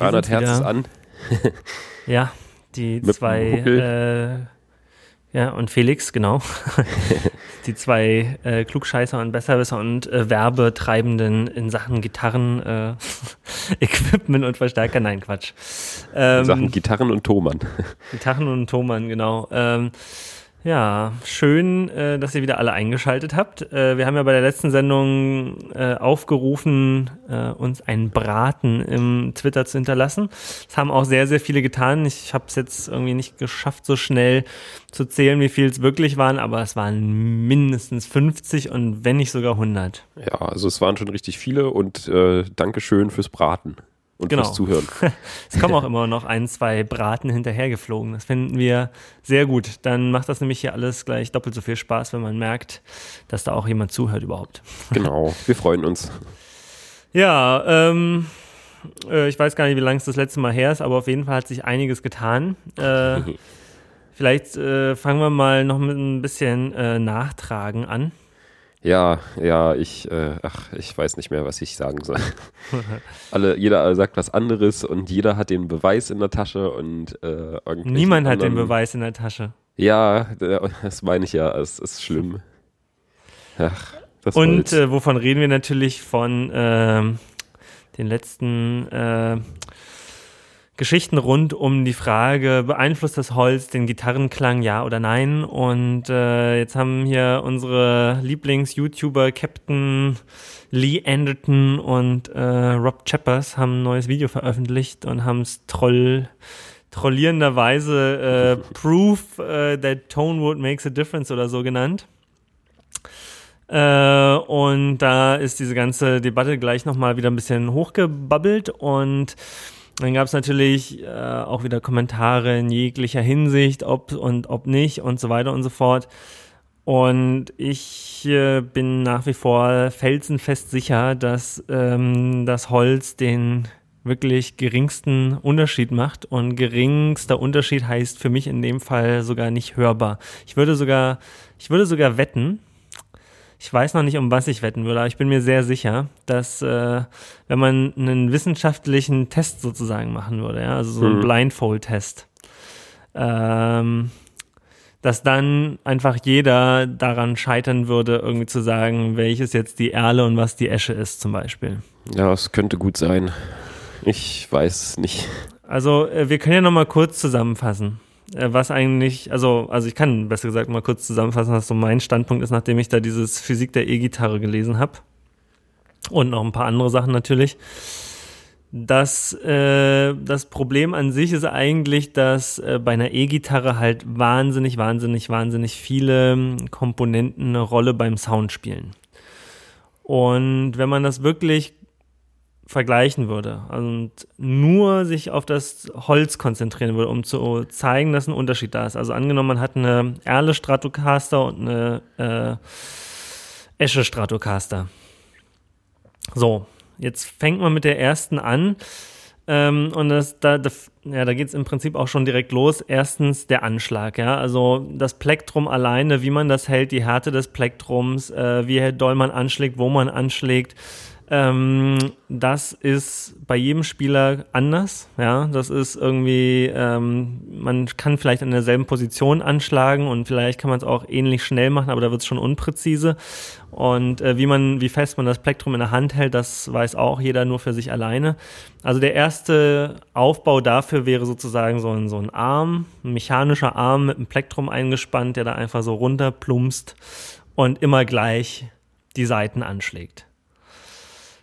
300 Hertz ist an. ja, die zwei, äh, ja, und Felix, genau. die zwei äh, Klugscheißer und Besserwisser und äh, Werbetreibenden in Sachen Gitarren, äh, Equipment und Verstärker. Nein, Quatsch. Ähm, in Sachen Gitarren und Thomann. Gitarren und Thomann, genau. Ähm, ja, schön, äh, dass ihr wieder alle eingeschaltet habt. Äh, wir haben ja bei der letzten Sendung äh, aufgerufen, uns einen Braten im Twitter zu hinterlassen. Das haben auch sehr, sehr viele getan. Ich habe es jetzt irgendwie nicht geschafft, so schnell zu zählen, wie viel es wirklich waren, aber es waren mindestens 50 und wenn nicht sogar 100. Ja, also es waren schon richtig viele und äh, Dankeschön fürs Braten und genau. fürs Zuhören. es kommen auch immer noch ein, zwei Braten hinterhergeflogen. Das finden wir sehr gut. Dann macht das nämlich hier alles gleich doppelt so viel Spaß, wenn man merkt, dass da auch jemand zuhört überhaupt. Genau, wir freuen uns. Ja, ähm, äh, ich weiß gar nicht, wie lange es das letzte Mal her ist, aber auf jeden Fall hat sich einiges getan. Äh, vielleicht äh, fangen wir mal noch mit ein bisschen äh, Nachtragen an. Ja, ja, ich, äh, ach, ich weiß nicht mehr, was ich sagen soll. Alle, jeder sagt was anderes und jeder hat den Beweis in der Tasche und äh, Niemand hat den Beweis in der Tasche. Ja, das meine ich ja, es ist schlimm. Ach, und äh, wovon reden wir natürlich von ähm, den letzten äh, Geschichten rund um die Frage, beeinflusst das Holz den Gitarrenklang, ja oder nein? Und äh, jetzt haben hier unsere Lieblings-YouTuber Captain Lee Anderton und äh, Rob Chappers haben ein neues Video veröffentlicht und haben es troll trollierenderweise äh, Proof uh, that Tone Wood makes a difference oder so genannt. Äh, und da ist diese ganze Debatte gleich nochmal wieder ein bisschen hochgebabbelt und dann gab es natürlich äh, auch wieder Kommentare in jeglicher Hinsicht, ob und ob nicht und so weiter und so fort. Und ich äh, bin nach wie vor felsenfest sicher, dass ähm, das Holz den wirklich geringsten Unterschied macht. Und geringster Unterschied heißt für mich in dem Fall sogar nicht hörbar. Ich würde sogar, ich würde sogar wetten, ich weiß noch nicht, um was ich wetten würde, aber ich bin mir sehr sicher, dass äh, wenn man einen wissenschaftlichen Test sozusagen machen würde, ja, also so einen mhm. Blindfold-Test, ähm, dass dann einfach jeder daran scheitern würde, irgendwie zu sagen, welches jetzt die Erle und was die Esche ist, zum Beispiel. Ja, es könnte gut sein. Ich weiß nicht. Also, äh, wir können ja nochmal kurz zusammenfassen. Äh, was eigentlich, also, also ich kann besser gesagt mal kurz zusammenfassen, was so mein Standpunkt ist, nachdem ich da dieses Physik der E-Gitarre gelesen habe. Und noch ein paar andere Sachen natürlich. Das, äh, das Problem an sich ist eigentlich, dass äh, bei einer E-Gitarre halt wahnsinnig, wahnsinnig, wahnsinnig viele Komponenten eine Rolle beim Sound spielen. Und wenn man das wirklich vergleichen würde und nur sich auf das Holz konzentrieren würde, um zu zeigen, dass ein Unterschied da ist. Also angenommen, man hat eine Erle Stratocaster und eine äh, Esche Stratocaster. So, jetzt fängt man mit der ersten an. Ähm, und das, da, das, ja, da geht es im Prinzip auch schon direkt los. Erstens der Anschlag, ja. Also das Plektrum alleine, wie man das hält, die Härte des Plektrums, äh, wie doll man anschlägt, wo man anschlägt, ähm, das ist bei jedem Spieler anders. Ja, das ist irgendwie, ähm, man kann vielleicht an derselben Position anschlagen und vielleicht kann man es auch ähnlich schnell machen, aber da wird es schon unpräzise. Und äh, wie man, wie fest man das Plektrum in der Hand hält, das weiß auch jeder nur für sich alleine. Also der erste Aufbau dafür wäre sozusagen so ein, so ein Arm, ein mechanischer Arm mit einem Plektrum eingespannt, der da einfach so runterplumpst und immer gleich die Seiten anschlägt.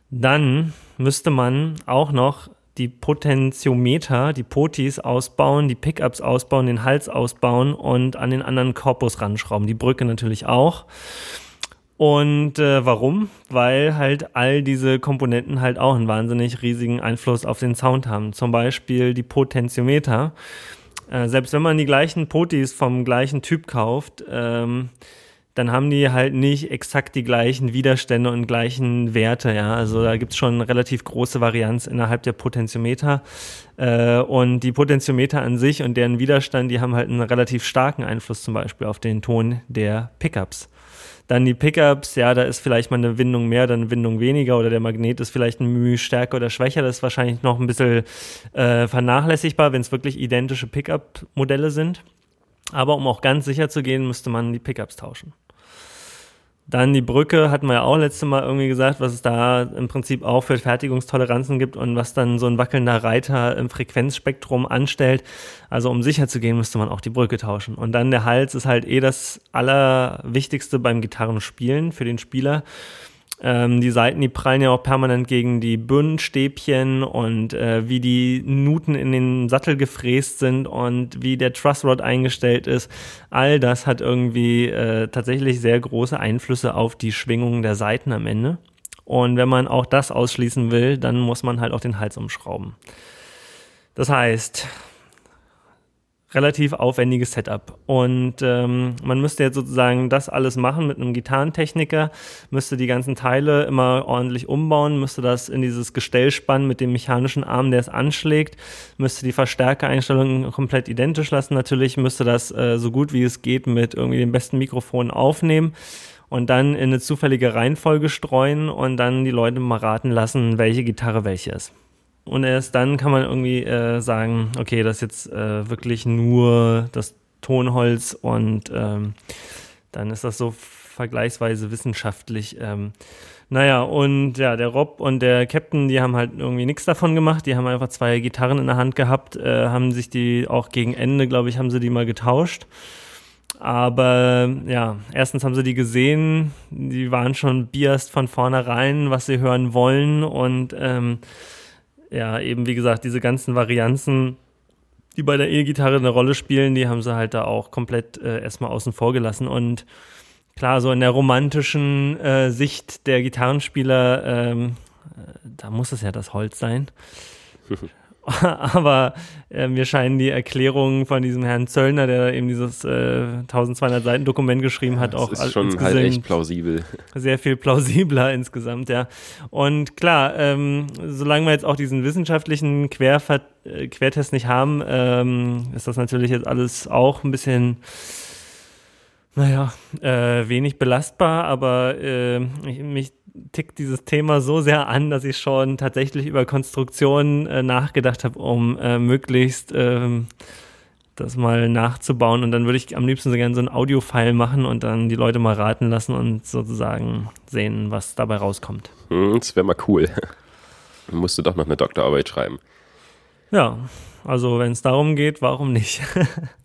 Dann müsste man auch noch die Potentiometer, die Potis ausbauen, die Pickups ausbauen, den Hals ausbauen und an den anderen Korpus ranschrauben. Die Brücke natürlich auch. Und äh, warum? Weil halt all diese Komponenten halt auch einen wahnsinnig riesigen Einfluss auf den Sound haben. Zum Beispiel die Potentiometer. Äh, selbst wenn man die gleichen Potis vom gleichen Typ kauft, ähm, dann haben die halt nicht exakt die gleichen Widerstände und gleichen Werte. Ja, also da gibt es schon relativ große Varianz innerhalb der Potentiometer. Äh, und die Potentiometer an sich und deren Widerstand, die haben halt einen relativ starken Einfluss zum Beispiel auf den Ton der Pickups. Dann die Pickups, ja, da ist vielleicht mal eine Windung mehr oder eine Windung weniger oder der Magnet ist vielleicht ein Mühe stärker oder schwächer. Das ist wahrscheinlich noch ein bisschen äh, vernachlässigbar, wenn es wirklich identische Pickup-Modelle sind. Aber um auch ganz sicher zu gehen, müsste man die Pickups tauschen. Dann die Brücke, hatten wir ja auch letztes Mal irgendwie gesagt, was es da im Prinzip auch für Fertigungstoleranzen gibt und was dann so ein wackelnder Reiter im Frequenzspektrum anstellt. Also um sicher zu gehen, müsste man auch die Brücke tauschen. Und dann der Hals ist halt eh das Allerwichtigste beim Gitarrenspielen für den Spieler. Ähm, die Seiten, die prallen ja auch permanent gegen die Bündstäbchen und äh, wie die Nuten in den Sattel gefräst sind und wie der Trussrod eingestellt ist. All das hat irgendwie äh, tatsächlich sehr große Einflüsse auf die Schwingungen der Seiten am Ende. Und wenn man auch das ausschließen will, dann muss man halt auch den Hals umschrauben. Das heißt, relativ aufwendiges Setup. Und ähm, man müsste jetzt sozusagen das alles machen mit einem Gitarrentechniker, müsste die ganzen Teile immer ordentlich umbauen, müsste das in dieses Gestell spannen mit dem mechanischen Arm, der es anschlägt, müsste die Verstärkereinstellungen komplett identisch lassen. Natürlich müsste das äh, so gut wie es geht mit irgendwie dem besten Mikrofon aufnehmen und dann in eine zufällige Reihenfolge streuen und dann die Leute mal raten lassen, welche Gitarre welche ist. Und erst dann kann man irgendwie äh, sagen, okay, das ist jetzt äh, wirklich nur das Tonholz und ähm, dann ist das so vergleichsweise wissenschaftlich. Ähm, naja, und ja, der Rob und der Captain, die haben halt irgendwie nichts davon gemacht. Die haben einfach zwei Gitarren in der Hand gehabt, äh, haben sich die auch gegen Ende, glaube ich, haben sie die mal getauscht. Aber ja, erstens haben sie die gesehen, die waren schon biased von vornherein, was sie hören wollen und ähm, ja, eben wie gesagt, diese ganzen Varianzen, die bei der E-Gitarre eine Rolle spielen, die haben sie halt da auch komplett äh, erstmal außen vor gelassen. Und klar, so in der romantischen äh, Sicht der Gitarrenspieler, ähm, äh, da muss es ja das Holz sein. Aber äh, mir scheinen die Erklärungen von diesem Herrn Zöllner, der eben dieses äh, 1200 Seiten Dokument geschrieben hat, das auch ist schon halt echt plausibel. Sehr viel plausibler insgesamt, ja. Und klar, ähm, solange wir jetzt auch diesen wissenschaftlichen Querver äh, Quertest nicht haben, ähm, ist das natürlich jetzt alles auch ein bisschen naja, äh, wenig belastbar, aber äh, ich, mich tickt dieses Thema so sehr an, dass ich schon tatsächlich über Konstruktionen äh, nachgedacht habe, um äh, möglichst ähm, das mal nachzubauen. Und dann würde ich am liebsten so gerne so ein Audio-File machen und dann die Leute mal raten lassen und sozusagen sehen, was dabei rauskommt. Hm, das wäre mal cool. Dann musst du doch noch eine Doktorarbeit schreiben. Ja, also wenn es darum geht, warum nicht?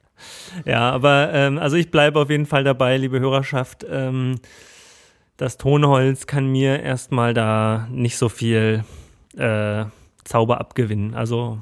ja, aber ähm, also ich bleibe auf jeden Fall dabei, liebe Hörerschaft. Ähm, das Tonholz kann mir erstmal da nicht so viel äh, Zauber abgewinnen. Also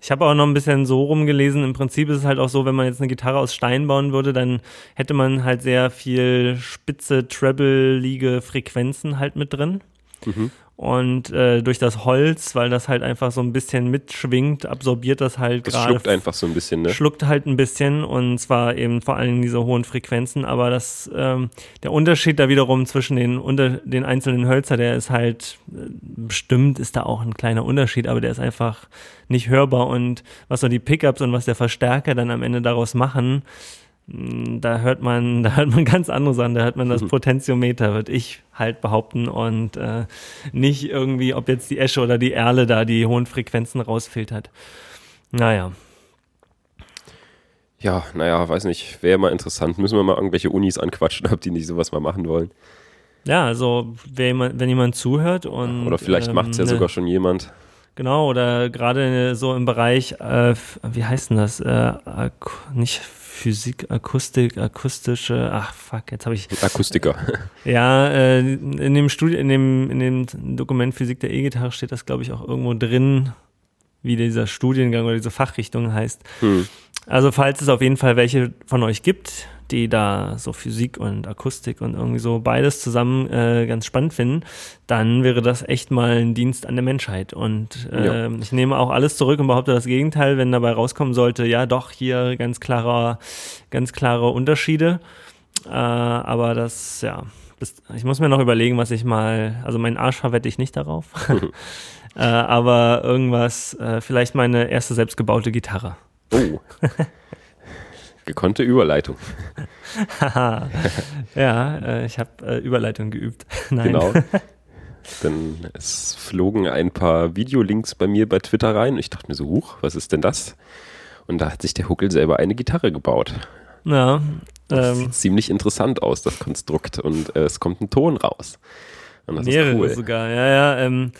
ich habe auch noch ein bisschen so rumgelesen. Im Prinzip ist es halt auch so, wenn man jetzt eine Gitarre aus Stein bauen würde, dann hätte man halt sehr viel spitze, treble-lige Frequenzen halt mit drin. Mhm. Und äh, durch das Holz, weil das halt einfach so ein bisschen mitschwingt, absorbiert das halt gerade. schluckt einfach so ein bisschen, ne? Schluckt halt ein bisschen und zwar eben vor allem diese hohen Frequenzen. Aber das, ähm, der Unterschied da wiederum zwischen den, unter, den einzelnen Hölzer, der ist halt, äh, bestimmt ist da auch ein kleiner Unterschied, aber der ist einfach nicht hörbar. Und was so die Pickups und was der Verstärker dann am Ende daraus machen, da hört man, da hört man ganz andere Sachen, da hört man das Potentiometer, würde ich halt behaupten und äh, nicht irgendwie, ob jetzt die Esche oder die Erle da die hohen Frequenzen rausfiltert. Naja. Ja, naja, weiß nicht, wäre mal interessant. Müssen wir mal irgendwelche Unis anquatschen, ob die nicht sowas mal machen wollen. Ja, also wenn jemand zuhört und. Oder vielleicht ähm, macht es ja ne, sogar schon jemand. Genau, oder gerade so im Bereich, äh, wie heißt denn das? Äh, nicht Physik, Akustik, akustische, ach fuck, jetzt habe ich. Akustiker. Ja, äh, in dem Studie, in dem, in dem Dokument Physik der E-Gitarre steht das, glaube ich, auch irgendwo drin, wie dieser Studiengang oder diese Fachrichtung heißt. Hm. Also, falls es auf jeden Fall welche von euch gibt, die da so Physik und Akustik und irgendwie so beides zusammen äh, ganz spannend finden, dann wäre das echt mal ein Dienst an der Menschheit. Und äh, ja. ich nehme auch alles zurück und behaupte das Gegenteil, wenn dabei rauskommen sollte, ja doch, hier ganz klarer, ganz klare Unterschiede. Äh, aber das, ja, das, ich muss mir noch überlegen, was ich mal, also meinen Arsch verwette ich nicht darauf. äh, aber irgendwas, äh, vielleicht meine erste selbstgebaute Gitarre. Oh. Gekonnte Überleitung. Ja, äh, ich habe äh, Überleitung geübt. Nein. Genau. Denn es flogen ein paar Videolinks bei mir bei Twitter rein. Ich dachte mir so, huch, was ist denn das? Und da hat sich der Huckel selber eine Gitarre gebaut. Ja. Das Ähm, sieht ziemlich interessant aus, das Konstrukt. Und äh, es kommt ein Ton raus. Und das mehrere ist cool. sogar, ja, ja. Ähm,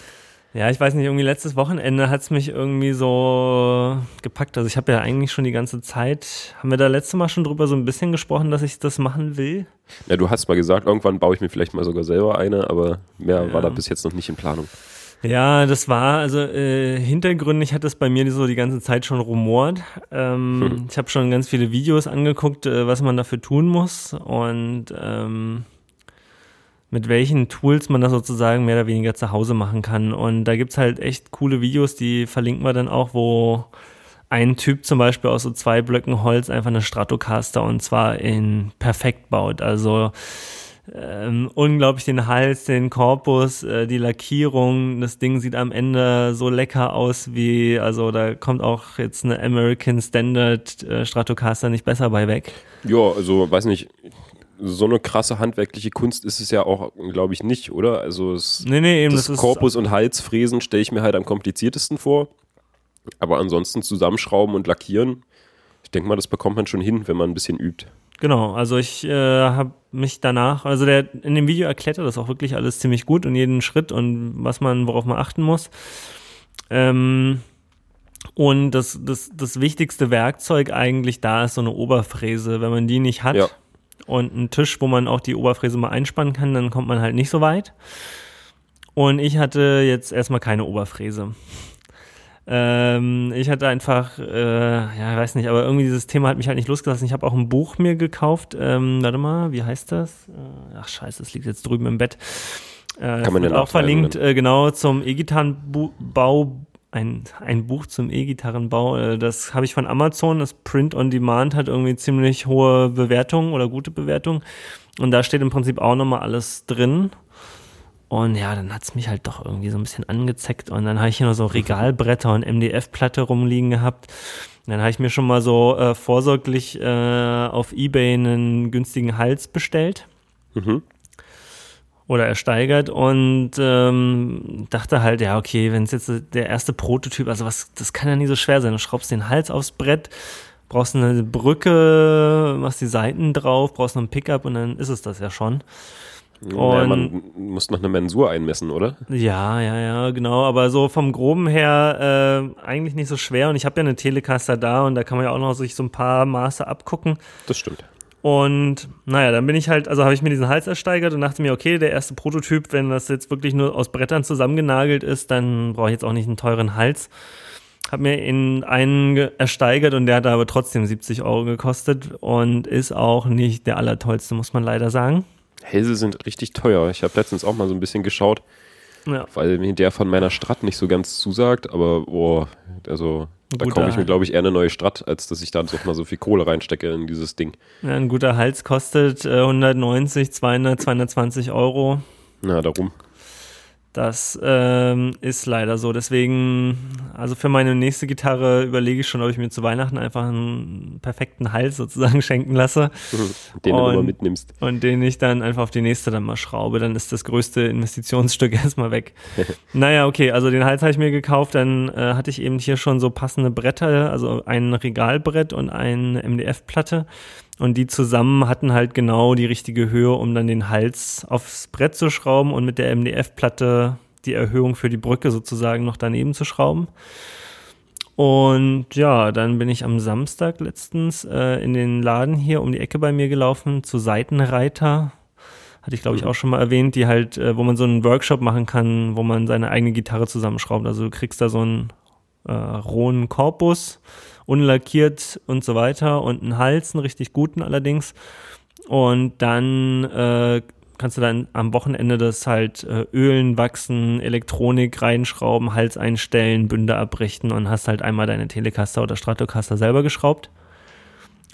ja, ich weiß nicht, irgendwie letztes Wochenende hat es mich irgendwie so gepackt. Also ich habe ja eigentlich schon die ganze Zeit, haben wir da letzte Mal schon drüber so ein bisschen gesprochen, dass ich das machen will? Ja, du hast mal gesagt, irgendwann baue ich mir vielleicht mal sogar selber eine, aber mehr Ja. war da bis jetzt noch nicht in Planung. Ja, das war, also äh, hintergründig hat es bei mir so die ganze Zeit schon rumort. Ähm, Hm. Ich habe schon ganz viele Videos angeguckt, äh, was man dafür tun muss und ähm, mit welchen Tools man das sozusagen mehr oder weniger zu Hause machen kann. Und da gibt's halt echt coole Videos, die verlinken wir dann auch, wo ein Typ zum Beispiel aus so zwei Blöcken Holz einfach eine Stratocaster und zwar in perfekt baut. Also ähm, unglaublich den Hals, den Korpus, äh, die Lackierung. Das Ding sieht am Ende so lecker aus wie, also da kommt auch jetzt eine American Standard äh, Stratocaster nicht besser bei weg. Ja, also weiß nicht, so eine krasse handwerkliche Kunst ist es ja auch, glaube ich, nicht, oder? Also es, Nee, nee, eben, das, das, ist. Korpus und Halsfräsen stelle ich mir halt am kompliziertesten vor. Aber ansonsten zusammenschrauben und lackieren, ich denke mal, das bekommt man schon hin, wenn man ein bisschen übt. Genau, also ich äh, habe mich danach, also der in dem Video erklärt er das auch wirklich alles ziemlich gut und jeden Schritt und was man, worauf man achten muss. Ähm, und das, das, das wichtigste Werkzeug eigentlich da ist so eine Oberfräse. Wenn man die nicht hat Ja. Und einen Tisch, wo man auch die Oberfräse mal einspannen kann, dann kommt man halt nicht so weit. Und ich hatte jetzt erstmal keine Oberfräse. Ähm, ich hatte einfach, äh, ja, ich weiß nicht, aber irgendwie dieses Thema hat mich halt nicht losgelassen. Ich habe auch ein Buch mir gekauft. Ähm, warte mal, wie heißt das? Äh, ach scheiße, das liegt jetzt drüben im Bett. Äh, Kann man ja auch verlinkt, äh, genau, zum E-Gitarrenbau. Ein, ein Buch zum E-Gitarrenbau. Äh, das habe ich von Amazon. Das Print on Demand hat irgendwie ziemlich hohe Bewertungen oder gute Bewertungen. Und da steht im Prinzip auch nochmal alles drin. Und ja, dann hat's mich halt doch irgendwie so ein bisschen angezeckt. Und dann habe ich hier noch so Regalbretter und MDF-Platte rumliegen gehabt. Und dann habe ich mir schon mal so äh, vorsorglich äh, auf Ebay einen günstigen Hals bestellt Mhm. Oder ersteigert und ähm, dachte halt, ja, okay, wenn es jetzt der erste Prototyp, also was, das kann ja nie so schwer sein. Du schraubst den Hals aufs Brett, brauchst eine Brücke, machst die Seiten drauf, brauchst noch ein Pickup und dann ist es das ja schon. Naja, Und- man muss noch eine Mensur einmessen, oder? Ja, ja, ja, genau. Aber so vom Groben her äh, eigentlich nicht so schwer. Und ich habe ja eine Telecaster da und da kann man ja auch noch sich so ein paar Maße abgucken. Das stimmt. Und naja, dann bin ich halt, also habe ich mir diesen Hals ersteigert und dachte mir, okay, der erste Prototyp, wenn das jetzt wirklich nur aus Brettern zusammengenagelt ist, dann brauche ich jetzt auch nicht einen teuren Hals. Hab mir in einen ge- ersteigert und der hat aber trotzdem 70 Euro gekostet und ist auch nicht der allertollste, muss man leider sagen. Hälse sind richtig teuer. Ich habe letztens auch mal so ein bisschen geschaut, Ja. weil mir der von meiner Strat nicht so ganz zusagt, aber boah, also da kaufe ich mir, glaube ich, eher eine neue Strat, als dass ich da noch mal so viel Kohle reinstecke in dieses Ding. Ja, ein guter Hals kostet äh, 190, 200, 220 Euro. Na, darum. Das ähm, ist leider so. Deswegen, also für meine nächste Gitarre überlege ich schon, ob ich mir zu Weihnachten einfach einen perfekten Hals sozusagen schenken lasse Den du immer Und- mitnimmst. und den ich dann einfach auf die nächste dann mal schraube. Dann ist das größte Investitionsstück erstmal weg. naja, okay, also den Hals habe ich mir gekauft. Dann äh, hatte ich eben hier schon so passende Bretter, also ein Regalbrett und eine MDF-Platte. Und die zusammen hatten halt genau die richtige Höhe, um dann den Hals aufs Brett zu schrauben und mit der MDF-Platte die Erhöhung für die Brücke sozusagen noch daneben zu schrauben. Und ja, dann bin ich am Samstag letztens äh, in den Laden hier um die Ecke bei mir gelaufen zu Seitenreiter. Hatte ich, glaube ich, Mhm. auch schon mal erwähnt, die halt, äh, wo man so einen Workshop machen kann, wo man seine eigene Gitarre zusammenschraubt. Also du kriegst da so einen äh, rohen Korpus, unlackiert und so weiter und einen Hals, einen richtig guten allerdings. Und dann äh, kannst du dann am Wochenende das halt äh, Ölen, Wachsen, Elektronik reinschrauben, Hals einstellen, Bünde abrichten und hast halt einmal deine Telecaster oder Stratocaster selber geschraubt.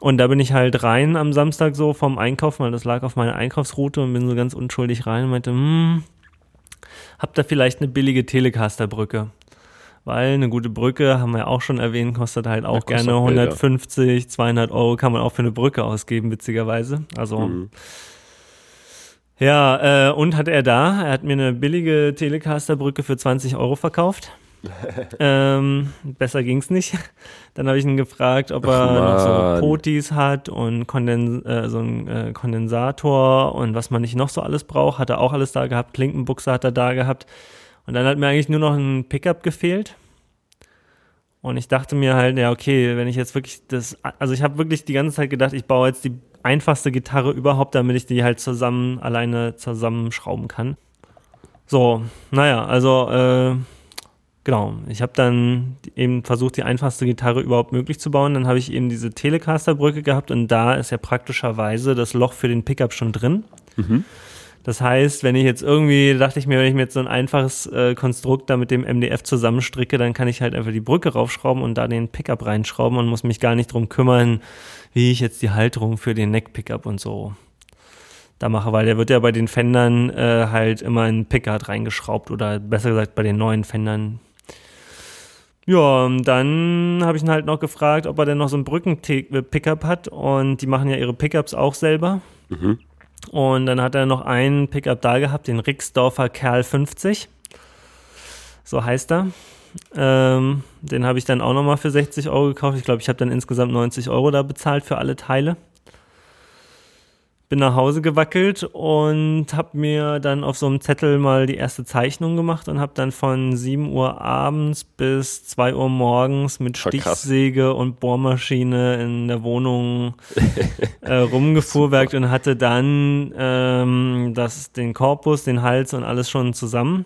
Und da bin ich halt rein am Samstag so vom Einkaufen, weil das lag auf meiner Einkaufsroute und bin so ganz unschuldig rein und meinte, hm, habt ihr vielleicht eine billige Telecaster-Brücke? Weil eine gute Brücke, haben wir ja auch schon erwähnt, kostet halt auch Ja, gerne auch Geld, ja. 150, 200 Euro kann man auch für eine Brücke ausgeben, witzigerweise. Also Mhm. ja, äh, und hat er da, er hat mir eine billige Telecaster-Brücke für 20 Euro verkauft. ähm, besser ging's nicht. Dann habe ich ihn gefragt, ob er noch so. Potis hat und Konden äh, so einen äh, Kondensator und was man nicht noch so alles braucht. Hat er auch alles da gehabt. Klinkenbuchse hat er da gehabt. Und dann hat mir eigentlich nur noch ein Pickup gefehlt. Und ich dachte mir halt, ja, okay, wenn ich jetzt wirklich das, also ich habe wirklich die ganze Zeit gedacht, ich baue jetzt die einfachste Gitarre überhaupt, damit ich die halt zusammen, alleine zusammenschrauben kann. So, naja, also, äh, genau. Ich habe dann eben versucht, die einfachste Gitarre überhaupt möglich zu bauen. Dann habe ich eben diese Telecaster-Brücke gehabt und da ist ja praktischerweise das Loch für den Pickup schon drin. Mhm. Das heißt, wenn ich jetzt irgendwie, dachte ich mir, wenn ich mir jetzt so ein einfaches äh, Konstrukt da mit dem MDF zusammenstricke, dann kann ich halt einfach die Brücke raufschrauben und da den Pickup reinschrauben und muss mich gar nicht drum kümmern, wie ich jetzt die Halterung für den Neck-Pickup und so da mache, weil der wird ja bei den Fendern äh, halt immer in Pickup reingeschraubt oder besser gesagt bei den neuen Fendern. Ja, und dann habe ich ihn halt noch gefragt, ob er denn noch so einen Brücken-Pickup hat und die machen ja ihre Pickups auch selber. Mhm. Und dann hat er noch einen Pickup da gehabt, den Rixdorfer Kerl 50. So heißt er. Ähm, den habe ich dann auch nochmal für 60 Euro gekauft. Ich glaube, ich habe dann insgesamt 90 Euro da bezahlt für alle Teile. Bin nach Hause gewackelt und habe mir dann auf so einem Zettel mal die erste Zeichnung gemacht und habe dann von 7 Uhr abends bis 2 Uhr morgens mit Voll krass. Stichsäge und Bohrmaschine in der Wohnung äh, rumgefuhrwerkt und hatte dann ähm, das, den Korpus, den Hals und alles schon zusammen.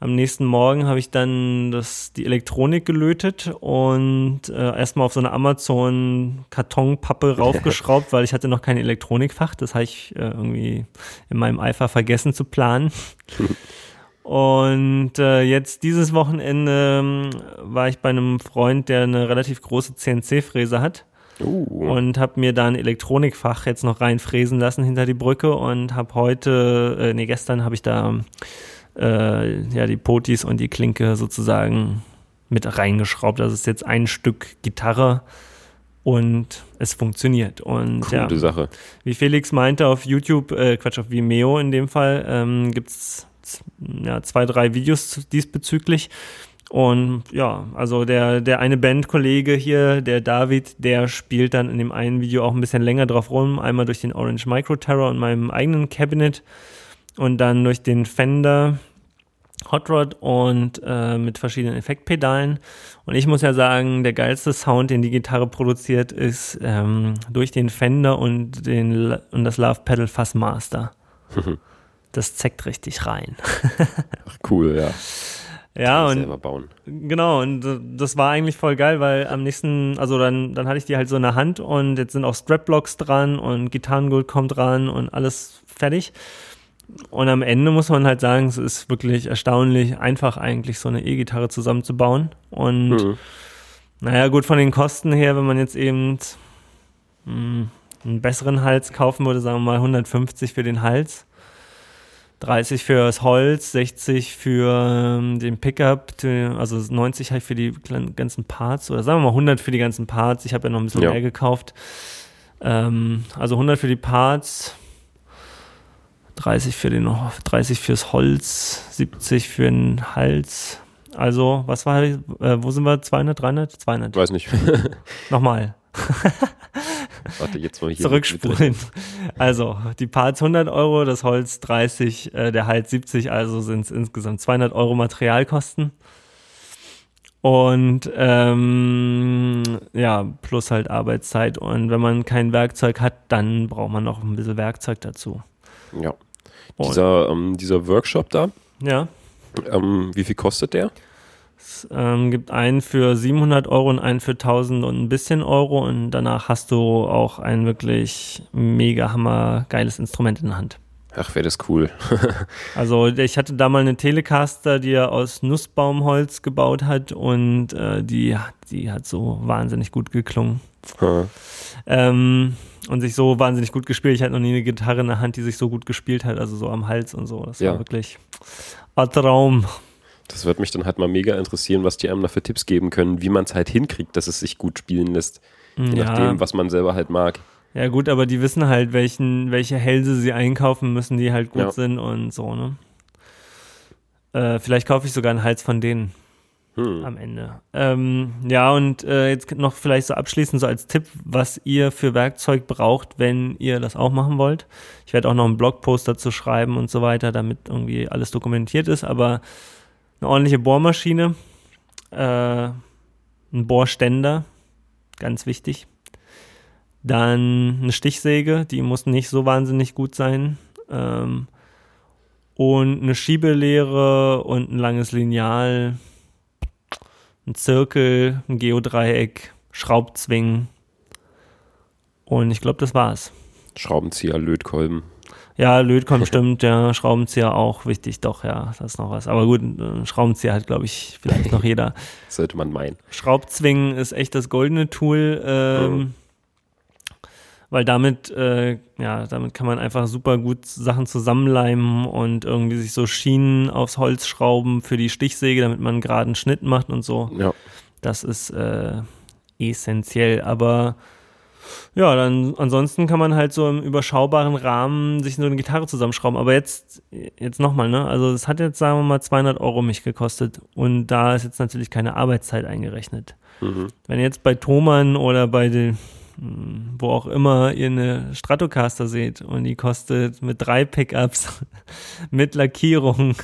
Am nächsten Morgen habe ich dann das, die Elektronik gelötet und äh, erstmal auf so eine Amazon-Kartonpappe raufgeschraubt, weil ich hatte noch kein Elektronikfach. Das habe ich äh, irgendwie in meinem Eifer vergessen zu planen. Und äh, jetzt dieses Wochenende ähm, war ich bei einem Freund, der eine relativ große CNC-Fräse hat Uh. und habe mir da ein Elektronikfach jetzt noch reinfräsen lassen hinter die Brücke und habe heute, äh, nee, gestern habe ich da äh, ja die Potis und die Klinke sozusagen mit reingeschraubt. Das ist jetzt ein Stück Gitarre und es funktioniert. Und ja, Coole Sache. wie Felix meinte auf YouTube, äh, Quatsch, auf Vimeo in dem Fall, ähm, gibt es ja, zwei, drei Videos diesbezüglich. Und ja, also der, der eine Bandkollege hier, der David, der spielt dann in dem einen Video auch ein bisschen länger drauf rum. Einmal durch den Orange Micro Terror und meinem eigenen Cabinet und dann durch den Fender Hot Rod und äh, mit verschiedenen Effektpedalen. Und ich muss ja sagen, der geilste Sound, den die Gitarre produziert, ist ähm, durch den Fender und, den, und das Love Pedal Fuzz Master. Das zeckt richtig rein. Ach, cool, ja. Ja, und. Genau, und das war eigentlich voll geil, weil am nächsten, also dann, dann hatte ich die halt so in der Hand und jetzt sind auch Strapblocks dran und Gitarrengold kommt dran und alles fertig. Und am Ende muss man halt sagen, es ist wirklich erstaunlich einfach eigentlich so eine E-Gitarre zusammenzubauen. Und Mhm. naja, gut, von den Kosten her, wenn man jetzt eben mh, einen besseren Hals kaufen würde, sagen wir mal 150 für den Hals, 30 fürs Holz, 60 für ähm, den Pickup, also 90 halt für die ganzen Parts oder sagen wir mal 100 für die ganzen Parts. Ich habe ja noch ein bisschen Ja. mehr gekauft. Ähm, also 100 für die Parts, 30 für den 30 fürs Holz, 70 für den Hals. Also, was war, äh, wo sind wir? 200, 300? 200. Weiß nicht. Nochmal. Warte, jetzt mal hier. Zurückspulen. Also, die Parts 100 Euro, das Holz 30, äh, der Hals 70, also sind es insgesamt 200 Euro Materialkosten. Und ähm, ja, plus halt Arbeitszeit. Und wenn man kein Werkzeug hat, dann braucht man noch ein bisschen Werkzeug dazu. Ja. Und- Dieser, ähm, dieser Workshop da, Ja, ähm, wie viel kostet der? es ähm, gibt einen für 700 Euro und einen für 1000 und ein bisschen Euro. Und danach hast du auch ein wirklich mega hammer geiles Instrument in der Hand. Ach, wäre das cool. Also ich hatte da mal eine Telecaster, die er aus Nussbaumholz gebaut hat und äh, die, die hat so wahnsinnig gut geklungen. Ha. Ähm, und sich so wahnsinnig gut gespielt. Ich hatte noch nie eine Gitarre in der Hand, die sich so gut gespielt hat, also so am Hals und so. Das Ja. war wirklich ein Traum. Das wird mich dann halt mal mega interessieren, was die einem da für Tipps geben können, wie man es halt hinkriegt, dass es sich gut spielen lässt. Je Ja. nachdem, was man selber halt mag. Ja, gut, aber die wissen halt, welchen, welche Hälse sie einkaufen müssen, die halt gut Ja. sind und so, ne? Äh, vielleicht kaufe ich sogar einen Hals von denen Hm. am Ende. Ähm, ja, und äh, jetzt noch vielleicht so abschließend so als Tipp, was ihr für Werkzeug braucht, wenn ihr das auch machen wollt. Ich werde auch noch einen Blogpost dazu schreiben und so weiter, damit irgendwie alles dokumentiert ist, aber eine ordentliche Bohrmaschine, äh, ein Bohrständer, ganz wichtig. Dann eine Stichsäge, die muss nicht so wahnsinnig gut sein. Ähm, und eine Schiebelehre und ein langes Lineal, ein Zirkel, ein Geodreieck, Schraubzwingen. Und ich glaube, das war's. Schraubenzieher, Lötkolben. Ja, Lötkolben stimmt, ja, Schraubenzieher auch wichtig, doch, ja, das ist noch was. Aber gut, Schraubenzieher hat, glaube ich, vielleicht noch jeder. Sollte man meinen. Schraubzwingen ist echt das goldene Tool, ähm, weil damit, äh, ja, damit kann man einfach super gut Sachen zusammenleimen und irgendwie sich so Schienen aufs Holz schrauben für die Stichsäge, damit man einen geraden Schnitt macht und so. Ja. Das ist äh, essentiell, aber ja, dann ansonsten kann man halt so im überschaubaren Rahmen sich so eine Gitarre zusammenschrauben. Aber jetzt, jetzt nochmal, ne? Also es hat jetzt, sagen wir mal, 200 Euro mich gekostet und da ist jetzt natürlich keine Arbeitszeit eingerechnet. Mhm. Wenn jetzt bei Thomann oder bei den, wo auch immer ihr eine Stratocaster seht und die kostet mit drei Pickups, mit Lackierung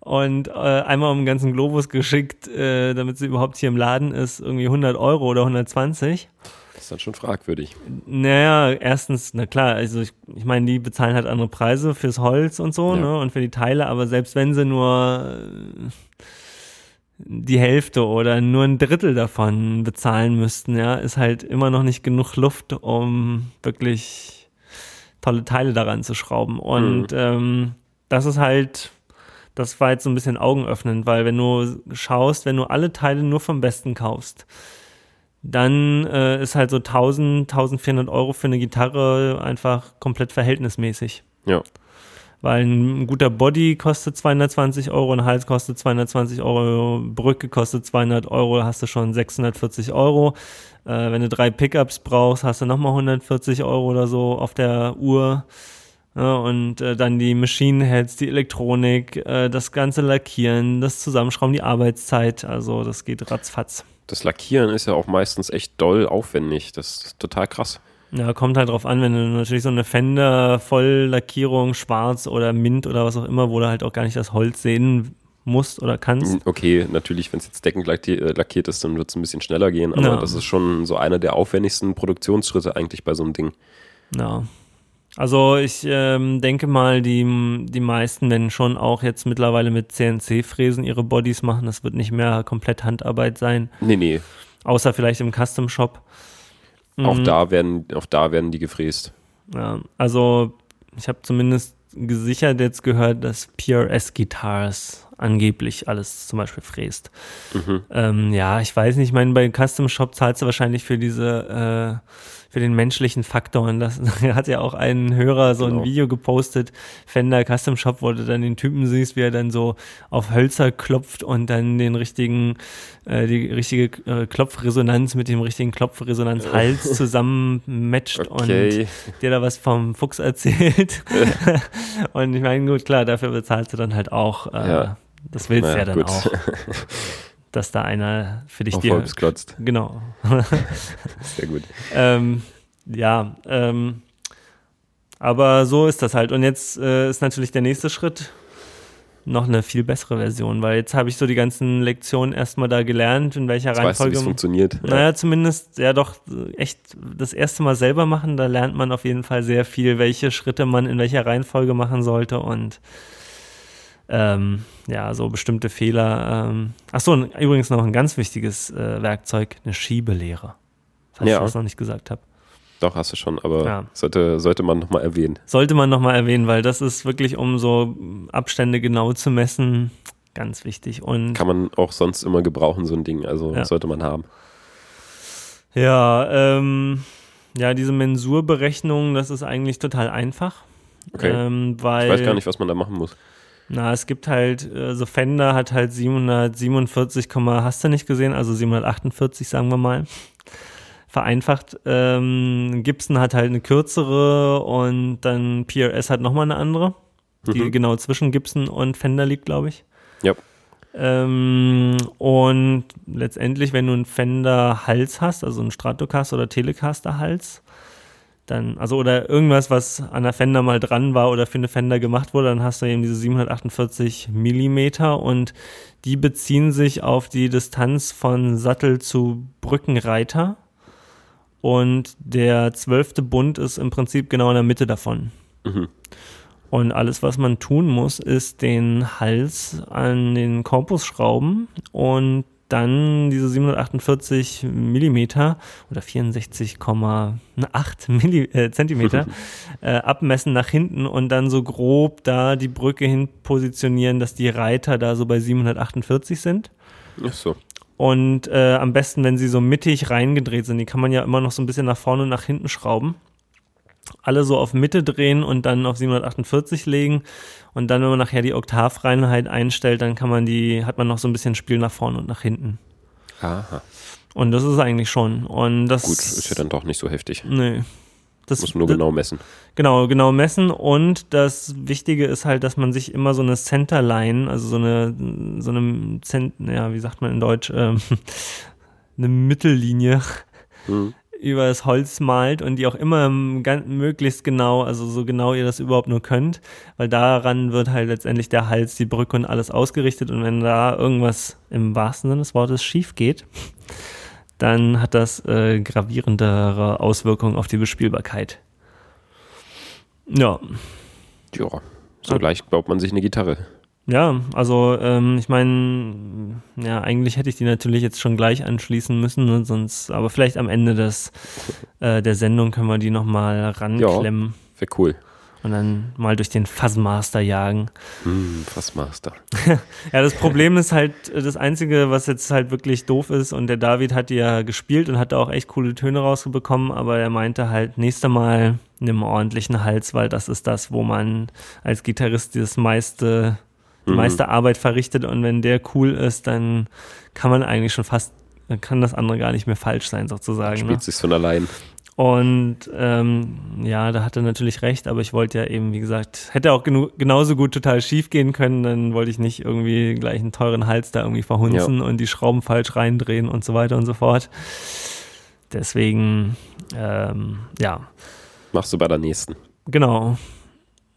und äh, einmal um den ganzen Globus geschickt, äh, damit sie überhaupt hier im Laden ist, irgendwie 100 Euro oder 120. Das ist dann schon fragwürdig. Naja, erstens, na klar, also ich, ich meine, die bezahlen halt andere Preise fürs Holz und so, Ja. ne, und für die Teile, aber selbst wenn sie nur äh, die Hälfte oder nur ein Drittel davon bezahlen müssten, ja, ist halt immer noch nicht genug Luft, um wirklich tolle Teile daran zu schrauben. Und ähm, das ist halt, das war jetzt so ein bisschen augenöffnend, weil wenn du schaust, wenn du alle Teile nur vom Besten kaufst, dann äh, ist halt so 1000, 1400 Euro für eine Gitarre einfach komplett verhältnismäßig. Ja. Weil ein guter Body kostet 220 Euro, ein Hals kostet 220 Euro, Brücke kostet 200 Euro, hast du schon 640 Euro. Äh, wenn du drei Pickups brauchst, hast du nochmal 140 Euro oder so auf der Uhr. Ja, und äh, dann die Machine Heads, die Elektronik, äh, das ganze Lackieren, das Zusammenschrauben, die Arbeitszeit. Also das geht ratzfatz. Das Lackieren ist ja auch meistens echt doll aufwendig. Das ist total krass. Ja, kommt halt drauf an, wenn du natürlich so eine Fender Volllackierung, schwarz oder Mint oder was auch immer, wo du halt auch gar nicht das Holz sehen musst oder kannst. Okay, natürlich, wenn es jetzt deckend äh, lackiert ist, dann wird es ein bisschen schneller gehen. Aber Ja. das ist schon so einer der aufwendigsten Produktionsschritte eigentlich bei so einem Ding. Ja. Also ich ähm, denke mal, die, die meisten werden schon auch jetzt mittlerweile mit CNC-Fräsen ihre Bodies machen. Das wird nicht mehr komplett Handarbeit sein, Nee, nee. außer vielleicht im Custom-Shop. Auch, Mhm. da werden, auch da werden die gefräst. Ja, also ich habe zumindest gesichert jetzt gehört, dass PRS Guitars angeblich alles zum Beispiel fräst. Mhm. Ähm, ja, ich weiß nicht, ich meine, bei Custom Shop zahlst du wahrscheinlich für diese, äh, für den menschlichen Faktor. Und das hat ja auch ein Hörer so Genau. ein Video gepostet, Fender Custom Shop, wo du dann den Typen siehst, wie er dann so auf Hölzer klopft und dann den richtigen, äh, die richtige äh, Klopfresonanz mit dem richtigen Klopfresonanzhals zusammen matcht und Okay. dir da was vom Fuchs erzählt. und ich meine, gut, klar, dafür bezahlst du dann halt auch. Äh, Ja. Das willst du Naja, ja dann gut. auch. Dass da einer für dich Auf dir. Holz klotzt. Genau. Sehr gut. ähm, ja, ähm, aber so ist das halt. Und jetzt äh, ist natürlich der nächste Schritt noch eine viel bessere Version, weil jetzt habe ich so die ganzen Lektionen erstmal da gelernt, in welcher Jetzt weißt du, Reihenfolge. funktioniert. Naja, zumindest, ja doch, echt das erste Mal selber machen, da lernt man auf jeden Fall sehr viel, welche Schritte man in welcher Reihenfolge machen sollte und ähm, ja, so bestimmte Fehler. Ähm. Achso, übrigens noch ein ganz wichtiges äh, Werkzeug, eine Schiebelehre. Falls Ja. ich das noch nicht gesagt habe. Doch, hast du schon, aber Ja. sollte, sollte man nochmal erwähnen. Sollte man nochmal erwähnen, weil das ist wirklich, um so Abstände genau zu messen, ganz wichtig. Und Kann man auch sonst immer gebrauchen, so ein Ding. Also Ja. sollte man haben. ja, ähm, ja, diese Mensurberechnung, das ist eigentlich total einfach. Okay. Ähm, weil, Ich weiß gar nicht, was man da machen muss. Na, es gibt halt, äh, so Fender hat halt 747, hast du nicht gesehen, also 748 sagen wir mal. Vereinfacht. Ähm, Gibson hat halt eine kürzere und dann PRS hat nochmal eine andere, die Mhm. genau zwischen Gibson und Fender liegt, glaube ich. Ja. Ähm, und letztendlich, wenn du einen Fender-Hals hast, also einen Stratocaster oder Telecaster-Hals, dann, also oder irgendwas, was an der Fender mal dran war oder für eine Fender gemacht wurde, dann hast du eben diese 748 Millimeter und die beziehen sich auf die Distanz von Sattel zu Brückenreiter. Und der zwölfte Bund ist im Prinzip genau in der Mitte davon. Mhm. Und alles, was man tun muss, ist den Hals an den Korpus schrauben und dann diese 748 Millimeter oder 64,8 Milli äh, Zentimeter äh, abmessen nach hinten und dann so grob da die Brücke hin positionieren, dass die Reiter da so bei 748 sind. Ach so. Und äh, am besten, wenn sie so mittig reingedreht sind, die kann man ja immer noch so ein bisschen nach vorne und nach hinten schrauben. Alle so auf Mitte drehen und dann auf 748 legen. Und dann, wenn man nachher die Oktavreinheit einstellt, dann kann man die, hat man noch so ein bisschen Spiel nach vorne und nach hinten. Aha. Und das ist eigentlich schon. Und das Gut, ist ja dann doch nicht so heftig. Nee. Das, Muss nur genau messen. Genau, genau messen. Und das Wichtige ist halt, dass man sich immer so eine Centerline, also so eine, so eine, Cent, ja, wie sagt man in Deutsch, ähm, eine Mittellinie Mhm. Über das Holz malt und die auch immer möglichst genau, also so genau ihr das überhaupt nur könnt, weil daran wird halt letztendlich der Hals, die Brücke und alles ausgerichtet und wenn da irgendwas im wahrsten Sinne des Wortes schief geht, dann hat das äh, gravierendere Auswirkungen auf die Bespielbarkeit. Ja, Ja. So leicht baut man sich eine Gitarre. Ja, also ähm, ich meine, ja, eigentlich hätte ich die natürlich jetzt schon gleich anschließen müssen, ne, sonst, aber vielleicht am Ende des, äh, der Sendung können wir die nochmal ranklemmen Wäre cool. und dann mal durch den Fuzzmaster jagen. Hm, Fassmaster. Ja, das Problem ist halt, das Einzige, was jetzt halt wirklich doof ist, und der David hat die ja gespielt und hat da auch echt coole Töne rausbekommen, aber er meinte halt, nächste Mal nimm ordentlichen Hals, weil das ist das, wo man als Gitarrist das meiste, die Mhm. meiste Arbeit verrichtet und wenn der cool ist, dann kann man eigentlich schon fast, dann kann das andere gar nicht mehr falsch sein, sozusagen. Ne? Spielt sich von allein. Und ähm, ja, da hat er natürlich recht, aber ich wollte ja eben, wie gesagt, hätte auch genauso gut total schief gehen können, dann wollte ich nicht irgendwie gleich einen teuren Hals da irgendwie verhunzen und die Schrauben falsch reindrehen und so weiter und so fort. Deswegen, ähm, ja, Machst du bei der nächsten. genau.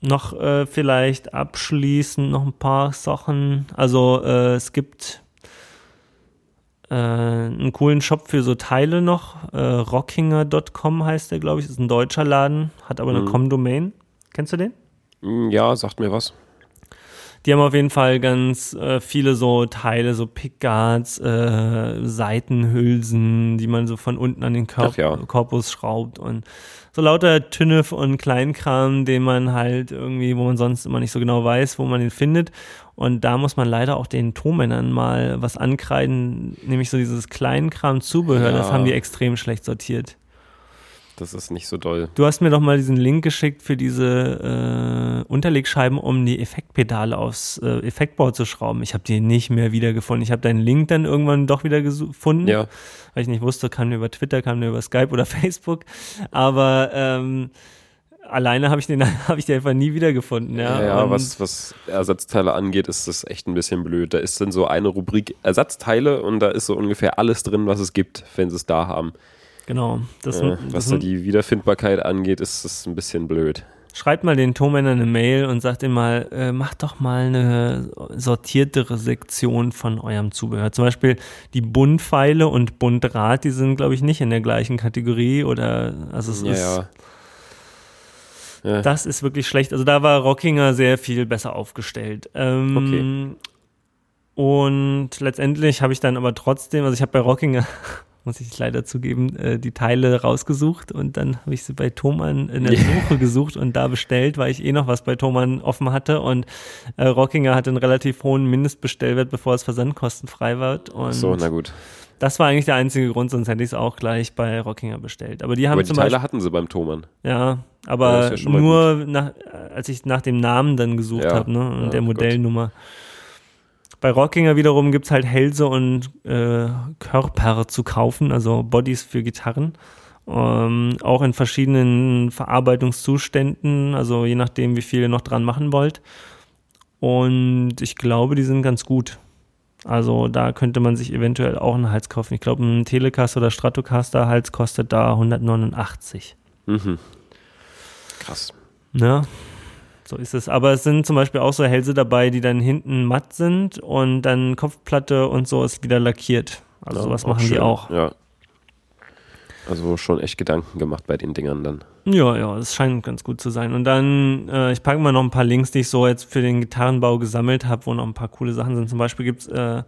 Noch äh, vielleicht abschließend noch ein paar Sachen. Also äh, es gibt äh, einen coolen Shop für so Teile noch. Äh, Rockinger.com heißt der, glaube ich. Ist ein deutscher Laden, hat aber eine Mhm. Com-Domain. Kennst du den? Hm, Ja, sagt mir was. Die haben auf jeden Fall ganz äh, viele so Teile, so Pickguards, äh, Seitenhülsen, die man so von unten an den Ach ja. Korpus schraubt und so lauter Tünnef und Kleinkram, den man halt irgendwie, wo man sonst immer nicht so genau weiß, wo man ihn findet. Und da muss man leider auch den Tonmännern mal was ankreiden, nämlich so dieses Kleinkram-Zubehör, das Ja. haben die extrem schlecht sortiert. Das ist nicht so doll. Du hast mir doch mal diesen Link geschickt für diese äh, Unterlegscheiben, um die Effektpedale aufs äh, Effektboard zu schrauben. Ich habe die nicht mehr wiedergefunden. Ich habe deinen Link dann irgendwann doch wieder gefunden, Ja, weil ich nicht wusste, kam der über Twitter, kam der über Skype oder Facebook. Aber ähm, alleine habe ich den habe ich den einfach nie wiedergefunden. Ja, ja, ja Und- was, was Ersatzteile angeht, ist das echt ein bisschen blöd. Da ist dann so eine Rubrik Ersatzteile und da ist so ungefähr alles drin, was es gibt, wenn sie es da haben. Genau. Das, Äh, das was da die Wiederfindbarkeit angeht, ist das ein bisschen blöd. Schreibt mal den Tonmännern eine Mail und sagt ihm mal, äh, macht doch mal eine sortiertere Sektion von eurem Zubehör. Zum Beispiel die Buntpfeile und Buntrad, die sind, glaube ich, nicht in der gleichen Kategorie oder also es Ja, ist, ja. Ja. das ist wirklich schlecht. Also da war Rockinger sehr viel besser aufgestellt. Ähm, Und letztendlich habe ich dann aber trotzdem, also ich habe bei Rockinger muss ich leider zugeben, äh, die Teile rausgesucht und dann habe ich sie bei Thomann in der. Suche gesucht und da bestellt, weil ich eh noch was bei Thomann offen hatte und äh, Rockinger hatte einen relativ hohen Mindestbestellwert, bevor es versandkostenfrei wird und So, na gut. das war eigentlich der einzige Grund, sonst hätte ich es auch gleich bei Rockinger bestellt. Aber die haben Aber die zum Teile Beispiel, hatten sie beim Thomann. ja, Aber ja nur nach, als ich nach dem Namen dann gesucht ja, habe, ne? Und ja, der Modellnummer. Gott. Bei Rockinger wiederum gibt es halt Hälse und äh, Körper zu kaufen, also Bodies für Gitarren. Ähm, auch in verschiedenen Verarbeitungszuständen, also je nachdem, wie viel ihr noch dran machen wollt. Und ich glaube, die sind ganz gut. Also da könnte man sich eventuell auch einen Hals kaufen. Ich glaube, ein Telecaster oder Stratocaster Hals kostet da 189. Mhm. Krass. Ja, so ist es. Aber es sind zum Beispiel auch so Hälse dabei, die dann hinten matt sind und dann Kopfplatte und so ist wieder lackiert. Also ja, sowas machen schön. die auch. Ja. Also schon echt Gedanken gemacht bei den Dingern dann. Ja, ja, es scheint ganz gut zu sein. Und dann, äh, ich packe mal noch ein paar Links, die ich so jetzt für den Gitarrenbau gesammelt habe, wo noch ein paar coole Sachen sind. Zum Beispiel gibt es äh,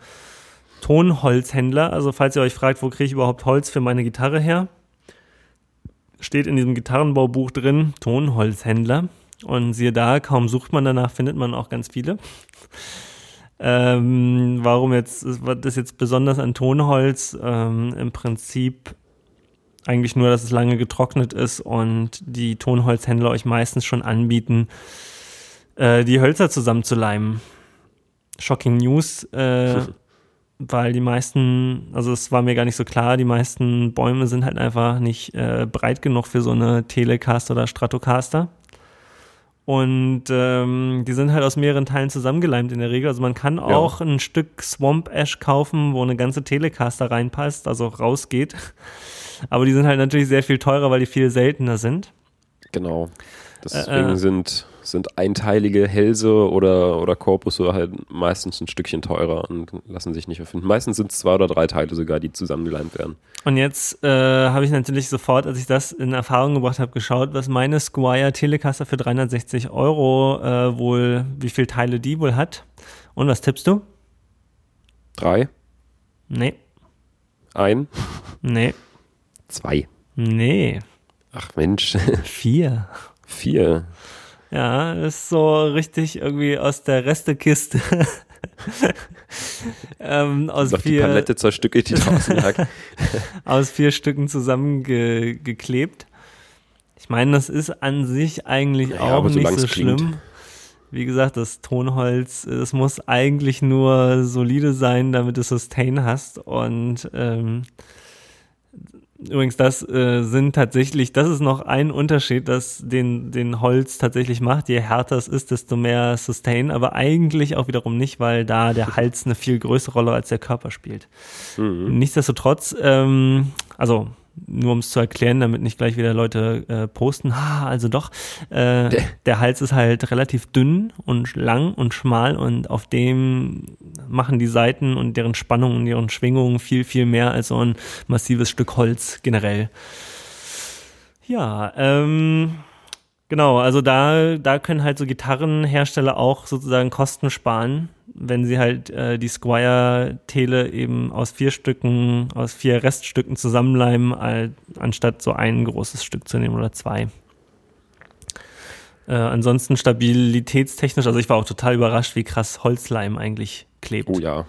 Tonholzhändler. Also falls ihr euch fragt, wo kriege ich überhaupt Holz für meine Gitarre her, steht in diesem Gitarrenbaubuch drin, Tonholzhändler. Und siehe da, kaum sucht man danach, findet man auch ganz viele. Ähm, warum jetzt, das jetzt besonders an Tonholz? Ähm, Im Prinzip eigentlich nur, dass es lange getrocknet ist und die Tonholzhändler euch meistens schon anbieten, äh, die Hölzer zusammenzuleimen. Shocking News, äh, weil die meisten, also es war mir gar nicht so klar, die meisten Bäume sind halt einfach nicht äh, breit genug für so eine Telecaster oder Stratocaster. Und ähm, die sind halt aus mehreren Teilen zusammengeleimt in der Regel. Also man kann auch ja. ein Stück Swamp Ash kaufen, wo eine ganze Telecaster reinpasst, also rausgeht. Aber die sind halt natürlich sehr viel teurer, weil die viel seltener sind. Genau. Deswegen äh, äh. sind sind einteilige Hälse oder, oder Korpusse halt meistens ein Stückchen teurer und lassen sich nicht erfinden. Meistens sind es zwei oder drei Teile sogar, die zusammengeleimt werden. Und jetzt äh, habe ich natürlich sofort, als ich das in Erfahrung gebracht habe, geschaut, was meine Squire Telecaster für 360 Euro äh, wohl, wie viele Teile die wohl hat. Und was tippst du? Drei? Nee. Ein? Nee. Zwei? Nee. Ach Mensch. Vier. Vier. Ja, ist so richtig irgendwie aus der Restekiste. ähm, aus vier, die Palette zerstückelt, die draußen lag. aus vier Stücken zusammengeklebt. Ich meine, das ist an sich eigentlich ja, auch nicht so schlimm. Klingt. Wie gesagt, das Tonholz, es muss eigentlich nur solide sein, damit du Sustain hast. Und ähm, Übrigens, das äh, sind tatsächlich, das ist noch ein Unterschied, das den, den Holz tatsächlich macht. Je härter es ist, desto mehr Sustain, aber eigentlich auch wiederum nicht, weil da der Hals eine viel größere Rolle als der Körper spielt. Mhm. Nichtsdestotrotz, ähm, also nur um es zu erklären, damit nicht gleich wieder Leute äh, posten, ah, also doch, äh, der Hals ist halt relativ dünn und lang und schmal und auf dem machen die Seiten und deren Spannung und deren Schwingungen viel, viel mehr als so ein massives Stück Holz generell. Ja, ähm, genau, also da, da können halt so Gitarrenhersteller auch sozusagen Kosten sparen wenn sie halt äh, die Squire-Tele eben aus vier Stücken, aus vier Reststücken zusammenleimen, all, anstatt so ein großes Stück zu nehmen oder zwei. Äh, ansonsten stabilitätstechnisch, also ich war auch total überrascht, wie krass Holzleim eigentlich klebt. Oh ja.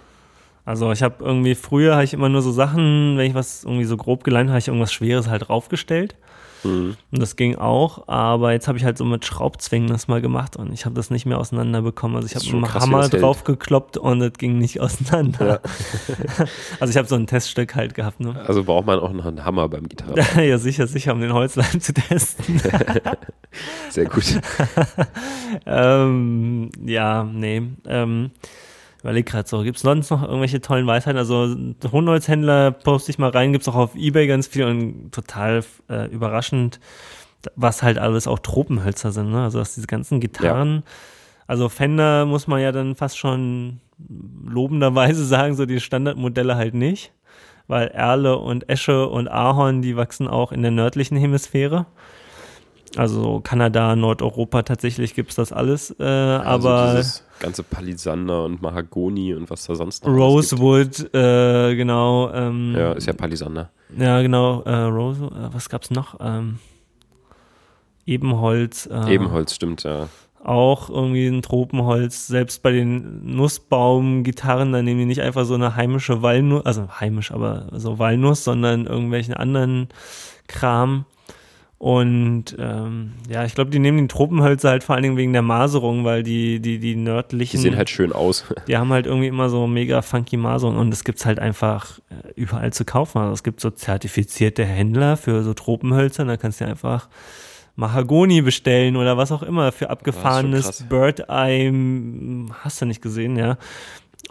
Also ich habe irgendwie, früher habe ich immer nur so Sachen, wenn ich was irgendwie so grob geleimt habe, ich irgendwas Schweres halt draufgestellt. Mhm. Und das ging auch, aber jetzt habe ich halt so mit Schraubzwingen das mal gemacht und ich habe das nicht mehr auseinanderbekommen. Also ich habe einen Hammer drauf gekloppt und es ging nicht auseinander. Ja. also ich habe so ein Teststück halt gehabt. Ne? Also braucht man auch noch einen Hammer beim Gitarre. ja, sicher, sicher, um den Holzleim zu testen. Sehr gut. ähm, ja, nee. Ähm, überleg gerade so, gibt es sonst noch irgendwelche tollen Weisheiten? Also Hundholzhändler poste ich mal rein, gibt es auch auf Ebay ganz viel und total äh, überraschend, was halt alles auch Tropenhölzer sind. Ne? Also dass diese ganzen Gitarren, ja. also Fender muss man ja dann fast schon lobenderweise sagen, so die Standardmodelle halt nicht, weil Erle und Esche und Ahorn, die wachsen auch in der nördlichen Hemisphäre. Also Kanada, Nordeuropa, tatsächlich gibt es das alles. Äh, also aber ganze Palisander und Mahagoni und was da sonst noch Rosewood, äh, genau. Ähm, ja, ist ja Palisander. Ja, genau. Äh, Rose, äh, was gab's noch? Ähm, Ebenholz. Äh, Ebenholz, stimmt, ja. Auch irgendwie ein Tropenholz. Selbst bei den Nussbaumgitarren, da nehmen die nicht einfach so eine heimische Walnuss, also heimisch, aber so Walnuss, sondern irgendwelchen anderen Kram. Und ähm, ja, ich glaube, die nehmen die Tropenhölzer halt vor allen Dingen wegen der Maserung, weil die, die, die nördlichen. Die sehen halt schön aus. Die haben halt irgendwie immer so mega funky Maserung und das gibt's halt einfach äh, überall zu kaufen. Also es gibt so zertifizierte Händler für so Tropenhölzer, da kannst du einfach Mahagoni bestellen oder was auch immer für abgefahrenes Bird Eye, hast du nicht gesehen, ja.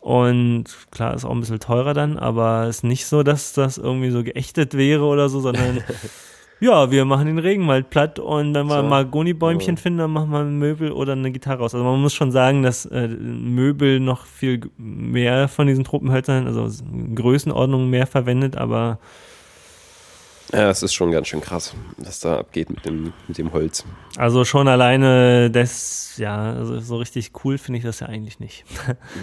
Und klar, ist auch ein bisschen teurer dann, aber ist nicht so, dass das irgendwie so geächtet wäre oder so, sondern ja, wir machen den Regenwald platt und wenn wir so. Mahagoni-Bäumchen finden, dann machen wir ein Möbel oder eine Gitarre aus. Also man muss schon sagen, dass äh, Möbel noch viel mehr von diesen Tropenhölzern, also Größenordnungen mehr verwendet, aber ja, es ist schon ganz schön krass, was da abgeht mit dem, mit dem Holz. Also schon alleine das, ja, also so richtig cool finde ich das ja eigentlich nicht.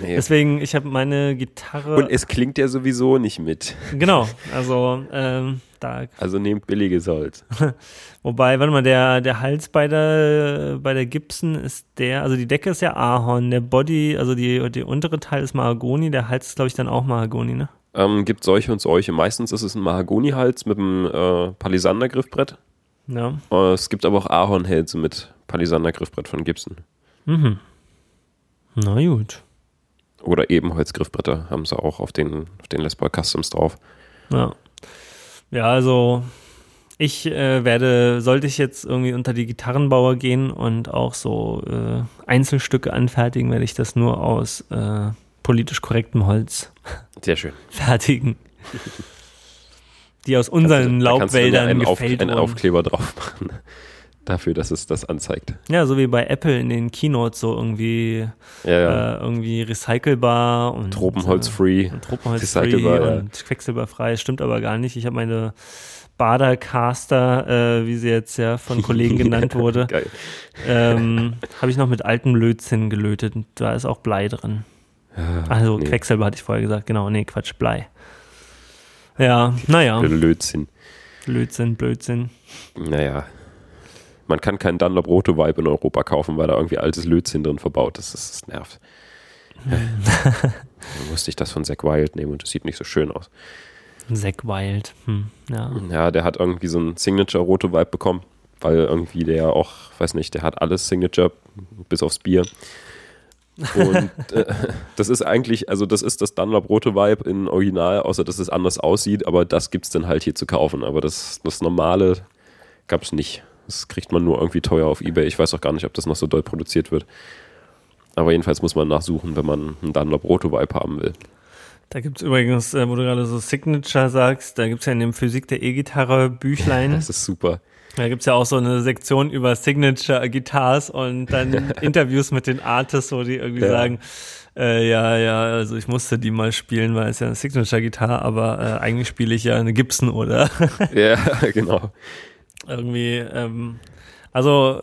Nee. Deswegen, ich habe meine Gitarre. Und es klingt ja sowieso nicht mit. Genau, also ähm, da. Also nehmt billiges Holz. Wobei, warte mal, der, der Hals bei der, bei der Gibson ist der, also die Decke ist ja Ahorn, der Body, also die, die untere Teil ist Mahagoni, der Hals ist, glaube ich, dann auch Mahagoni, ne? Ähm, gibt solche und solche. Meistens ist es ein Mahagoni-Hals mit einem äh, Palisander-Griffbrett. Ja. Äh, es gibt aber auch Ahornhälse mit Palisander-Griffbrett von Gibson. Mhm. Na gut. Oder Ebenholz-Griffbretter haben sie auch auf den, auf den Les Paul Customs drauf. Ja. Ja, also ich äh, werde, sollte ich jetzt irgendwie unter die Gitarrenbauer gehen und auch so äh, Einzelstücke anfertigen, werde ich das nur aus äh, politisch korrektem Holz Sehr schön. fertigen. Die aus unseren da Laubwäldern einen, gefällt einen Aufkleber drauf machen. Dafür, dass es das anzeigt. Ja, so wie bei Apple in den Keynotes, so irgendwie, ja, ja. Äh, irgendwie recycelbar und Tropenholz-free. Äh, Tropenholz-free und quecksilberfrei. Stimmt aber gar nicht. Ich habe meine Badercaster, äh, wie sie jetzt ja von Kollegen genannt wurde, ähm, habe ich noch mit altem Lötzinn gelötet. Da ist auch Blei drin. Ja, also nee. Quecksilber hatte ich vorher gesagt, genau, nee, Quatsch, Blei. Ja, naja. Blödsinn. Blödsinn, Blödsinn. Naja. Man kann keinen Dunlop Roto Vibe in Europa kaufen, weil da irgendwie altes Lötzinn drin verbaut ist. Das, das nervt. Dann musste ich das von Zack Wild nehmen und das sieht nicht so schön aus. Zack Wild, hm, ja. Ja, der hat irgendwie so ein Signature Roto Vibe bekommen, weil irgendwie der auch, weiß nicht, der hat alles Signature bis aufs Bier. Und äh, das ist eigentlich, also das ist das Dunlop rote Vibe in Original, außer dass es anders aussieht, aber das gibt es dann halt hier zu kaufen. Aber das, das normale gab es nicht. Das kriegt man nur irgendwie teuer auf Ebay. Ich weiß auch gar nicht, ob das noch so doll produziert wird. Aber jedenfalls muss man nachsuchen, wenn man einen Dunlop rote Vibe haben will. Da gibt es übrigens, äh, wo du gerade so Signature sagst, da gibt es ja in dem Physik der E-Gitarre Büchlein. das ist super. Da gibt es ja auch so eine Sektion über Signature Guitars und dann Interviews mit den Artists, wo die irgendwie ja. sagen, äh, ja, ja, also ich musste die mal spielen, weil es ja eine Signature-Gitarre, aber äh, eigentlich spiele ich ja eine Gibson, oder? ja, genau. Irgendwie, ähm, also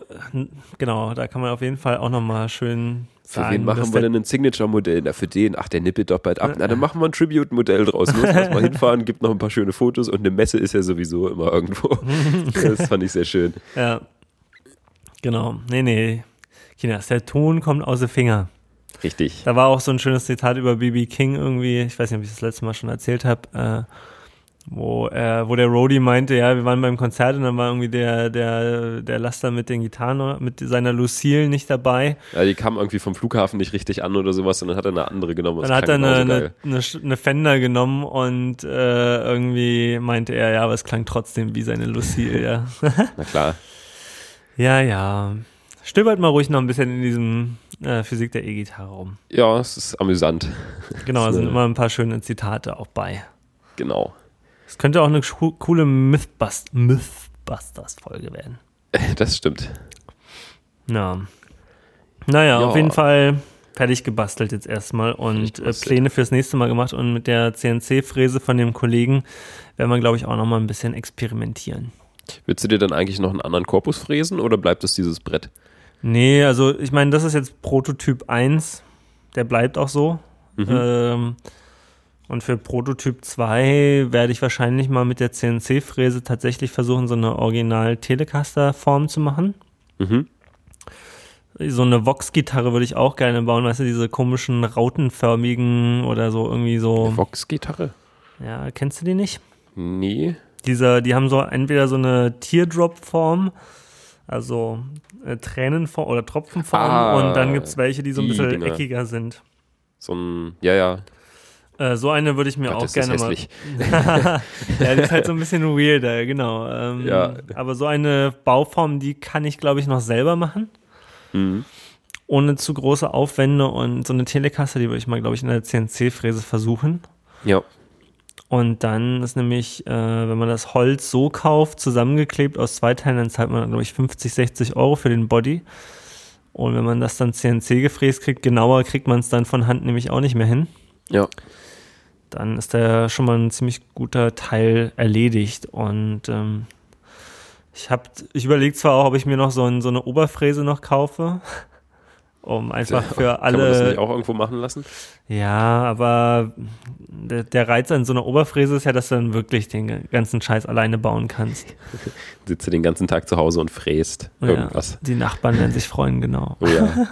genau, da kann man auf jeden Fall auch nochmal schön für wen machen wir denn ein Signature-Modell? Na, für den, ach, der nippelt doch bald ab. Na, dann machen wir ein Tribute-Modell draus. Los, lass mal hinfahren, gibt noch ein paar schöne Fotos und eine Messe ist ja sowieso immer irgendwo. das fand ich sehr schön. Ja. Genau. Nee, nee. Kinas, der Ton kommt aus den Finger. Richtig. Da war auch so ein schönes Zitat über BB King irgendwie. Ich weiß nicht, ob ich das letzte Mal schon erzählt habe. Äh, wo, äh, wo der Roadie meinte, ja, wir waren beim Konzert und dann war irgendwie der, der, der Laster mit den Gitarren, mit seiner Lucille nicht dabei. Ja, die kam irgendwie vom Flughafen nicht richtig an oder sowas und dann hat er eine andere genommen. Dann hat er eine, eine, eine, eine, Fender genommen und äh, irgendwie meinte er, ja, aber es klang trotzdem wie seine Lucille, ja. Na klar. Ja, ja. Stöbert mal ruhig noch ein bisschen in diesem äh, Physik der E-Gitarre rum. Ja, es ist amüsant. Genau, da sind immer ein paar schöne Zitate auch bei. Genau. Es könnte auch eine coole Mythbust Mythbusters-Folge werden. Das stimmt. Ja. Naja, ja. auf jeden Fall fertig gebastelt jetzt erstmal und äh, Pläne fürs nächste Mal gemacht und mit der CNC-Fräse von dem Kollegen werden wir, glaube ich, auch nochmal ein bisschen experimentieren. Willst du dir dann eigentlich noch einen anderen Korpus fräsen oder bleibt es dieses Brett? Nee, also ich meine, das ist jetzt Prototyp 1. Der bleibt auch so. Mhm. Ähm, und für Prototyp 2 werde ich wahrscheinlich mal mit der CNC-Fräse tatsächlich versuchen, so eine Original-Telecaster-Form zu machen. Mhm. So eine Vox-Gitarre würde ich auch gerne bauen, weißt du, diese komischen rautenförmigen oder so irgendwie so. Vox-Gitarre? Ja, kennst du die nicht? Nee. Diese, die haben so entweder so eine Teardrop-Form, also äh, Tränenform oder Tropfenform, Ah, und dann gibt es welche, die so ein bisschen Dinger. eckiger sind. So ein, ja, ja. Äh, so eine würde ich mir Gott, auch gerne mal. ja, die ist halt so ein bisschen weirder, genau. Ähm, Ja. Aber so eine Bauform, die kann ich, glaube ich, noch selber machen. Mhm. Ohne zu große Aufwände und so eine Telekasse, die würde ich mal, glaube ich, in der CNC-Fräse versuchen. Ja. Und dann ist nämlich, äh, wenn man das Holz so kauft, zusammengeklebt aus zwei Teilen, dann zahlt man, glaube ich, 50, 60 Euro für den Body. Und wenn man das dann CNC gefräst kriegt, genauer kriegt man es dann von Hand nämlich auch nicht mehr hin. Ja. Dann ist da schon mal ein ziemlich guter Teil erledigt. Und ähm, ich habe, ich überlege zwar auch, ob ich mir noch so, ein, so eine Oberfräse noch kaufe, um einfach für Kann man das alle nicht auch irgendwo machen lassen? ja, aber der, der Reiz an so einer Oberfräse ist ja, dass du dann wirklich den ganzen Scheiß alleine bauen kannst. Sitzt du den ganzen Tag zu Hause und fräst irgendwas. Ja, die Nachbarn werden sich freuen, genau. Oh ja.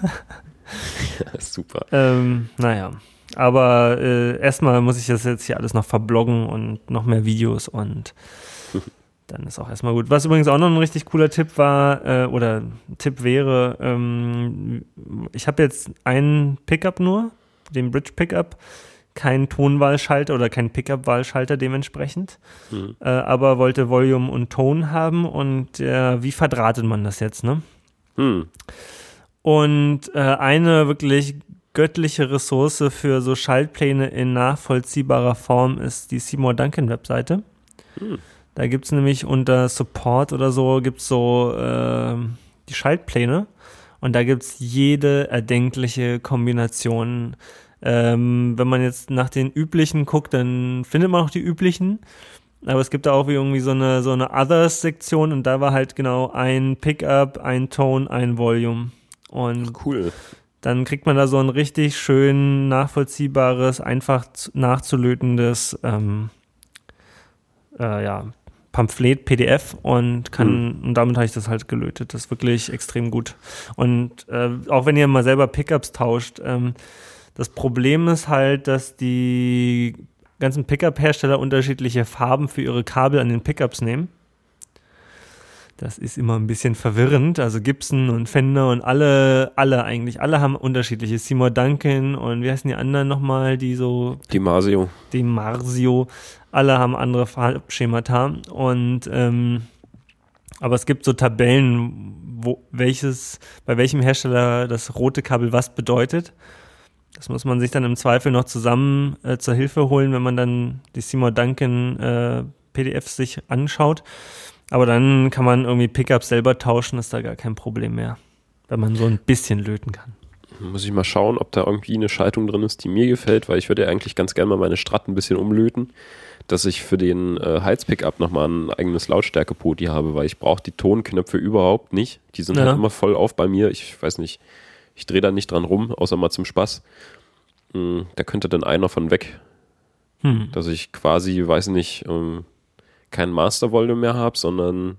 ja. Super. Ähm, naja, aber äh, erstmal muss ich das jetzt hier alles noch verbloggen und noch mehr Videos und dann ist auch erstmal gut. Was übrigens auch noch ein richtig cooler Tipp war, äh, oder Tipp wäre, ähm, ich habe jetzt einen Pickup nur, den Bridge Pickup, kein Tonwahlschalter oder kein Pickup-Wahlschalter dementsprechend, Mhm. äh, aber wollte Volume und Ton haben und äh, wie verdrahtet man das jetzt, ne? Hm. Und äh, eine wirklich göttliche Ressource für so Schaltpläne in nachvollziehbarer Form ist die Seymour Duncan Webseite. Hm. Da gibt es nämlich unter Support oder so gibt's so äh, die Schaltpläne und da gibt es jede erdenkliche Kombination. Ähm, wenn man jetzt nach den üblichen guckt, dann findet man auch die üblichen. Aber es gibt da auch wie irgendwie so eine, so eine Others-Sektion und da war halt genau ein Pickup, ein Tone, ein Volume. Und Cool. Dann kriegt man da so ein richtig schön nachvollziehbares, einfach zu- nachzulötendes ähm, äh, ja, Pamphlet, PDF und kann, und damit habe ich das halt gelötet. Das ist wirklich extrem gut. Und äh, auch wenn ihr mal selber Pickups tauscht, ähm, das Problem ist halt, dass die ganzen Pickup-Hersteller unterschiedliche Farben für ihre Kabel an den Pickups nehmen. Das ist immer ein bisschen verwirrend. Also Gibson und Fender und alle, alle eigentlich, alle haben unterschiedliche. Seymour Duncan und wie heißen die anderen nochmal, die so Die Masio. die Marsio, alle haben andere Farbschemata und ähm, aber es gibt so Tabellen, wo welches, bei welchem Hersteller das rote Kabel was bedeutet. Das muss man sich dann im Zweifel noch zusammen äh, zur Hilfe holen, wenn man dann die Seymour Duncan äh, PDFs sich anschaut. Aber dann kann man irgendwie Pickups selber tauschen, ist da gar kein Problem mehr, wenn man so ein bisschen löten kann. Muss ich mal schauen, ob da irgendwie eine Schaltung drin ist, die mir gefällt, weil ich würde ja eigentlich ganz gerne mal meine Strat ein bisschen umlöten, dass ich für den äh, Heizpickup nochmal ein eigenes Lautstärke-Poti habe, weil ich brauche die Tonknöpfe überhaupt nicht. Die sind Ja. halt immer voll auf bei mir. Ich weiß nicht, ich drehe da nicht dran rum, außer mal zum Spaß. Hm, da könnte dann einer von weg, Hm. dass ich quasi, weiß nicht, ähm, kein Master-Volume mehr habe, sondern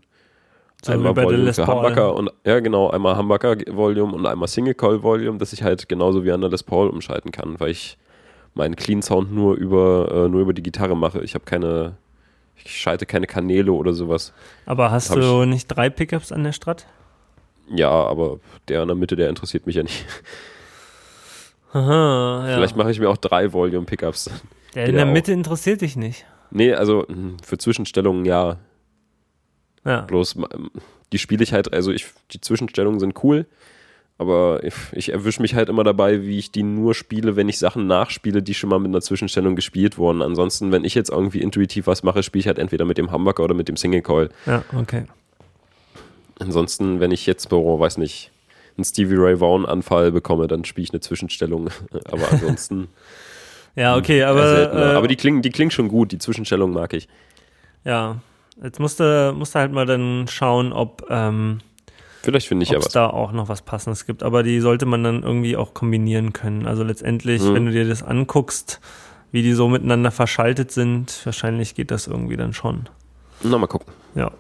So einmal der Volume für. Humbucker und ja genau, einmal Humbucker Volume und einmal Single Coil Volume, dass ich halt genauso wie an der Les Paul umschalten kann, weil ich meinen Clean Sound nur über äh, nur über die Gitarre mache. Ich habe keine ich schalte keine Kanäle oder sowas. Aber hast Hab du nicht drei Pickups an der Strat? Ja, aber der in der Mitte, der interessiert mich ja nicht. Aha, ja. Vielleicht mache ich mir auch drei Volume Pickups. Der in der auch. Mitte interessiert dich nicht. Nee, also hm, für Zwischenstellungen ja, Ja. bloß ähm, die spiele ich halt, also ich die Zwischenstellungen sind cool, aber ich, ich erwische mich halt immer dabei, wie ich die nur spiele, wenn ich Sachen nachspiele, die schon mal mit einer Zwischenstellung gespielt wurden. Ansonsten, wenn ich jetzt irgendwie intuitiv was mache, spiele ich halt entweder mit dem Humbucker oder mit dem Single Coil. Ja, okay. Ansonsten, wenn ich jetzt, oh, weiß nicht, einen Stevie Ray Vaughan Anfall bekomme, dann spiele ich eine Zwischenstellung. aber ansonsten Ja, okay, eher aber, seltener. äh, aber die klingen, die klingen schon gut. Die Zwischenstellung mag ich. ja. Jetzt musst du, musst du halt mal dann schauen, ob ähm, Vielleicht finde ich ja es was. da auch noch was Passendes gibt. Aber die sollte man dann irgendwie auch kombinieren können. Also letztendlich, Mhm. wenn du dir das anguckst, wie die so miteinander verschaltet sind, wahrscheinlich geht das irgendwie dann schon. Na, mal gucken. Ja.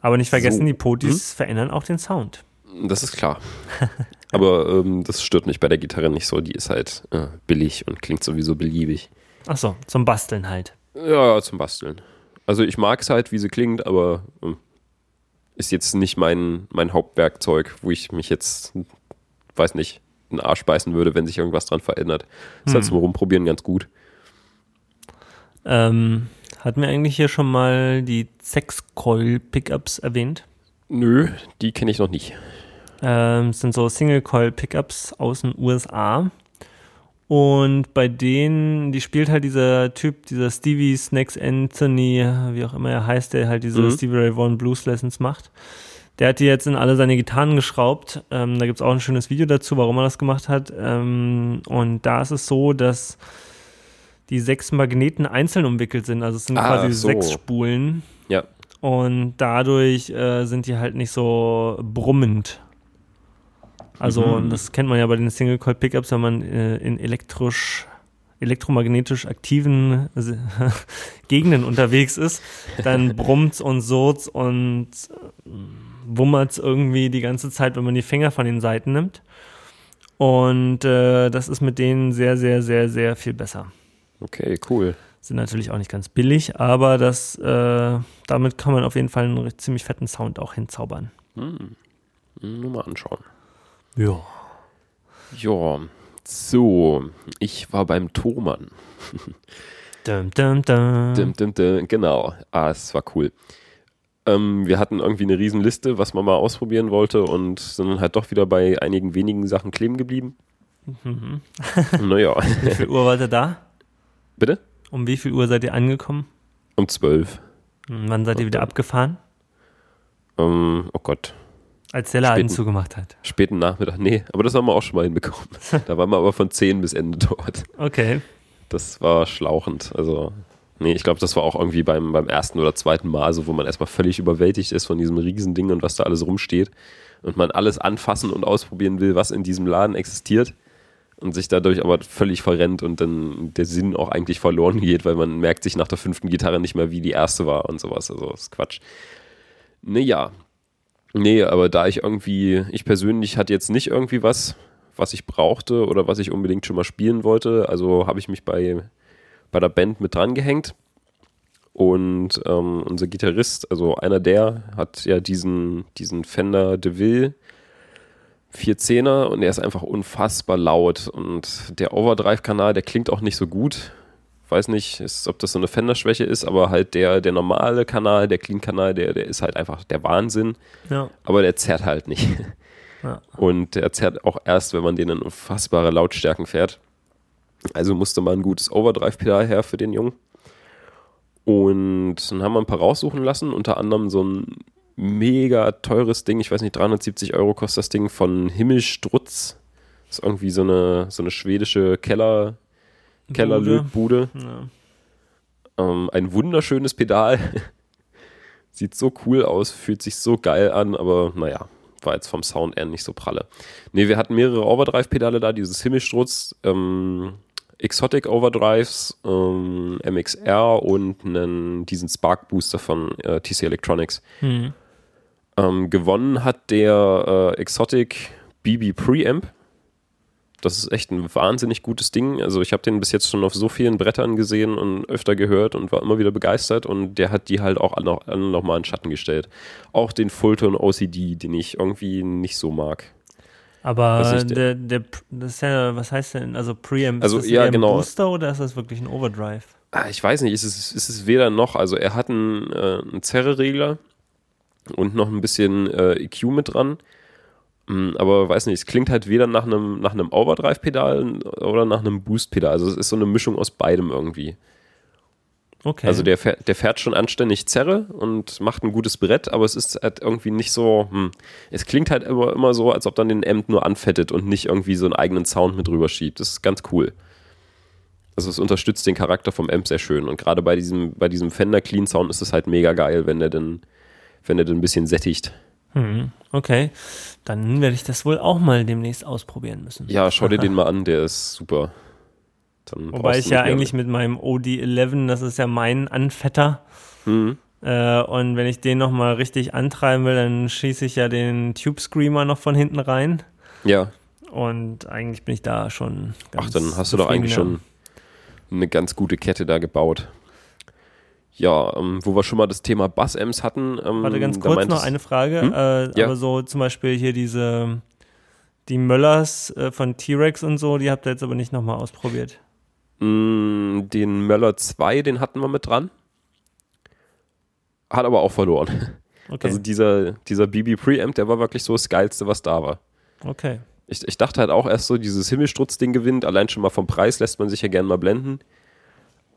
Aber nicht vergessen, So. die Potis verändern auch den Sound. Das ist klar. Aber ähm, das stört mich bei der Gitarre nicht so. Die ist halt äh, billig und klingt sowieso beliebig. Ach so, zum Basteln halt. Ja, zum Basteln. Also ich mag es halt, wie sie klingt, aber ähm, ist jetzt nicht mein, mein Hauptwerkzeug, wo ich mich jetzt, weiß nicht, in den Arsch beißen würde, wenn sich irgendwas dran verändert. Ist halt Hm. zum Rumprobieren ganz gut. Ähm, hatten wir eigentlich hier schon mal die Sex-Coil-Pickups erwähnt? Nö, die kenne ich noch nicht. Ähm, sind so Single-Coil-Pickups aus den USA. Und bei denen, die spielt halt dieser Typ, dieser Stevie Snacks Anthony, wie auch immer er heißt, der halt diese Mhm. Stevie Ray Vaughan Blues Lessons macht. Der hat die jetzt in alle seine Gitarren geschraubt. Ähm, da gibt es auch ein schönes Video dazu, warum er das gemacht hat. Ähm, und da ist es so, dass die sechs Magneten einzeln umwickelt sind. Also es sind Ah, quasi so. sechs Spulen. Ja. Und dadurch äh, sind die halt nicht so brummend. Also, Mhm. das kennt man ja bei den Single Coil Pickups, wenn man äh, in elektrisch, elektromagnetisch aktiven äh, Gegenden unterwegs ist, dann brummt's und surzt und äh, wummert's irgendwie die ganze Zeit, wenn man die Finger von den Seiten nimmt. Und äh, das ist mit denen sehr, sehr, sehr, sehr viel besser. Okay, cool. Sind natürlich auch nicht ganz billig, aber das, äh, damit kann man auf jeden Fall einen ziemlich fetten Sound auch hinzaubern. Hm. Nur mal anschauen. Ja. Ja, so, ich war beim Thomann. Dum, dum, dum. Dim, dim, dim, genau, ah, es war cool. Ähm, wir hatten irgendwie eine Riesenliste, was man mal ausprobieren wollte und sind dann halt doch wieder bei einigen wenigen Sachen kleben geblieben. Mhm. naja, Wie viel Uhr wart ihr da? bitte? Um wie viel Uhr seid ihr angekommen? Um zwölf. Und wann seid ihr wieder abgefahren? Ähm, oh Gott, Als der Laden Späten. zugemacht hat. späten Nachmittag. Nee, aber das haben wir auch schon mal hinbekommen. da waren wir aber von 10 bis Ende dort. Okay. Das war schlauchend. Also, nee, ich glaube, das war auch irgendwie beim, beim ersten oder zweiten Mal so, wo man erstmal völlig überwältigt ist von diesem Riesending und was da alles rumsteht. Und man alles anfassen und ausprobieren will, was in diesem Laden existiert. Und sich dadurch aber völlig verrennt und dann der Sinn auch eigentlich verloren geht, weil man merkt sich nach der fünften Gitarre nicht mehr, wie die erste war und sowas. Also, das ist Quatsch. Naja. Nee, aber da ich irgendwie, ich persönlich hatte jetzt nicht irgendwie was, was ich brauchte oder was ich unbedingt schon mal spielen wollte. Also habe ich mich bei, bei der Band mit dran gehängt. Und ähm, unser Gitarrist, also einer der, hat ja diesen, diesen Fender DeVille 410er und er ist einfach unfassbar laut. Und der Overdrive-Kanal, der klingt auch nicht so gut. Weiß nicht, ist, ob das so eine Fender-Schwäche ist, aber halt der, der normale Kanal, der Clean-Kanal, der, der ist halt einfach der Wahnsinn. Ja. Aber der zerrt halt nicht. ja. Und der zerrt auch erst, wenn man den in unfassbare Lautstärken fährt. Also musste mal ein gutes Overdrive-Pedal her für den Jungen. Und dann haben wir ein paar raussuchen lassen, unter anderem so ein mega teures Ding, ich weiß nicht, 370 Euro kostet das Ding von Himmelstrutz. Das ist irgendwie so eine, so eine schwedische Keller, Kellerlötbude. Ja. Ähm, ein wunderschönes Pedal. Sieht so cool aus, fühlt sich so geil an, aber naja, war jetzt vom Sound eher nicht so pralle. Ne, wir hatten mehrere Overdrive-Pedale da, dieses Himmelstrutz, ähm, Exotic Overdrives, ähm, MXR und einen, diesen Spark Booster von äh, TC Electronics. Hm. Ähm, gewonnen hat der äh, Exotic BB Preamp. Das ist echt ein wahnsinnig gutes Ding. Also ich habe den bis jetzt schon auf so vielen Brettern gesehen und öfter gehört und war immer wieder begeistert und der hat die halt auch noch, noch mal in Schatten gestellt. Auch den Fulton OCD, den ich irgendwie nicht so mag. Aber Was ich- der, der, das ist ja, was heißt denn, also Preamp, Also, ist das ja, ein genau. Booster oder ist das wirklich ein Overdrive? Ah, Ich weiß nicht, ist es, ist es weder noch. Also er hat einen, äh, einen Zerre-Regler und noch ein bisschen äh, EQ mit dran. Mm, Aber weiß nicht, es klingt halt weder nach einem, nach einem Overdrive-Pedal oder nach einem Boost-Pedal. Also es ist so eine Mischung aus beidem irgendwie. Okay. Also der fährt, der fährt schon anständig Zerre und macht ein gutes Brett, aber es ist halt irgendwie nicht so, hm. es klingt halt immer, immer so, als ob dann den Amp nur anfettet und nicht irgendwie so einen eigenen Sound mit rüber schiebt. Das ist ganz cool. Also es unterstützt den Charakter vom Amp sehr schön und gerade bei diesem, bei diesem Fender Clean Sound ist es halt mega geil, wenn der denn, wenn der denn ein bisschen sättigt. Hm, okay. Dann werde ich das wohl auch mal demnächst ausprobieren müssen. Ja, schau dir den mal an, der ist super. Dann Wobei ich ja eigentlich mit meinem OD11, das ist ja mein Anfetter, Hm. äh, und wenn ich den nochmal richtig antreiben will, dann schieße ich ja den Tube Screamer noch von hinten rein. Ja, Und eigentlich bin ich da schon ganz Ach, dann hast du doch eigentlich schon eine ganz gute Kette da gebaut. Ja, ähm, wo wir schon mal das Thema Bass-Amps hatten. Ähm, Warte ganz kurz noch eine Frage. Hm? Äh, Ja. Aber so zum Beispiel hier diese, die Möllers äh, von T-Rex und so, die habt ihr jetzt aber nicht nochmal ausprobiert. mh, den Möller 2, den hatten wir mit dran. Hat aber auch verloren. Okay. Also dieser, dieser BB Preamp, der war wirklich so das Geilste, was da war. okay. Ich, ich dachte halt auch erst so, dieses Himmelstrutz-Ding gewinnt. Allein schon mal vom Preis lässt man sich ja gerne mal blenden.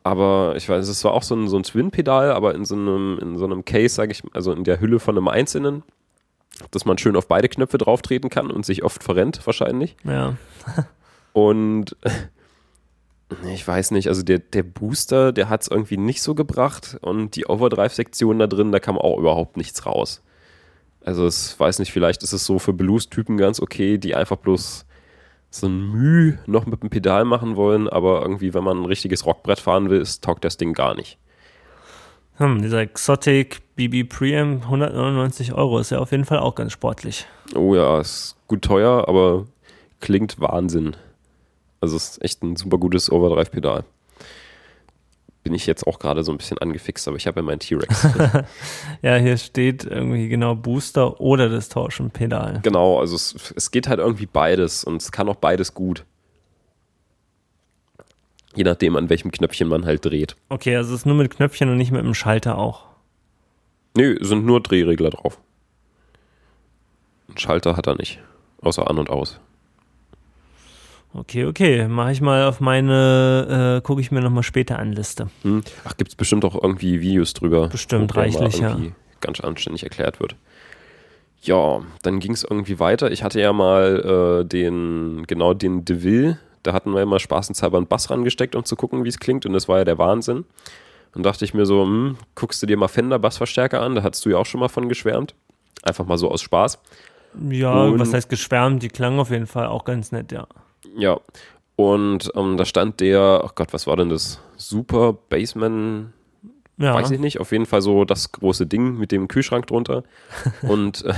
Aber ich weiß, es war auch so ein, so ein Twin-Pedal, aber in so einem, in so einem Case, sage ich, also in der Hülle von einem einzelnen, dass man schön auf beide Knöpfe drauf treten kann und sich oft verrennt, wahrscheinlich. Ja. Und ich weiß nicht, also der, der Booster, der hat es irgendwie nicht so gebracht und die Overdrive-Sektion da drin, da kam auch überhaupt nichts raus. Also es weiß nicht, vielleicht ist es so für Blues-Typen ganz okay, die einfach bloß so ein Müh noch mit dem Pedal machen wollen, aber irgendwie, wenn man ein richtiges Rockbrett fahren will, ist, taugt das Ding gar nicht. Hm, dieser Exotic BB Preamp, 199 Euro, ist ja auf jeden Fall auch ganz sportlich. Oh ja, ist gut teuer, aber klingt Wahnsinn. Also es ist echt ein super gutes Overdrive-Pedal. Bin ich jetzt auch gerade so ein bisschen angefixt, aber ich habe ja meinen T-Rex. Ja, hier steht irgendwie genau Booster oder Distortion-Pedal. genau, also es, es geht halt irgendwie beides und es kann auch beides gut. Je nachdem, an welchem Knöpfchen man halt dreht. Okay, also es ist nur mit Knöpfchen und nicht mit dem Schalter auch. Nö, sind nur Drehregler drauf. Einen Schalter hat er nicht. Außer an und aus. Okay, okay. Mache ich mal auf meine, äh, gucke ich mir nochmal später an Liste. Hm. Ach, gibt es bestimmt auch irgendwie Videos drüber. Bestimmt, reichlich, ja. Ganz anständig erklärt wird. Ja, dann ging es irgendwie weiter. Ich hatte ja mal äh, den, genau den DeVille, da hatten wir immer spaßenshalber einen Bass rangesteckt, um zu gucken, wie es klingt. Und das war ja der Wahnsinn. Und dachte ich mir so, hm, guckst du dir mal Fender Bassverstärker an? Da hattest du ja auch schon mal von geschwärmt. Einfach mal so aus Spaß. Ja, Und- was heißt geschwärmt? Die klangen auf jeden Fall auch ganz nett, ja. Ja. Und ähm, da stand der, ach Gott, was war denn das? Super Bassman Ja, Weiß ich nicht. Auf jeden Fall so das große Ding mit dem Kühlschrank drunter. Und äh,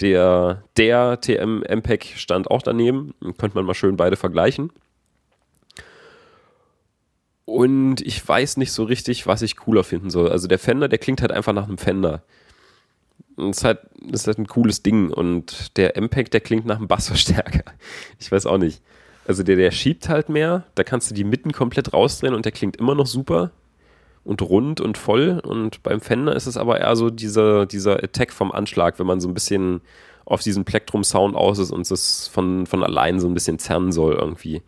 der, der TM MPEG stand auch daneben. Könnte man mal schön beide vergleichen. Und ich weiß nicht so richtig, was ich cooler finden soll. Also der Fender, der klingt halt einfach nach einem Fender. Und es ist halt, das ist halt ein cooles Ding. Und der MPEG, der klingt nach einem Bassverstärker. Ich weiß auch nicht. Also der, der schiebt halt mehr. Da kannst du die Mitten komplett rausdrehen und der klingt immer noch super und rund und voll. Und beim Fender ist es aber eher so dieser, dieser Attack vom Anschlag, wenn man so ein bisschen auf diesen Plektrum-Sound aus ist und es von, von allein so ein bisschen zerren soll irgendwie.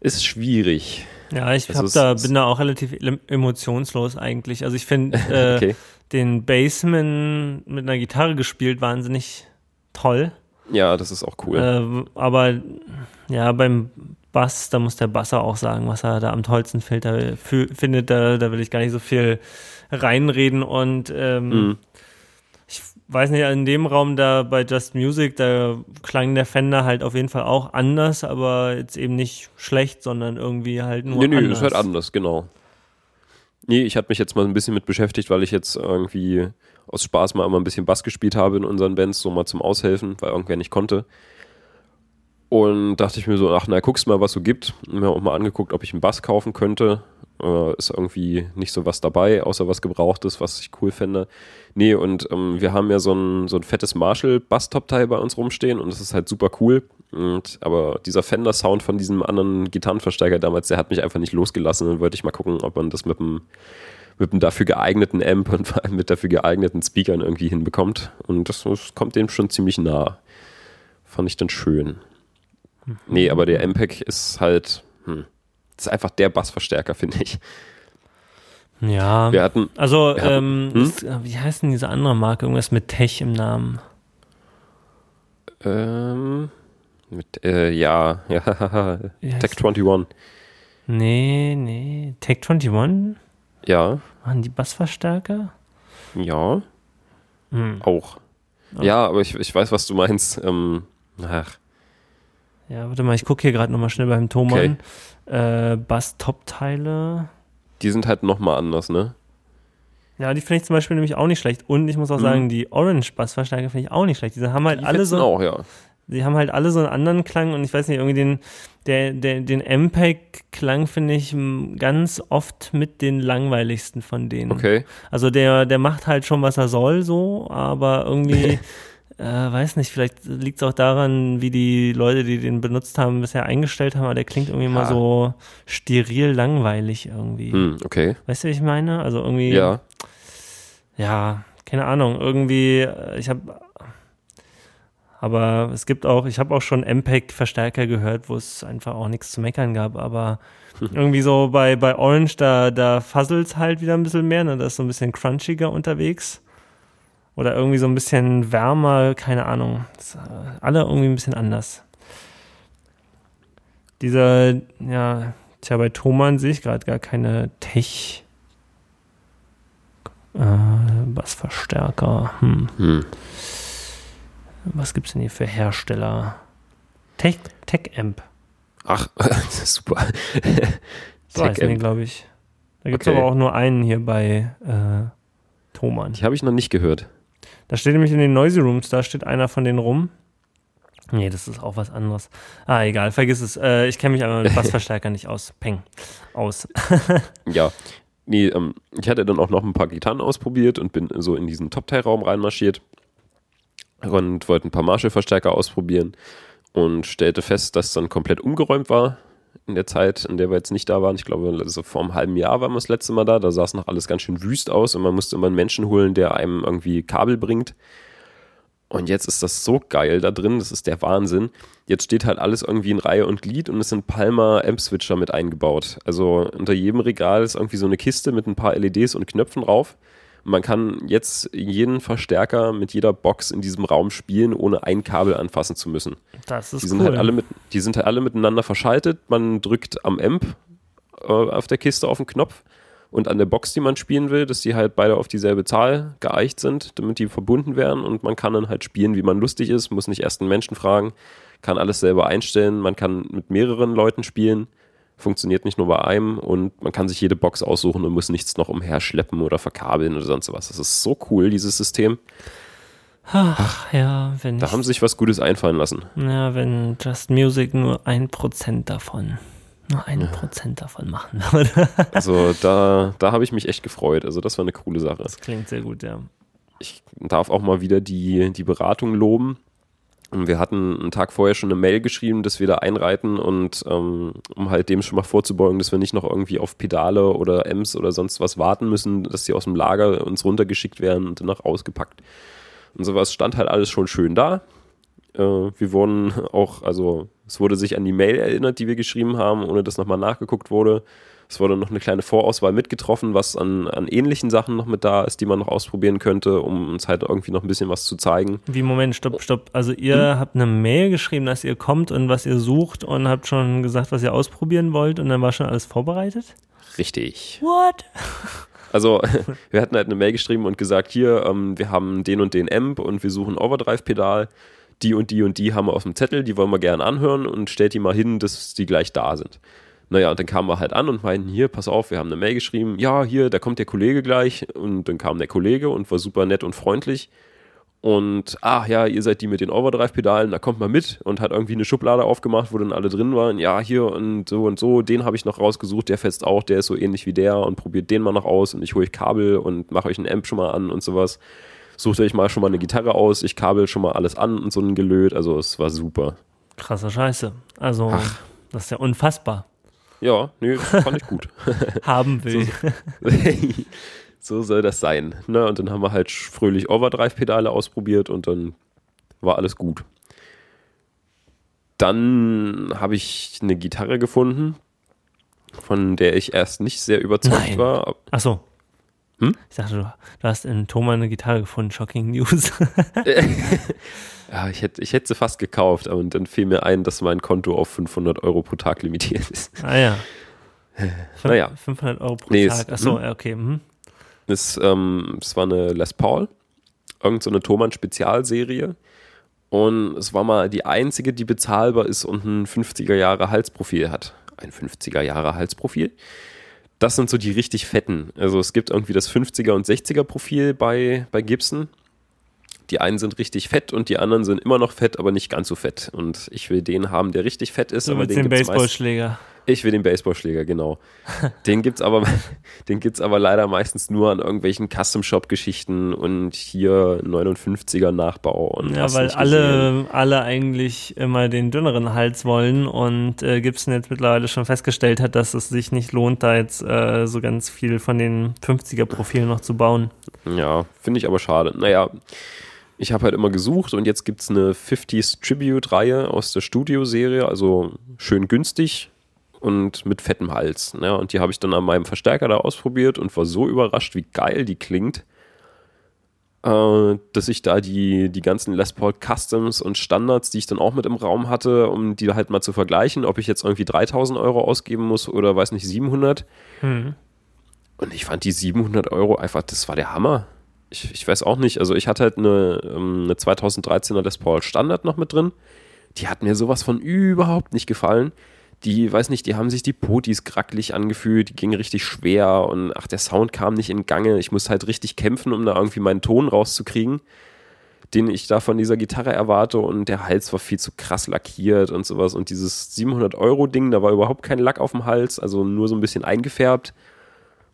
Ist schwierig. ja ich Also da, bin da auch relativ emotionslos eigentlich. Also ich finde äh, Okay. den Bassman mit einer Gitarre gespielt wahnsinnig toll. Ja, das ist auch cool. Äh, aber ja, beim Bass, da muss der Basser auch sagen, was er da am tollsten fü- findet da, da will ich gar nicht so viel reinreden. Und ähm, Mhm. ich weiß nicht, in dem Raum da bei Just Music, da klang der Fender halt auf jeden Fall auch anders, aber jetzt eben nicht schlecht, sondern irgendwie halt nur nee, nee, anders. ist halt anders, genau. Nee, ich hatte mich jetzt mal ein bisschen mit beschäftigt, weil ich jetzt irgendwie aus Spaß mal immer ein bisschen Bass gespielt habe in unseren Bands, so mal zum Aushelfen, weil irgendwer nicht konnte. Und dachte ich mir so, ach na, guckst mal, was so gibt. Und mir auch mal angeguckt, ob ich einen Bass kaufen könnte. Äh, ist irgendwie nicht so was dabei, außer was Gebrauchtes, was ich cool fände. Nee, und ähm, wir haben ja so ein, so ein fettes Marshall-Bass-Top-Teil bei uns rumstehen und das ist halt super cool. Und, aber dieser Fender-Sound von diesem anderen Gitarrenverstärker damals, der hat mich einfach nicht losgelassen. Dann wollte ich mal gucken, ob man das mit einem mit einem dafür geeigneten Amp und vor allem mit dafür geeigneten Speakern irgendwie hinbekommt. Und das, das kommt dem schon ziemlich nah. Fand ich dann schön. Nee, aber der MPEG ist halt, hm, das ist einfach der Bassverstärker, finde ich. Ja. Wir hatten, Also, Wir ähm, hatten- hm? ist, äh, wie heißt denn diese andere Marke? Irgendwas mit Tech im Namen. ähm, mit, äh, ja, ja, heißt- Tech 21, Nee, nee. Tech 21? ja, Waren die Bassverstärker? ja, Hm. auch. Ja, aber ich, ich weiß, was du meinst. Ähm, ach, Ja, warte mal, ich gucke hier gerade nochmal schnell beim Thomann. Äh, Bass-Top-Teile. die sind halt nochmal anders, ne? Ja, die finde ich zum Beispiel nämlich auch nicht schlecht. Und ich muss auch Mhm. sagen, die Orange-Bassverstärker finde ich auch nicht schlecht. Die haben halt Die alle so, auch, ja. Sie haben halt alle so einen anderen Klang und ich weiß nicht, irgendwie den, der, der, den MPEG-Klang finde ich ganz oft mit den langweiligsten von denen. Okay. Also der, der macht halt schon, was er soll, so, aber irgendwie, äh, weiß nicht, vielleicht liegt es auch daran, wie die Leute, die den benutzt haben, bisher eingestellt haben, aber der klingt irgendwie ja. mal so steril langweilig irgendwie. Hm, okay. Weißt du, wie ich meine? Also irgendwie. Ja. Ja, keine Ahnung, irgendwie, äh, ich habe aber es gibt auch, ich habe auch schon MPEG-Verstärker gehört, wo es einfach auch nichts zu meckern gab. Aber irgendwie so bei, bei Orange, da, da fusselt es halt wieder ein bisschen mehr. Ne? Da ist so ein bisschen crunchiger unterwegs. Oder irgendwie so ein bisschen wärmer, keine Ahnung. Das, äh, alle irgendwie ein bisschen anders. Dieser, ja, tja, bei Thomann sehe ich gerade gar keine Tech. Äh, Bassverstärker. Hm. hm. Was gibt es denn hier für Hersteller? Tech, Tech Amp. Ach, super. so heißt den, glaube ich. Da gibt es okay. aber auch nur einen hier bei äh, Thomann. Die habe ich noch nicht gehört. Da steht nämlich in den Noisy Rooms, da steht einer von denen rum. Nee, das ist auch was anderes. Ah, egal, vergiss es. Äh, ich kenne mich aber mit Bassverstärker nicht aus. Peng. Aus. ja. Nee, ähm, ich hatte dann auch noch ein paar Gitarren ausprobiert und bin so in diesen Top-Teil-Raum reinmarschiert und wollte ein paar Marshall-Verstärker ausprobieren und stellte fest, dass dann komplett umgeräumt war in der Zeit, in der wir jetzt nicht da waren. Ich glaube, also vor einem halben Jahr waren wir das letzte Mal da. Da sah es noch alles ganz schön wüst aus und man musste immer einen Menschen holen, der einem irgendwie Kabel bringt. Und jetzt ist das so geil da drin, das ist der Wahnsinn. Jetzt steht halt alles irgendwie in Reihe und Glied und es sind Palmer Amp-Switcher mit eingebaut. Also unter jedem Regal ist irgendwie so eine Kiste mit ein paar LEDs und Knöpfen drauf man kann jetzt jeden Verstärker mit jeder Box in diesem Raum spielen, ohne ein Kabel anfassen zu müssen. Das ist die sind cool. Halt alle mit, die sind halt alle miteinander verschaltet. Man drückt am Amp äh, auf der Kiste auf den Knopf und an der Box, die man spielen will, dass die halt beide auf dieselbe Zahl geeicht sind, damit die verbunden werden und man kann dann halt spielen, wie man lustig ist, muss nicht erst einen Menschen fragen, kann alles selber einstellen, man kann mit mehreren Leuten spielen funktioniert nicht nur bei einem und man kann sich jede Box aussuchen und muss nichts noch umherschleppen oder verkabeln oder sonst was. Das ist so cool, dieses System. Ach, ja, wenn. Da haben sie sich was Gutes einfallen lassen. Ja, wenn Just Music nur ein Prozent davon, nur ein ja. Prozent davon machen würde. also da, da habe ich mich echt gefreut. Also das war eine coole Sache. Das klingt sehr gut, ja. Ich darf auch mal wieder die, die Beratung loben. Wir hatten einen Tag vorher schon eine Mail geschrieben, dass wir da einreiten und ähm, um halt dem schon mal vorzubeugen, dass wir nicht noch irgendwie auf Pedale oder Ems oder sonst was warten müssen, dass die aus dem Lager uns runtergeschickt werden und danach ausgepackt. Und sowas stand halt alles schon schön da. Äh, wir wurden auch, also es wurde sich an die Mail erinnert, die wir geschrieben haben, ohne dass nochmal nachgeguckt wurde. Es wurde noch eine kleine Vorauswahl mitgetroffen, was an, an ähnlichen Sachen noch mit da ist, die man noch ausprobieren könnte, um uns halt irgendwie noch ein bisschen was zu zeigen. Wie, Moment, stopp, stopp. Also ihr hm? habt eine Mail geschrieben, dass ihr kommt und was ihr sucht und habt schon gesagt, was ihr ausprobieren wollt und dann war schon alles vorbereitet? Richtig. What? Also, wir hatten halt eine Mail geschrieben und gesagt, hier, ähm, wir haben den und den Amp und wir suchen Overdrive-Pedal. Die und die und die haben wir auf dem Zettel, die wollen wir gerne anhören und stellt die mal hin, dass die gleich da sind. Naja, und dann kamen wir halt an und meinten, hier, pass auf, wir haben eine Mail geschrieben, ja, hier, da kommt der Kollege gleich. Und dann kam der Kollege und war super nett und freundlich. Und, ach ja, ihr seid die mit den Overdrive-Pedalen, da kommt mal mit und hat irgendwie eine Schublade aufgemacht, wo dann alle drin waren. Ja, hier und so und so, den habe ich noch rausgesucht, der fetzt auch, der ist so ähnlich wie der und probiert den mal noch aus und ich hole euch Kabel und mache euch ein Amp schon mal an und sowas. Sucht euch mal schon mal eine Gitarre aus, ich kabel schon mal alles an und so ein Gelöt. Also es war super. Krasse Scheiße. Also, Ach. das ist ja unfassbar. Ja, nee, fand ich gut. Haben will. So, so, soll das sein. Ne? Und dann haben wir halt fröhlich Overdrive-Pedale ausprobiert und dann war alles gut. Dann habe ich eine Gitarre gefunden, von der ich erst nicht sehr überzeugt Nein. war. Achso. Hm? Ich dachte, du, du hast in Thomas eine Gitarre gefunden, Shocking News. ja, ich hätte, ich hätte sie fast gekauft, aber dann fiel mir ein, dass mein Konto auf 500 Euro pro Tag limitiert ist. Ah ja. naja. 500 Euro pro nee, Tag, achso, hm? okay. Mhm. Es, ähm, es war eine Les Paul, irgend so eine Thomann-Spezialserie. Und es war mal die einzige, die bezahlbar ist und ein 50er Jahre Halsprofil hat. Ein 50er Jahre Halsprofil das sind so die richtig fetten. Also es gibt irgendwie das 50er und 60er Profil bei, bei Gibson. Die einen sind richtig fett und die anderen sind immer noch fett, aber nicht ganz so fett. Und ich will den haben, der richtig fett ist. Du aber willst den den Baseballschläger. Ich will den Baseballschläger, genau. den gibt's aber, den gibt's aber leider meistens nur an irgendwelchen Custom-Shop-Geschichten und hier 59er Nachbau und Ja, weil alle, alle eigentlich immer den dünneren Hals wollen und äh, Gibson jetzt mittlerweile schon festgestellt hat, dass es sich nicht lohnt, da jetzt äh, so ganz viel von den 50er-Profilen noch zu bauen. Ja, finde ich aber schade. Naja, ich habe halt immer gesucht und jetzt gibt's eine 50s Tribute-Reihe aus der Studio-Serie, also schön günstig und mit fettem Hals. Ne? Und die habe ich dann an meinem Verstärker da ausprobiert und war so überrascht, wie geil die klingt, äh, dass ich da die, die ganzen Les Paul Customs und Standards, die ich dann auch mit im Raum hatte, um die halt mal zu vergleichen, ob ich jetzt irgendwie 3000 Euro ausgeben muss oder weiß nicht, 700. Hm. Und ich fand die 700 Euro einfach, das war der Hammer. Ich, ich weiß auch nicht, also ich hatte halt eine, ähm, eine 2013er Les Paul Standard noch mit drin. Die hat mir sowas von überhaupt nicht gefallen. Die, weiß nicht, die haben sich die Potis krackelig angefühlt, die gingen richtig schwer und ach, der Sound kam nicht in Gange. Ich musste halt richtig kämpfen, um da irgendwie meinen Ton rauszukriegen, den ich da von dieser Gitarre erwarte und der Hals war viel zu krass lackiert und sowas und dieses 700 Euro Ding, da war überhaupt kein Lack auf dem Hals, also nur so ein bisschen eingefärbt.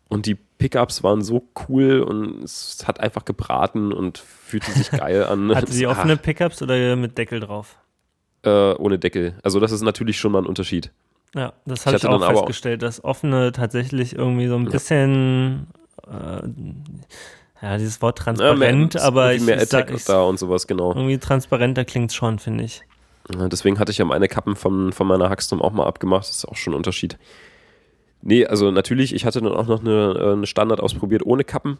Und die Pickups waren so cool und es hat einfach gebraten und fühlte sich geil an. Hatte sie Ah, offene Pickups oder mit Deckel drauf? Äh, ohne Deckel. Also das ist natürlich schon mal ein Unterschied. Ja, das Ich habe ich, hatte auch dann aber auch- festgestellt, dass offene tatsächlich irgendwie so ein Ja. bisschen, äh, ja, dieses Wort Ja, transparent, mehr, aber ich, mehr ich, Attack ich, da und sowas, genau. irgendwie transparenter klingt schon, finde ich. Ja, Deswegen hatte ich ja meine Kappen von, von meiner Haxtum auch mal abgemacht. Das ist auch schon ein Unterschied. Nee, also natürlich, ich hatte dann auch noch eine, äh, eine Standard ausprobiert ohne Kappen.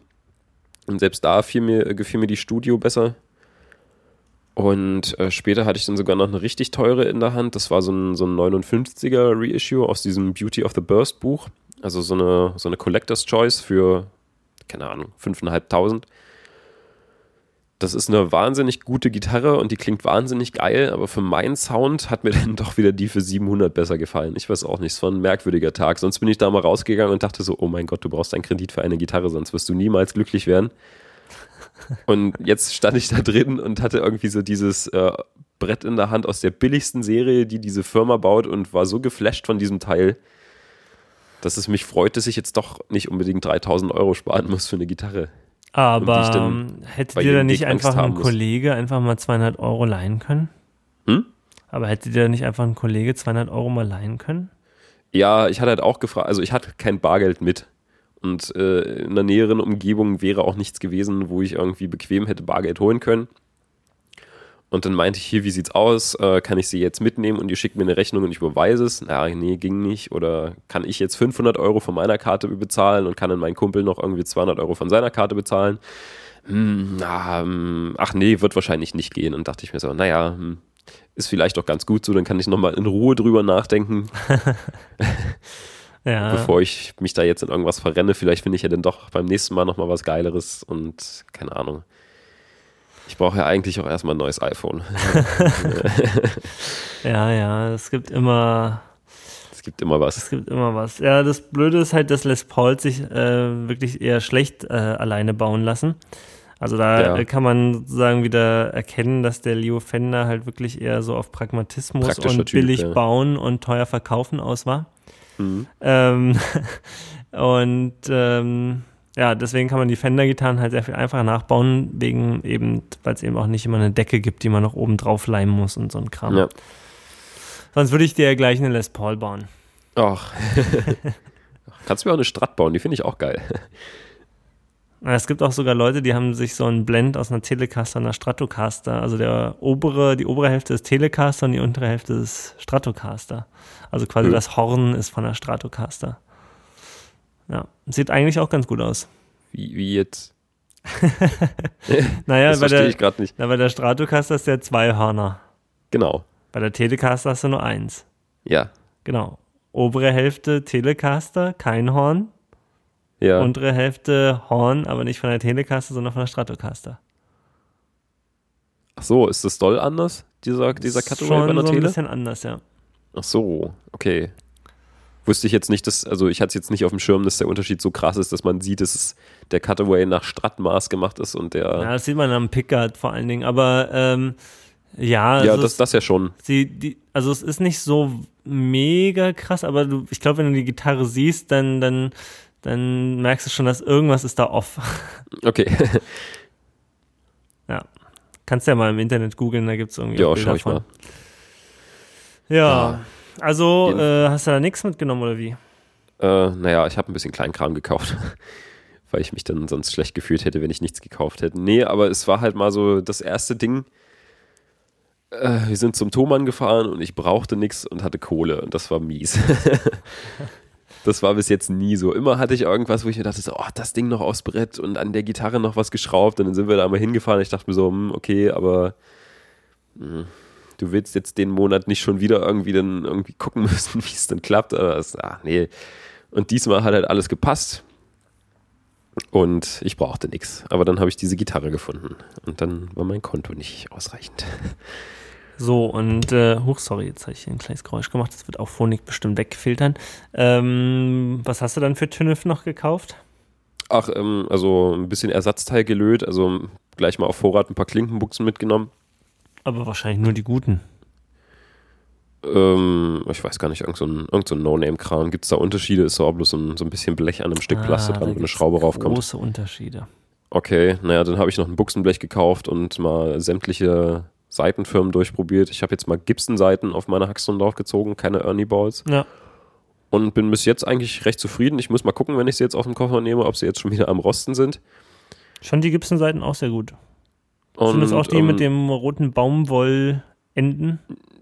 Und selbst da fiel mir, gefiel mir die Studio besser. Und äh, später hatte ich dann sogar noch eine richtig teure in der Hand. Das war so ein, so ein 59er Reissue aus diesem Beauty of the Burst Buch. Also so eine, so eine Collector's Choice für, keine Ahnung, 5.500. Das ist eine wahnsinnig gute Gitarre und die klingt wahnsinnig geil, aber für meinen Sound hat mir dann doch wieder die für 700 besser gefallen. Ich weiß auch nicht, es war ein merkwürdiger Tag. Sonst bin ich da mal rausgegangen und dachte so, oh mein Gott, du brauchst einen Kredit für eine Gitarre, sonst wirst du niemals glücklich werden. Und jetzt stand ich da drin und hatte irgendwie so dieses äh, Brett in der Hand aus der billigsten Serie, die diese Firma baut und war so geflasht von diesem Teil, dass es mich freut, dass ich jetzt doch nicht unbedingt 3000 Euro sparen muss für eine Gitarre. Aber Und die ich dann hätte bei dir da nicht Angst einfach ein haben muss. Kollege einfach mal 200 Euro leihen können? Hm? Aber hätte dir da nicht einfach ein Kollege 200 Euro mal leihen können? Ja, ich hatte halt auch gefragt, also ich hatte kein Bargeld mit. Und äh, in der näheren Umgebung wäre auch nichts gewesen, wo ich irgendwie bequem hätte Bargeld holen können. Und dann meinte ich, hier, wie sieht's aus? Äh, kann ich sie jetzt mitnehmen und ihr schickt mir eine Rechnung und ich überweise es? Na, nee, ging nicht. Oder kann ich jetzt 500 Euro von meiner Karte bezahlen und kann dann mein Kumpel noch irgendwie 200 Euro von seiner Karte bezahlen? Hm, na, hm, ach nee, wird wahrscheinlich nicht gehen. Und dachte ich mir so, naja, hm, ist vielleicht auch ganz gut so, dann kann ich nochmal in Ruhe drüber nachdenken, Ja. bevor ich mich da jetzt in irgendwas verrenne. Vielleicht finde ich ja dann doch beim nächsten Mal nochmal was Geileres und keine Ahnung. Ich brauche ja eigentlich auch erstmal ein neues iPhone. ja, ja, es gibt immer, Es gibt immer es was. gibt immer was. Ja, das Blöde ist halt, dass Les Paul sich äh, wirklich eher schlecht äh, alleine bauen lassen. Also da Ja. kann man sagen wieder erkennen, dass der Leo Fender halt wirklich eher so auf Pragmatismus und Typ, billig ja. bauen und teuer verkaufen aus war. Mhm. Ähm, und ähm, ja, deswegen kann man die Fender-Gitarren halt sehr viel einfacher nachbauen, wegen eben, weil es eben auch nicht immer eine Decke gibt, die man noch oben drauf leimen muss und so ein Kram. Ja. Sonst würde ich dir ja gleich eine Les Paul bauen. Ach. Kannst du mir auch eine Strat bauen, die finde ich auch geil. Ja, Es gibt auch sogar Leute, die haben sich so einen Blend aus einer Telecaster und einer Stratocaster. Also der obere, die obere Hälfte ist Telecaster und die untere Hälfte ist Stratocaster. Also quasi Hm. das Horn ist von der Stratocaster. Ja, sieht eigentlich auch ganz gut aus. Wie, wie jetzt? Naja, das bei verstehe der, ich gerade nicht. na, bei der Stratocaster ist der zwei Hörner. Genau. Bei der Telecaster hast du nur eins. Ja. Genau. Obere Hälfte Telecaster, kein Horn. Ja. Untere Hälfte Horn, aber nicht von der Telecaster, sondern von der Stratocaster. Ach so, ist das doll anders, dieser, dieser Ist Cutaway Schon bei einer so ein Tele? bisschen anders, ja. Ach so, okay. Wusste ich jetzt nicht, dass, also ich hatte es jetzt nicht auf dem Schirm, dass der Unterschied so krass ist, dass man sieht, dass der Cutaway nach Strattmaß gemacht ist und der. Ja, das sieht man am Pickard vor allen Dingen, aber ähm, ja. Ja, also das, das ja schon. Sie, die, also es ist nicht so mega krass, aber du, ich glaube, wenn du die Gitarre siehst, dann, dann, dann merkst du schon, dass irgendwas ist da off. Okay. ja. Kannst ja mal im Internet googeln, da gibt es irgendwie ja, schau ich mal. Ja. Also, äh, hast du da nichts mitgenommen oder wie? Äh, naja, ich habe ein bisschen Kleinkram gekauft, weil ich mich dann sonst schlecht gefühlt hätte, wenn ich nichts gekauft hätte. Nee, aber es war halt mal so das erste Ding. Äh, wir sind zum Thomann gefahren und ich brauchte nichts und hatte Kohle und das war mies. das war bis jetzt nie so. Immer hatte ich irgendwas, wo ich mir dachte, so, oh, das Ding noch aufs Brett und an der Gitarre noch was geschraubt und dann sind wir da mal hingefahren. Ich dachte mir so, hm, okay, aber hm, du willst jetzt den Monat nicht schon wieder irgendwie dann irgendwie gucken müssen, wie es dann klappt. Aber das, ach, nee. Und diesmal hat halt alles gepasst. Und ich brauchte nichts. Aber dann habe ich diese Gitarre gefunden. Und dann war mein Konto nicht ausreichend. So, und, äh, huch, sorry, jetzt habe ich hier ein kleines Geräusch gemacht, das wird auch Phonik bestimmt wegfiltern. Ähm, was hast du dann für TÜNIF noch gekauft? Ach, ähm, also ein bisschen Ersatzteil gelöt. Also gleich mal auf Vorrat ein paar Klinkenbuchsen mitgenommen. Aber wahrscheinlich nur die guten. Ähm, ich weiß gar nicht, irgend so ein, irgend so ein No-Name-Kram. Gibt es da Unterschiede? Ist so bloß so ein, so ein bisschen Blech an einem Stück Plaste Ah, da dran, wo eine Schraube raufkommt. Große Unterschiede. Okay, naja, dann habe ich noch ein Buchsenblech gekauft und mal sämtliche Seitenfirmen durchprobiert. Ich habe jetzt mal Gibson-Seiten auf meine Haxton draufgezogen, keine Ernie Balls. Ja. Und bin bis jetzt eigentlich recht zufrieden. Ich muss mal gucken, wenn ich sie jetzt aus dem Koffer nehme, ob sie jetzt schon wieder am Rosten sind. Schon die Gibson-Seiten auch sehr gut. Und, Sind das auch die ähm, mit dem roten Baumwollenden?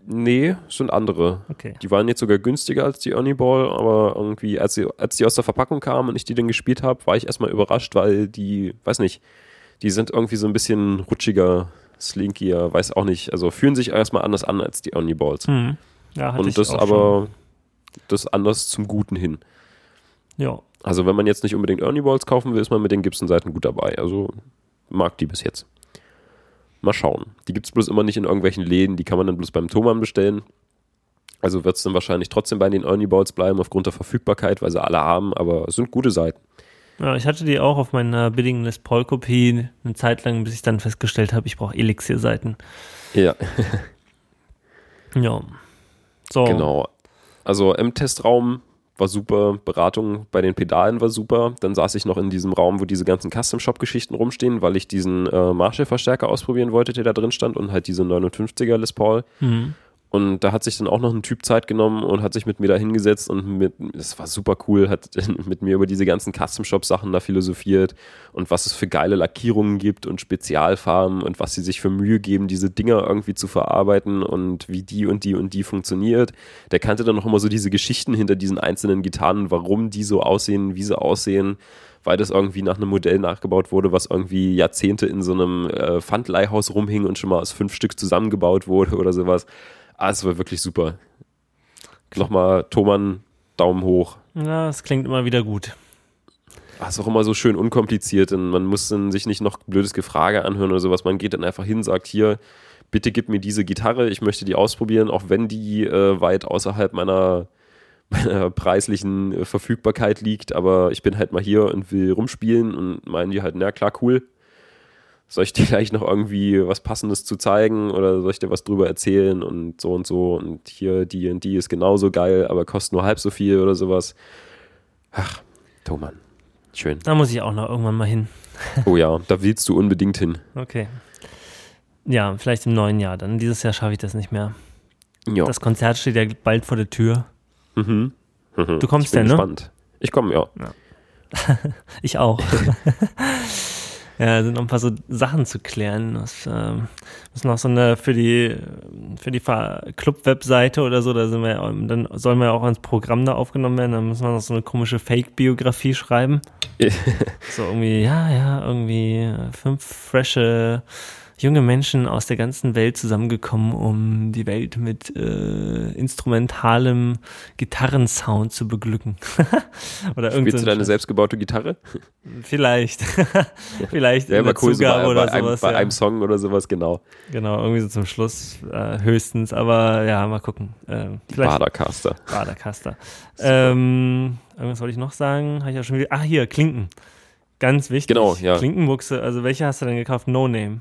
Nee, sind andere. Okay. Die waren jetzt sogar günstiger als die Ernie Ball, aber irgendwie, als sie, als die aus der Verpackung kamen und ich die dann gespielt habe, war ich erstmal überrascht, weil die, weiß nicht, die sind irgendwie so ein bisschen rutschiger, slinkier, weiß auch nicht. Also fühlen sich erstmal anders an als die Ernie Balls. Hm. Ja, hatte und das aber, das anders zum Guten hin. Schon. Ja. Also wenn man jetzt nicht unbedingt Ernie Balls kaufen will, ist man mit den Gibson-Seiten gut dabei. Also mag die bis jetzt. Mal schauen. Die gibt es bloß immer nicht in irgendwelchen Läden, die kann man dann bloß beim Thomann bestellen. Also wird es dann wahrscheinlich trotzdem bei den Ernie Balls bleiben, aufgrund der Verfügbarkeit, weil sie alle haben, aber es sind gute Seiten. ja. Ich hatte die auch auf meiner billigen Les Paul-Kopie eine Zeit lang, bis ich dann festgestellt habe, ich brauche Elixir-Seiten. Ja, Ja. So. genau. Also im Testraum war super, Beratung bei den Pedalen war super. Dann saß ich noch in diesem Raum, wo diese ganzen Custom-Shop-Geschichten rumstehen, weil ich diesen äh, Marshall-Verstärker ausprobieren wollte, der da drin stand und halt diese 59er Les Paul. Mhm. Und da hat sich dann auch noch ein Typ Zeit genommen und hat sich mit mir da hingesetzt und mit, das war super cool, hat mit mir über diese ganzen Custom-Shop-Sachen da philosophiert und was es für geile Lackierungen gibt und Spezialfarben und was sie sich für Mühe geben, diese Dinger irgendwie zu verarbeiten und wie die und die und die funktioniert. Der kannte dann noch immer so diese Geschichten hinter diesen einzelnen Gitarren, warum die so aussehen, wie sie aussehen weil das irgendwie nach einem Modell nachgebaut wurde, was irgendwie Jahrzehnte in so einem äh, Pfandleihhaus rumhing und schon mal aus fünf Stück zusammengebaut wurde oder sowas. Ah, es war wirklich super. Nochmal, Thomann, Daumen hoch. Ja, das klingt immer wieder gut. Ah, ist auch immer so schön unkompliziert und man muss dann sich nicht noch blödes Gefrage anhören oder sowas. Man geht dann einfach hin, sagt hier, bitte gib mir diese Gitarre, ich möchte die ausprobieren, auch wenn die äh, weit außerhalb meiner, meiner preislichen äh, Verfügbarkeit liegt, aber ich bin halt mal hier und will rumspielen und meinen die halt, na klar, cool. Soll ich dir gleich noch irgendwie was Passendes zu zeigen oder soll ich dir was drüber erzählen und so und so und hier die und die ist genauso geil, aber kostet nur halb so viel oder sowas. Ach, Thomann, schön. Da muss ich auch noch irgendwann mal hin. Oh ja, da willst du unbedingt hin. Okay. Ja, vielleicht im neuen Jahr. Dann dieses Jahr schaffe ich das nicht mehr. Ja. Das Konzert steht ja bald vor der Tür. mhm. Mhm. Du kommst ich bin denn, ne? gespannt. Ich komme, ja. Ich auch. Ja, sind noch ein paar so Sachen zu klären. Das ähm, müssen noch so eine für die für die Club-Webseite oder so, da sind wir dann sollen wir ja auch ins Programm da aufgenommen werden, dann müssen wir noch so eine komische Fake-Biografie schreiben. so irgendwie, ja, ja, irgendwie fünf frische junge Menschen aus der ganzen Welt zusammengekommen, um die Welt mit äh, instrumentalem Gitarrensound zu beglücken. oder Spielst du deine selbstgebaute Gitarre? Vielleicht. Vielleicht ja, in der cool, Zugabe so bei, oder bei sowas. Einem, bei ja. einem Song oder sowas, genau. Genau, irgendwie so zum Schluss äh, höchstens. Aber ja, mal gucken. Äh, Badercaster. Badercaster. ähm, irgendwas wollte ich noch sagen. Habe ich ja schon wieder. Ach, hier, Klinken. Ganz wichtig. Genau, ja. Klinkenbuchse. Also, welche hast du denn gekauft? No Name.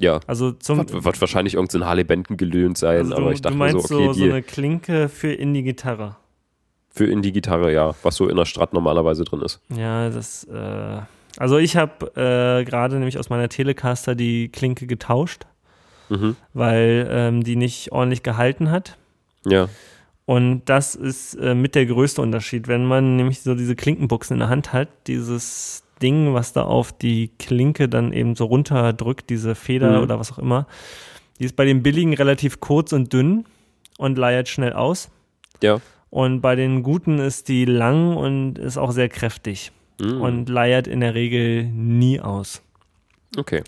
Ja. Also zum wird, wird wahrscheinlich irgendein Harley Benton gelöhnt sein, also du, aber ich dachte du meinst so, okay, so, so eine Klinke für Indie-Gitarre. Für Indie-Gitarre, ja, was so in der Strat normalerweise drin ist. Ja, das, äh, also ich habe äh, gerade nämlich aus meiner Telecaster die Klinke getauscht, mhm. weil ähm, die nicht ordentlich gehalten hat. Ja. Und das ist äh, mit der größte Unterschied, wenn man nämlich so diese Klinkenbuchsen in der Hand hat, dieses Ding, was da auf die Klinke dann eben so runterdrückt, diese Feder mhm. oder was auch immer. Die ist bei den billigen relativ kurz und dünn und leiert schnell aus. Ja. Und bei den guten ist die lang und ist auch sehr kräftig mhm. und leiert in der Regel nie aus. Okay.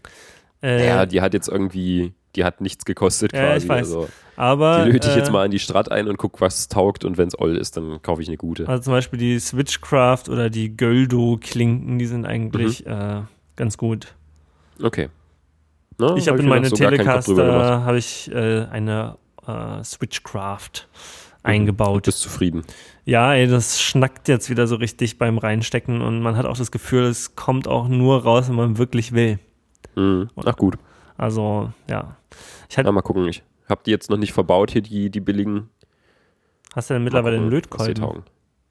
Äh, ja, die hat jetzt irgendwie die hat nichts gekostet ja, quasi. Ich weiß. Also, Aber, die löte ich äh, jetzt mal in die Strat ein und guck, was taugt und wenn es all ist, dann kaufe ich eine gute. Also zum Beispiel die Switchcraft oder die Göldo-Klinken, die sind eigentlich mhm. äh, ganz gut. Okay. Na, ich habe hab in meine Telecaster habe ich äh, eine äh, Switchcraft mhm. eingebaut. Und bist zufrieden? Ja, ey, das schnackt jetzt wieder so richtig beim Reinstecken und man hat auch das Gefühl, es kommt auch nur raus, wenn man wirklich will. Mhm. Ach gut. Also, ja. Ich hatte, ja, mal gucken. Ich habe die jetzt noch nicht verbaut hier, die, die billigen. Hast du denn mittlerweile einen Lötkolben?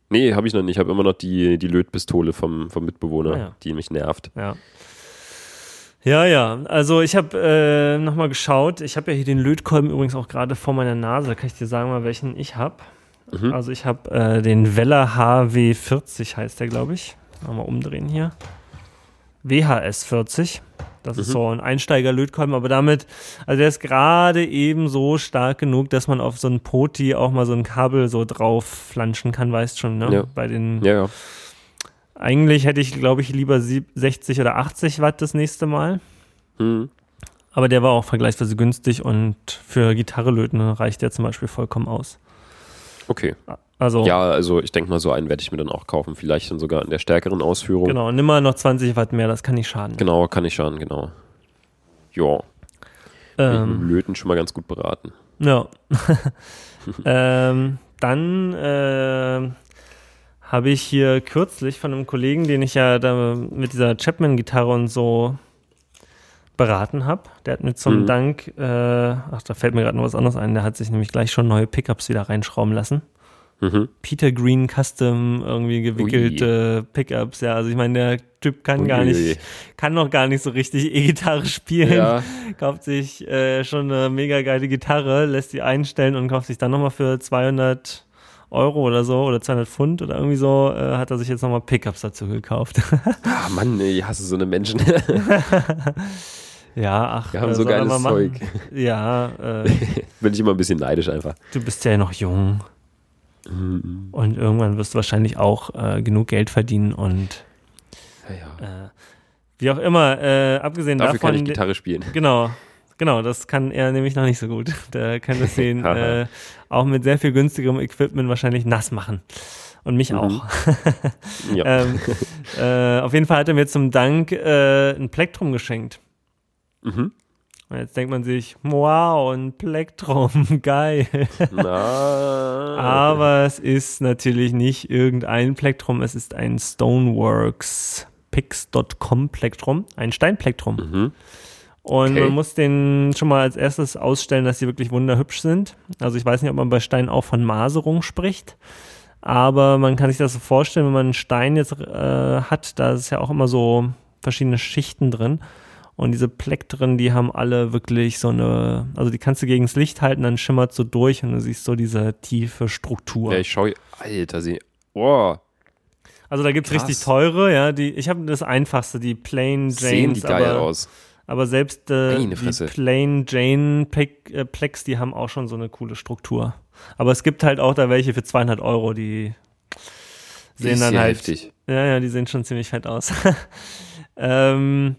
Nee, habe ich noch nicht. Ich habe immer noch die, die Lötpistole vom, vom Mitbewohner, ah, ja. die mich nervt. Ja. Ja, ja. Also ich habe äh, nochmal geschaut. Ich habe ja hier den Lötkolben übrigens auch gerade vor meiner Nase. Da kann ich dir sagen, mal welchen ich habe. Mhm. Also ich habe äh, den Weller HW40 heißt der, glaube ich. Mal umdrehen hier. WHS 40. Das mhm. ist so ein Einsteiger-Lötkolben, aber damit, also der ist gerade eben so stark genug, dass man auf so ein Poti auch mal so ein Kabel so drauf flanschen kann, weißt schon, ne? Ja. Bei den. Ja, ja. Eigentlich hätte ich, glaube ich, lieber 60 oder 80 Watt das nächste Mal. Mhm. Aber der war auch vergleichsweise günstig und für Gitarre löten reicht der zum Beispiel vollkommen aus. Okay. Also, ja, also ich denke mal, so einen werde ich mir dann auch kaufen. Vielleicht dann sogar in der stärkeren Ausführung. Genau, nimm mal noch 20 Watt mehr, das kann nicht schaden. Genau, kann nicht schaden, genau. Ja. Ähm, mit Löten schon mal ganz gut beraten. Ja. ähm, dann äh, habe ich hier kürzlich von einem Kollegen, den ich ja da mit dieser Chapman-Gitarre und so beraten habe. Der hat mir zum mhm. Dank, äh, ach, da fällt mir gerade noch was anderes ein, der hat sich nämlich gleich schon neue Pickups wieder reinschrauben lassen. Mhm. Peter Green Custom irgendwie gewickelte. Pickups, ja. Also ich meine, der Typ kann Ui. gar nicht, kann noch gar nicht so richtig E-Gitarre spielen. Ja. Kauft sich äh, schon eine mega geile Gitarre, lässt die einstellen und kauft sich dann nochmal für 200 Euro oder so oder 200 Pfund oder irgendwie so, äh, hat er sich jetzt nochmal Pickups dazu gekauft. ah, Mann, ich hasse so eine Menschen. ja, ach. Wir haben so geiles Zeug. Ja. Äh, Bin ich immer ein bisschen neidisch einfach. Du bist ja noch jung. Mhm. Und irgendwann wirst du wahrscheinlich auch äh, genug Geld verdienen und ja. Äh, wie auch immer, äh, abgesehen Dafür davon. kann ich Gitarre spielen. Genau, genau, das kann er nämlich noch nicht so gut. Der kann das sehen, äh, auch mit sehr viel günstigerem Equipment wahrscheinlich nass machen. Und mich mhm. auch. ähm, äh, auf jeden Fall hat er mir zum Dank äh, ein Plektrum geschenkt. Mhm. Und jetzt denkt man sich, wow, ein Plektrum, geil. Aber es ist natürlich nicht irgendein Plektrum, es ist ein Stoneworks Pix.com Plektrum, ein Steinplektrum. Mhm. Und okay. man muss den schon mal als erstes ausstellen, dass sie wirklich wunderhübsch sind. Also ich weiß nicht, ob man bei Stein auch von Maserung spricht. Aber man kann sich das so vorstellen, wenn man einen Stein jetzt äh, hat, da ist ja auch immer so verschiedene Schichten drin. Und diese Plektren, die haben alle wirklich so eine, also die kannst du gegen das Licht halten, dann schimmert so durch und du siehst so diese tiefe Struktur. Ja, ich schau, Alter, sie, oh. Also da gibt es richtig teure, ja, die, ich habe das einfachste, die Plain Janes. Sehen die geil aber, aus. Aber selbst äh, die Plain Jane äh, Plex, die haben auch schon so eine coole Struktur. Aber es gibt halt auch da welche für 200 Euro, die sehen dann halt. Heftig. Ja, ja, die sehen schon ziemlich fett aus. ähm,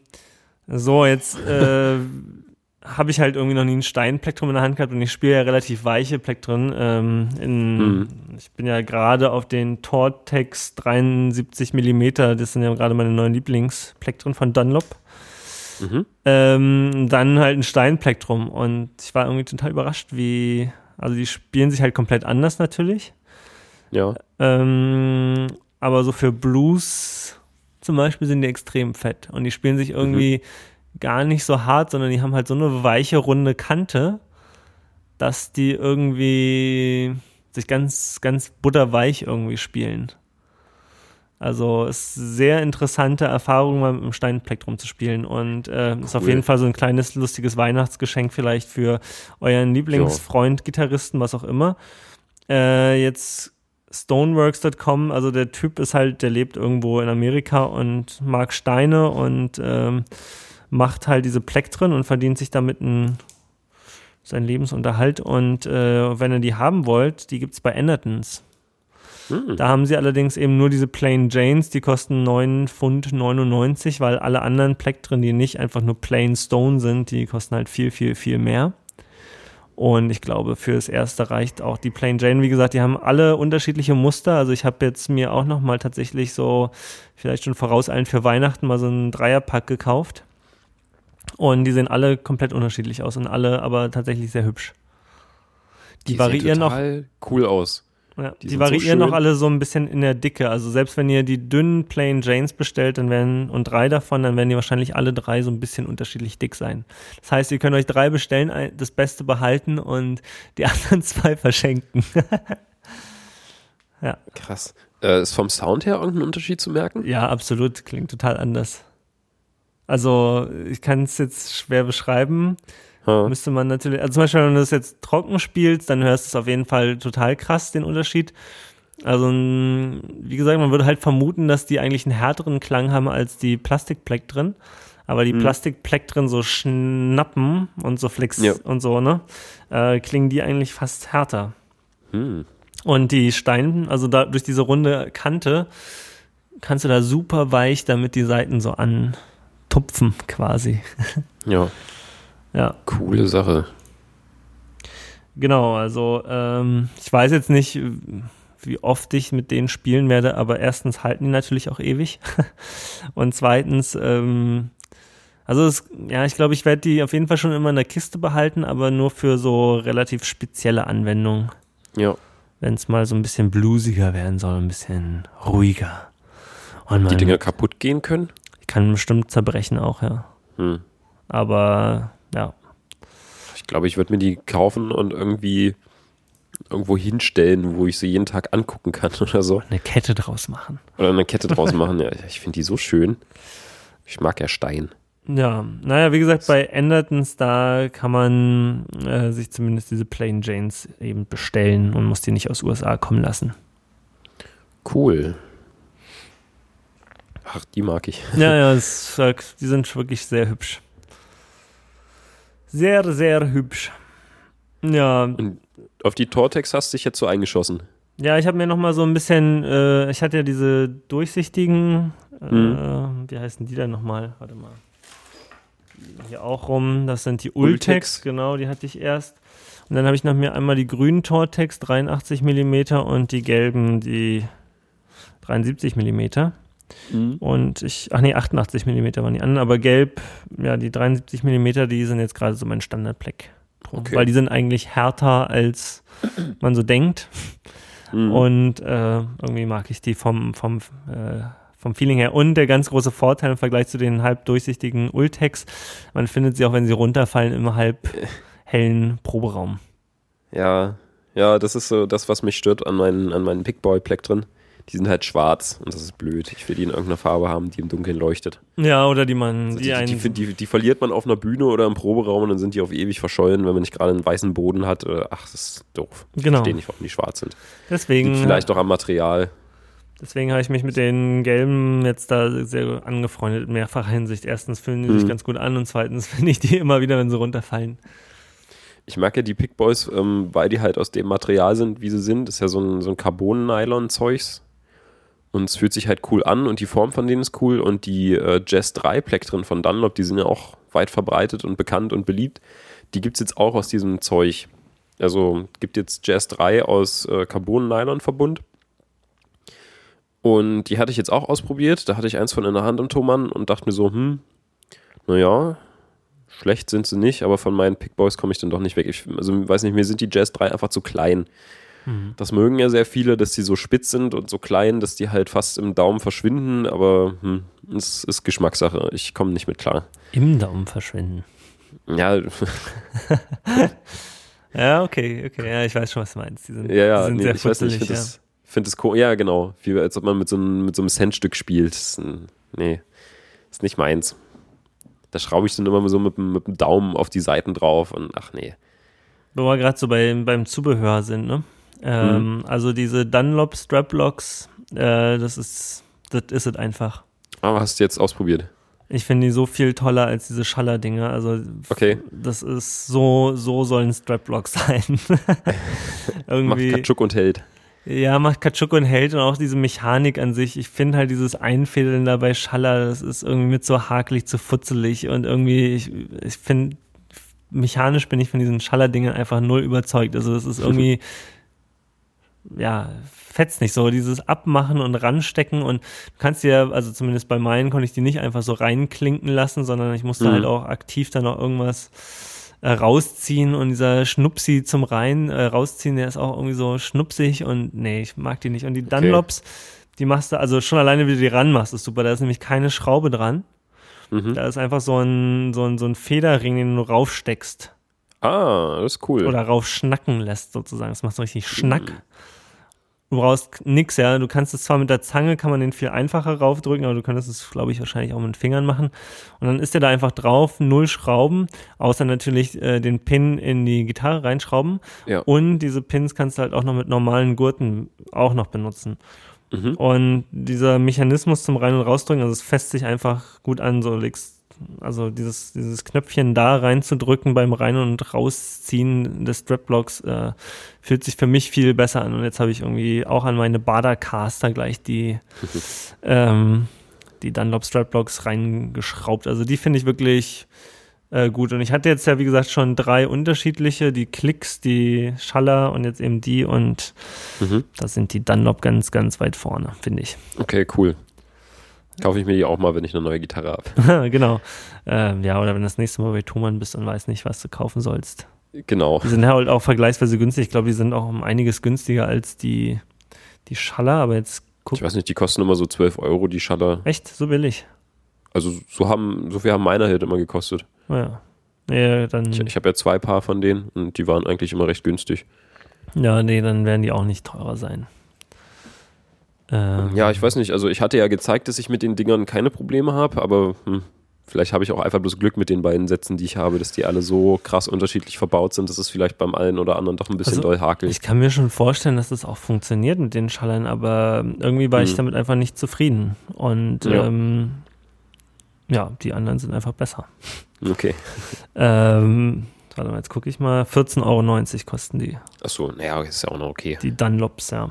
So, jetzt äh, habe ich halt irgendwie noch nie ein Steinplektrum in der Hand gehabt und ich spiele ja relativ weiche Plektren. Ähm, in, mhm. Ich bin ja gerade auf den Tortex 73 mm, das sind ja gerade meine neuen Lieblingsplektren von Dunlop. Mhm. Ähm, dann halt ein Steinplektrum und ich war irgendwie total überrascht, wie, also die spielen sich halt komplett anders natürlich. Ja. Ähm, aber so für Blues zum Beispiel sind die extrem fett und die spielen sich irgendwie mhm. gar nicht so hart, sondern die haben halt so eine weiche, runde Kante, dass die irgendwie sich ganz, ganz butterweich irgendwie spielen. Also ist sehr interessante Erfahrung, mal mit dem Steinplektrum zu spielen und äh, cool. ist auf jeden Fall so ein kleines lustiges Weihnachtsgeschenk vielleicht für euren Lieblingsfreund, Gitarristen, was auch immer. Äh, jetzt Stoneworks.com, also der Typ ist halt, der lebt irgendwo in Amerika und mag Steine und ähm, macht halt diese Plektren und verdient sich damit ein, seinen Lebensunterhalt. Und äh, wenn ihr die haben wollt, die gibt es bei Endertons. Hm. Da haben sie allerdings eben nur diese Plain Janes, die kosten 9 Pfund 99, weil alle anderen Plektren, die nicht einfach nur Plain Stone sind, die kosten halt viel, viel, viel mehr. Und ich glaube, für das erste reicht auch die Plain Jane. Wie gesagt, die haben alle unterschiedliche Muster. Also ich habe jetzt mir auch nochmal tatsächlich so, vielleicht schon vorauseilend für Weihnachten mal so einen Dreierpack gekauft. Und die sehen alle komplett unterschiedlich aus und alle aber tatsächlich sehr hübsch. Die, die variieren noch. cool aus. Ja, die, die variieren so noch alle so ein bisschen in der Dicke. Also selbst wenn ihr die dünnen Plain Janes bestellt, dann werden und drei davon, dann werden die wahrscheinlich alle drei so ein bisschen unterschiedlich dick sein. Das heißt, ihr könnt euch drei bestellen, das Beste behalten und die anderen zwei verschenken. ja. Krass. Äh, ist vom Sound her irgendein Unterschied zu merken? Ja, absolut. Klingt total anders. Also ich kann es jetzt schwer beschreiben. Ha. Müsste man natürlich, also zum Beispiel, wenn du das jetzt trocken spielst, dann hörst du es auf jeden Fall total krass, den Unterschied. Also, wie gesagt, man würde halt vermuten, dass die eigentlich einen härteren Klang haben als die Plastikpleck drin. Aber die hm. Plastikpleck drin so schnappen und so flex ja. und so, ne? Äh, klingen die eigentlich fast härter. Hm. Und die Steine, also da durch diese runde Kante, kannst du da super weich damit die Seiten so antupfen, quasi. Ja. Ja. Coole Sache. Genau, also ähm, ich weiß jetzt nicht, wie oft ich mit denen spielen werde, aber erstens halten die natürlich auch ewig. Und zweitens, ähm, also es, ja, ich glaube, ich werde die auf jeden Fall schon immer in der Kiste behalten, aber nur für so relativ spezielle Anwendungen. Ja. Wenn es mal so ein bisschen bluesiger werden soll, ein bisschen ruhiger. Und die Dinger kaputt gehen können? Die kann bestimmt zerbrechen auch, ja. Hm. Aber. Ich glaube, ich würde mir die kaufen und irgendwie irgendwo hinstellen, wo ich sie jeden Tag angucken kann oder so. Eine Kette draus machen. Oder eine Kette draus machen, ja. Ich finde die so schön. Ich mag ja Stein. Ja, naja, wie gesagt, bei Endertons, da kann man äh, sich zumindest diese Plain Janes eben bestellen und muss die nicht aus USA kommen lassen. Cool. Ach, die mag ich. Ja, ja, es, die sind wirklich sehr hübsch. Sehr, sehr hübsch. Ja. Und auf die Tortex hast du dich jetzt so eingeschossen. Ja, ich habe mir noch mal so ein bisschen, äh, ich hatte ja diese durchsichtigen, äh, mhm. wie heißen die denn nochmal? Warte mal. Hier auch rum, das sind die Ultex, Ultex. genau, die hatte ich erst. Und dann habe ich noch mir einmal die grünen Tortex, 83 mm und die gelben, die 73 mm. Mhm. Und ich, ach nee, 88 mm waren die anderen, aber gelb, ja, die 73 mm, die sind jetzt gerade so mein Standardpleck. Okay. Weil die sind eigentlich härter, als man so denkt. Mhm. Und äh, irgendwie mag ich die vom, vom, äh, vom Feeling her. Und der ganz große Vorteil im Vergleich zu den halb durchsichtigen Ultex, man findet sie auch, wenn sie runterfallen, im halb hellen Proberaum. Ja, ja, das ist so das, was mich stört an meinen, an meinen Pickboy-Pleck drin die sind halt schwarz und das ist blöd. Ich will die in irgendeiner Farbe haben, die im Dunkeln leuchtet. Ja, oder die man. Also die, die, die, die, verliert man auf einer Bühne oder im Proberaum und dann sind die auf ewig verschollen, wenn man nicht gerade einen weißen Boden hat. Ach, das ist doof. Genau. Ich verstehe nicht, warum die schwarz sind. Deswegen. Liegt vielleicht auch am Material. Deswegen habe ich mich mit den gelben jetzt da sehr angefreundet in mehrfacher Hinsicht. Erstens fühlen die hm. sich ganz gut an und zweitens finde ich die immer wieder, wenn sie runterfallen. Ich mag ja die Pickboys, ähm, weil die halt aus dem Material sind, wie sie sind. Das ist ja so ein, so ein Carbon-Nylon-Zeugs. Und es fühlt sich halt cool an und die Form von denen ist cool und die äh, Jazz 3 Plektren von Dunlop, die sind ja auch weit verbreitet und bekannt und beliebt. Die gibt es jetzt auch aus diesem Zeug. Also gibt jetzt Jazz 3 aus äh, Carbon-Nylon-Verbund. Und die hatte ich jetzt auch ausprobiert. Da hatte ich eins von in der Hand im Thomann und dachte mir so, hm, naja, schlecht sind sie nicht, aber von meinen Pickboys komme ich dann doch nicht weg. Ich also, weiß nicht, mir sind die Jazz 3 einfach zu klein. Mhm. Das mögen ja sehr viele, dass die so spitz sind und so klein, dass die halt fast im Daumen verschwinden, aber hm, es ist Geschmackssache. Ich komme nicht mit klar. Im Daumen verschwinden. Ja. ja, okay, okay. Ja, ich weiß schon, was du meinst. Die sind, ja, ja, die sind nee, sehr ich weiß nicht, ich finde ja. das, find das cool. Ja, genau. Wie als ob man mit so einem, mit so einem Centstück spielt. Das ist ein, nee, ist nicht meins. Da schraube ich dann immer so mit, mit dem Daumen auf die Seiten drauf und ach nee. Wo wir gerade so bei, beim Zubehör sind, ne? Ähm, Mhm. Also diese Dunlop Straplocks, äh, das ist, das ist es einfach. Aber hast du jetzt ausprobiert? Ich finde die so viel toller als diese Schaller-Dinger. Also Okay. das ist so, so sollen Straplocks sein. Macht Irgendwie. Katschuk und hält. Ja, macht Katschuk und hält und auch diese Mechanik an sich. Ich finde halt dieses Einfädeln da bei Schaller, das ist irgendwie mit so hakelig zu futzelig und irgendwie, ich, ich finde, mechanisch bin ich von diesen Schallerdingen einfach null überzeugt. Also das ist irgendwie, ja, fetzt nicht so. Dieses Abmachen und ranstecken und du kannst dir, also zumindest bei meinen konnte ich die nicht einfach so reinklinken lassen, sondern ich musste Mhm. halt auch aktiv dann noch irgendwas äh, rausziehen und dieser Schnupsi zum Rein äh, rausziehen, der ist auch irgendwie so schnupsig und nee, ich mag die nicht. Und die Dunlops, die machst du, also schon alleine, wie du die ranmachst, ist super. Da ist nämlich keine Schraube dran. Mhm. Da ist einfach so ein, so ein, so ein Federring, den du raufsteckst Ah, das ist cool. oder raufschnacken lässt sozusagen. Das macht so richtig Schnack. Du brauchst nix, ja. Du kannst es zwar mit der Zange, kann man den viel einfacher raufdrücken, aber du könntest es, glaube ich, wahrscheinlich auch mit den Fingern machen. Und dann ist der da einfach drauf, null Schrauben, außer natürlich äh, den Pin in die Gitarre reinschrauben. Ja. Und diese Pins kannst du halt auch noch mit normalen Gurten auch noch benutzen. Mhm. Und dieser Mechanismus zum Rein- und Rausdrücken, also es fässt sich einfach gut an, so legst, also dieses, dieses Knöpfchen da reinzudrücken beim Rein- und Rausziehen des Strapblocks äh, fühlt sich für mich viel besser an. Und jetzt habe ich irgendwie auch an meine Bader-Caster gleich die, ähm, die Dunlop Strapblocks reingeschraubt. Also die finde ich wirklich äh, gut. Und ich hatte jetzt ja, wie gesagt, schon drei unterschiedliche, die Klicks, die Schaller und jetzt eben die und Mhm. da sind die Dunlop ganz, ganz weit vorne, finde ich. Okay, cool. Kaufe ich mir die auch mal, wenn ich eine neue Gitarre habe. genau. Ähm, ja, oder wenn du das nächste Mal bei Thomann bist und weißt nicht, was du kaufen sollst. Genau. Die sind halt auch vergleichsweise günstig. Ich glaube, die sind auch um einiges günstiger als die, die Schaller, aber jetzt guck. Ich weiß nicht, die kosten immer so 12 Euro, die Shutter. Echt? So billig? Also so haben, so viel haben meine halt immer gekostet. Naja. Nee, dann, Ich, ich habe ja zwei Paar von denen und die waren eigentlich immer recht günstig. ja, nee, dann werden die auch nicht teurer sein. Ähm, Ja, ich weiß nicht, also ich hatte ja gezeigt, dass ich mit den Dingern keine Probleme habe, aber hm, vielleicht habe ich auch einfach bloß Glück mit den beiden Sätzen, die ich habe, dass die alle so krass unterschiedlich verbaut sind, dass es vielleicht beim einen oder anderen doch ein bisschen Also, doll hakelt. Ich kann mir schon vorstellen, dass das auch funktioniert mit den Schallern, aber irgendwie war ich Mhm. damit einfach nicht zufrieden. Und Ja. ähm, ja, die anderen sind einfach besser. Okay. Ähm, warte mal, jetzt gucke ich mal. 14,90 Euro kosten die, Achso, naja, ist ja auch noch okay. die Dunlops, ja.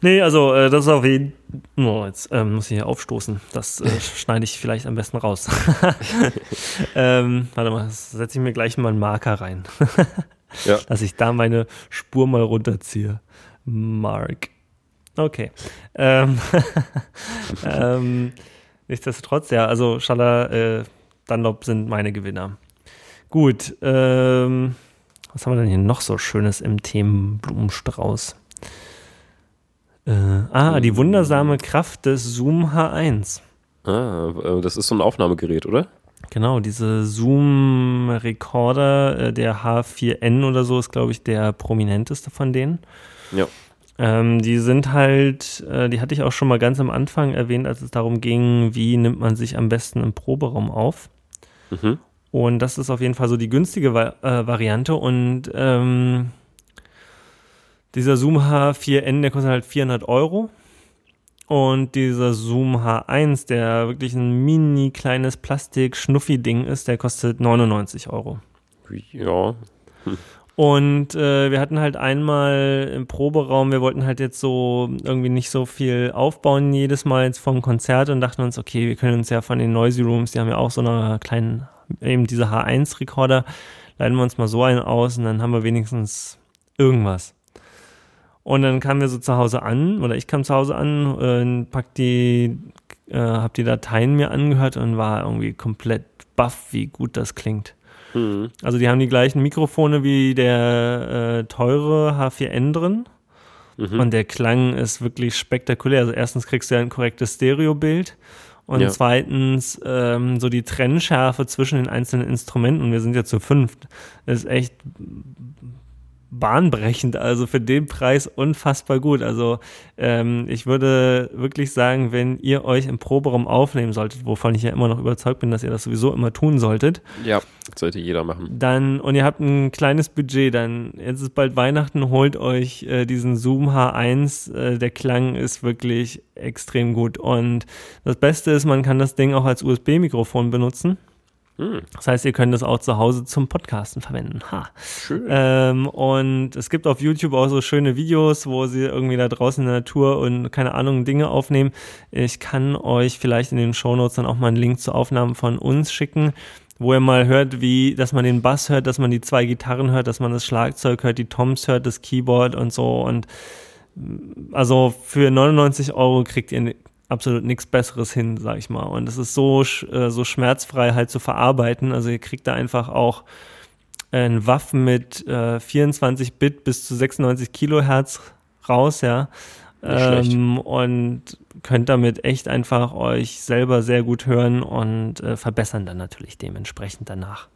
Nee, also äh, das ist auf jeden Oh, jetzt ähm, muss ich hier aufstoßen. Das äh, schneide ich vielleicht am besten raus. ähm, warte mal, setze ich mir gleich mal einen Marker rein. Ja. Dass ich da meine Spur mal runterziehe. Mark. Okay. Ähm, ähm, nichtsdestotrotz, ja, also Schaller, äh, Dunlop sind meine Gewinner. Gut, ähm, was haben wir denn hier noch so Schönes im Themenblumenstrauß? Äh, ah, die wundersame Kraft des Zoom H1. Ah, äh, das ist so ein Aufnahmegerät, oder? Genau, diese Zoom-Recorder, äh, der H4N oder so ist, glaube ich, der prominenteste von denen. Ja. Ähm, die sind halt, äh, die hatte ich auch schon mal ganz am Anfang erwähnt, als es darum ging, wie nimmt man sich am besten im Proberaum auf. Mhm. Und das ist auf jeden Fall so die günstige Va äh, Variante. Und ähm, dieser Zoom H4N, der kostet halt 400 Euro. Und dieser Zoom H1, der wirklich ein mini kleines Plastik-Schnuffi-Ding ist, der kostet 99 Euro. Ja. Und äh, wir hatten halt einmal im Proberaum, wir wollten halt jetzt so irgendwie nicht so viel aufbauen jedes Mal jetzt vom Konzert und dachten uns, okay, wir können uns ja von den Noisy Rooms, die haben ja auch so eine kleinen, eben diese H1-Rekorder, leiten wir uns mal so einen aus und dann haben wir wenigstens irgendwas. Und dann kamen wir so zu Hause an, oder ich kam zu Hause an, äh, pack die, äh, hab die Dateien mir angehört und war irgendwie komplett baff, wie gut das klingt. Mhm. Also die haben die gleichen Mikrofone wie der äh, teure H4n drin. Mhm. Und der Klang ist wirklich spektakulär. Also erstens kriegst du ja ein korrektes Stereobild. Und ja. zweitens, ähm, so die Trennschärfe zwischen den einzelnen Instrumenten, wir sind ja zu fünft, ist echt bahnbrechend, also für den Preis unfassbar gut. Also ähm, ich würde wirklich sagen, wenn ihr euch im Proberaum aufnehmen solltet, wovon ich ja immer noch überzeugt bin, dass ihr das sowieso immer tun solltet. Ja, sollte jeder machen. Dann, und ihr habt ein kleines Budget, dann, jetzt ist bald Weihnachten, holt euch äh, diesen Zoom H1. Äh, der Klang ist wirklich extrem gut. Und das Beste ist, man kann das Ding auch als USB-Mikrofon benutzen. Hm. Das heißt, ihr könnt es auch zu Hause zum Podcasten verwenden. Ha. Schön. Ähm, und es gibt auf YouTube auch so schöne Videos, wo sie irgendwie da draußen in der Natur und keine Ahnung Dinge aufnehmen. Ich kann euch vielleicht in den Shownotes dann auch mal einen Link zu Aufnahmen von uns schicken wo ihr mal hört, wie, dass man den Bass hört, dass man die zwei Gitarren hört, dass man das Schlagzeug hört, die Toms hört, das Keyboard und so und also für 99 Euro kriegt ihr absolut nichts Besseres hin, sag ich mal. Und es ist so, äh, so schmerzfrei halt zu verarbeiten. Also ihr kriegt da einfach auch ein Waffen mit äh, 24 Bit bis zu 96 Kilohertz raus, ja. Ähm, und könnt damit echt einfach euch selber sehr gut hören und äh, verbessern dann natürlich dementsprechend danach.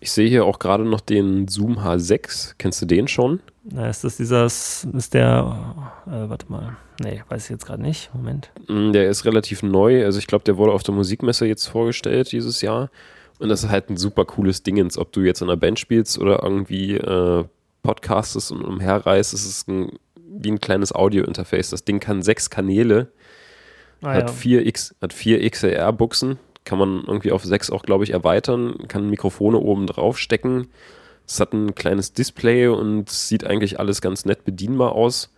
Ich sehe hier auch gerade noch den Zoom H6. Kennst du den schon? Na, ist das dieser, ist der, äh, warte mal, nee, weiß ich jetzt gerade nicht, Moment. Mm, der ist relativ neu, also ich glaube, der wurde auf der Musikmesse jetzt vorgestellt dieses Jahr. Und das ist halt ein super cooles Dingens, ob du jetzt in einer Band spielst oder irgendwie äh, podcastest und umherreist, es ist ein, wie ein kleines Audio-Interface. Das Ding kann sechs Kanäle, ah, hat, ja. vier X, hat vier XLR-Buchsen, kann man irgendwie auf sechs auch, glaube ich, erweitern, kann Mikrofone oben drauf stecken es hat ein kleines Display und sieht eigentlich alles ganz nett bedienbar aus.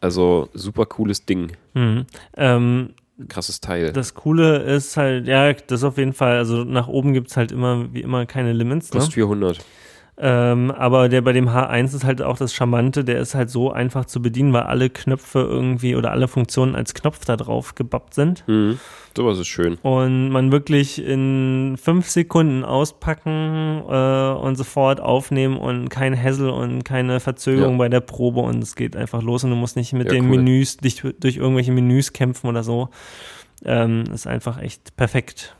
Also super cooles Ding. Mhm. Ähm, Krasses Teil. Das Coole ist halt, ja, das auf jeden Fall, also nach oben gibt es halt immer, wie immer, keine Limits. Ne? Kostet 400. Ähm, aber der bei dem H1 ist halt auch das Charmante, der ist halt so einfach zu bedienen, weil alle Knöpfe irgendwie oder alle Funktionen als Knopf da drauf gebappt sind. Mhm. Sowas ist schön. Und man wirklich in fünf Sekunden auspacken äh, und sofort aufnehmen und kein Hassel und keine Verzögerung ja. bei der Probe und es geht einfach los und du musst nicht mit ja, den cool. Menüs, dich durch irgendwelche Menüs kämpfen oder so. Ähm, ist einfach echt perfekt.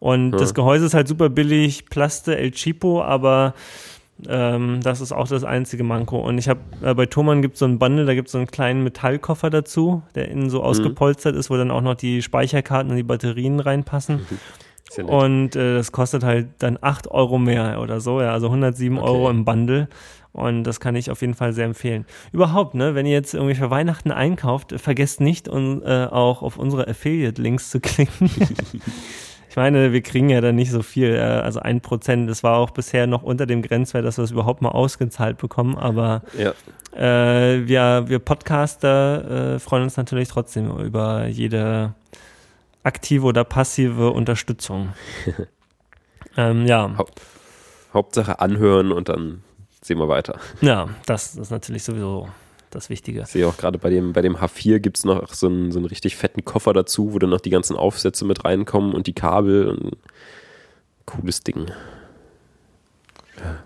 Und ja. das Gehäuse ist halt super billig, Plaste, El Chipo, aber ähm, das ist auch das einzige Manko. Und ich habe äh, bei Thomann gibt es so ein Bundle, da gibt es so einen kleinen Metallkoffer dazu, der innen so mhm. ausgepolstert ist, wo dann auch noch die Speicherkarten und die Batterien reinpassen. Mhm. Und äh, das kostet halt dann 8 Euro mehr oder so, ja, also 107 okay. Euro im Bundle. Und das kann ich auf jeden Fall sehr empfehlen. Überhaupt, ne, wenn ihr jetzt irgendwie für Weihnachten einkauft, vergesst nicht, um, äh, auch auf unsere Affiliate-Links zu klicken. ich meine, wir kriegen ja dann nicht so viel, äh, also ein Prozent, das war auch bisher noch unter dem Grenzwert, dass wir es überhaupt mal ausgezahlt bekommen, aber ja. äh, wir, wir Podcaster äh, freuen uns natürlich trotzdem über jede aktive oder passive Unterstützung. ähm, ja. Haupt, Hauptsache anhören und dann sehen wir weiter. Ja, das ist natürlich sowieso das Wichtige. Ich sehe auch gerade bei dem, bei dem H4 gibt es noch so einen, so einen richtig fetten Koffer dazu, wo dann noch die ganzen Aufsätze mit reinkommen und die Kabel. Und cooles Ding.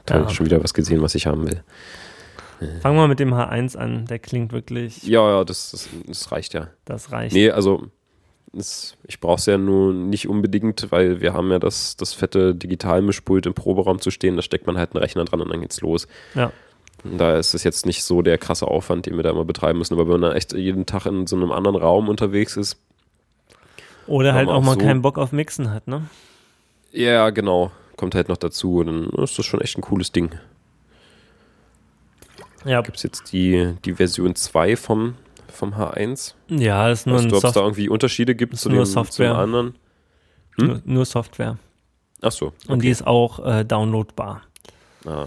Ja, ja. schon wieder was gesehen, was ich haben will. Fangen wir mit dem H1 an. Der klingt wirklich. Ja, ja, das, das, das reicht ja. Das reicht. Nee, also das, ich brauche es ja nur nicht unbedingt, weil wir haben ja das, das fette Digitalmischpult im Proberaum zu stehen. Da steckt man halt einen Rechner dran und dann geht's los. Ja. Da ist es jetzt nicht so der krasse Aufwand, den wir da immer betreiben müssen. Aber wenn man echt jeden Tag in so einem anderen Raum unterwegs ist. Oder halt auch, auch mal so keinen Bock auf Mixen hat, ne? Ja, genau. Kommt halt noch dazu. Dann ist das schon echt ein cooles Ding. Ja. Gibt es jetzt die, die Version 2 vom, vom H1? Ja, das ist nur weißt du, ob es da irgendwie Unterschiede gibt zu nur dem, Software. zum anderen? Hm? Nur, nur, Software. Ach so. Okay. Und die ist auch äh, downloadbar. Ah.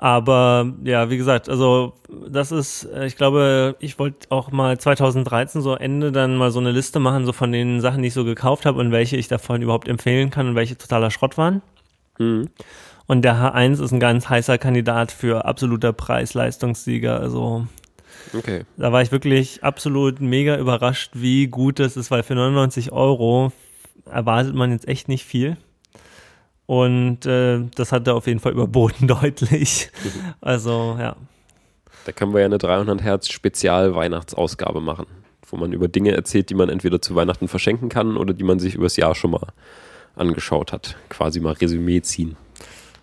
Aber ja, wie gesagt, also das ist, äh, ich glaube, ich wollte auch mal 2013 so Ende dann mal so eine Liste machen, so von den Sachen, die ich so gekauft habe und welche ich davon überhaupt empfehlen kann und welche totaler Schrott waren. Mhm. Und der H1 ist ein ganz heißer Kandidat für absoluter Preis-Leistungssieger. Also okay. da war ich wirklich absolut mega überrascht, wie gut das ist, weil für 99 Euro erwartet man jetzt echt nicht viel. Und äh, das hat er auf jeden Fall überboten, deutlich. Also, ja. Da können wir ja eine 300 Hertz Spezial-Weihnachtsausgabe machen, wo man über Dinge erzählt, die man entweder zu Weihnachten verschenken kann oder die man sich übers Jahr schon mal angeschaut hat. Quasi mal Resümee ziehen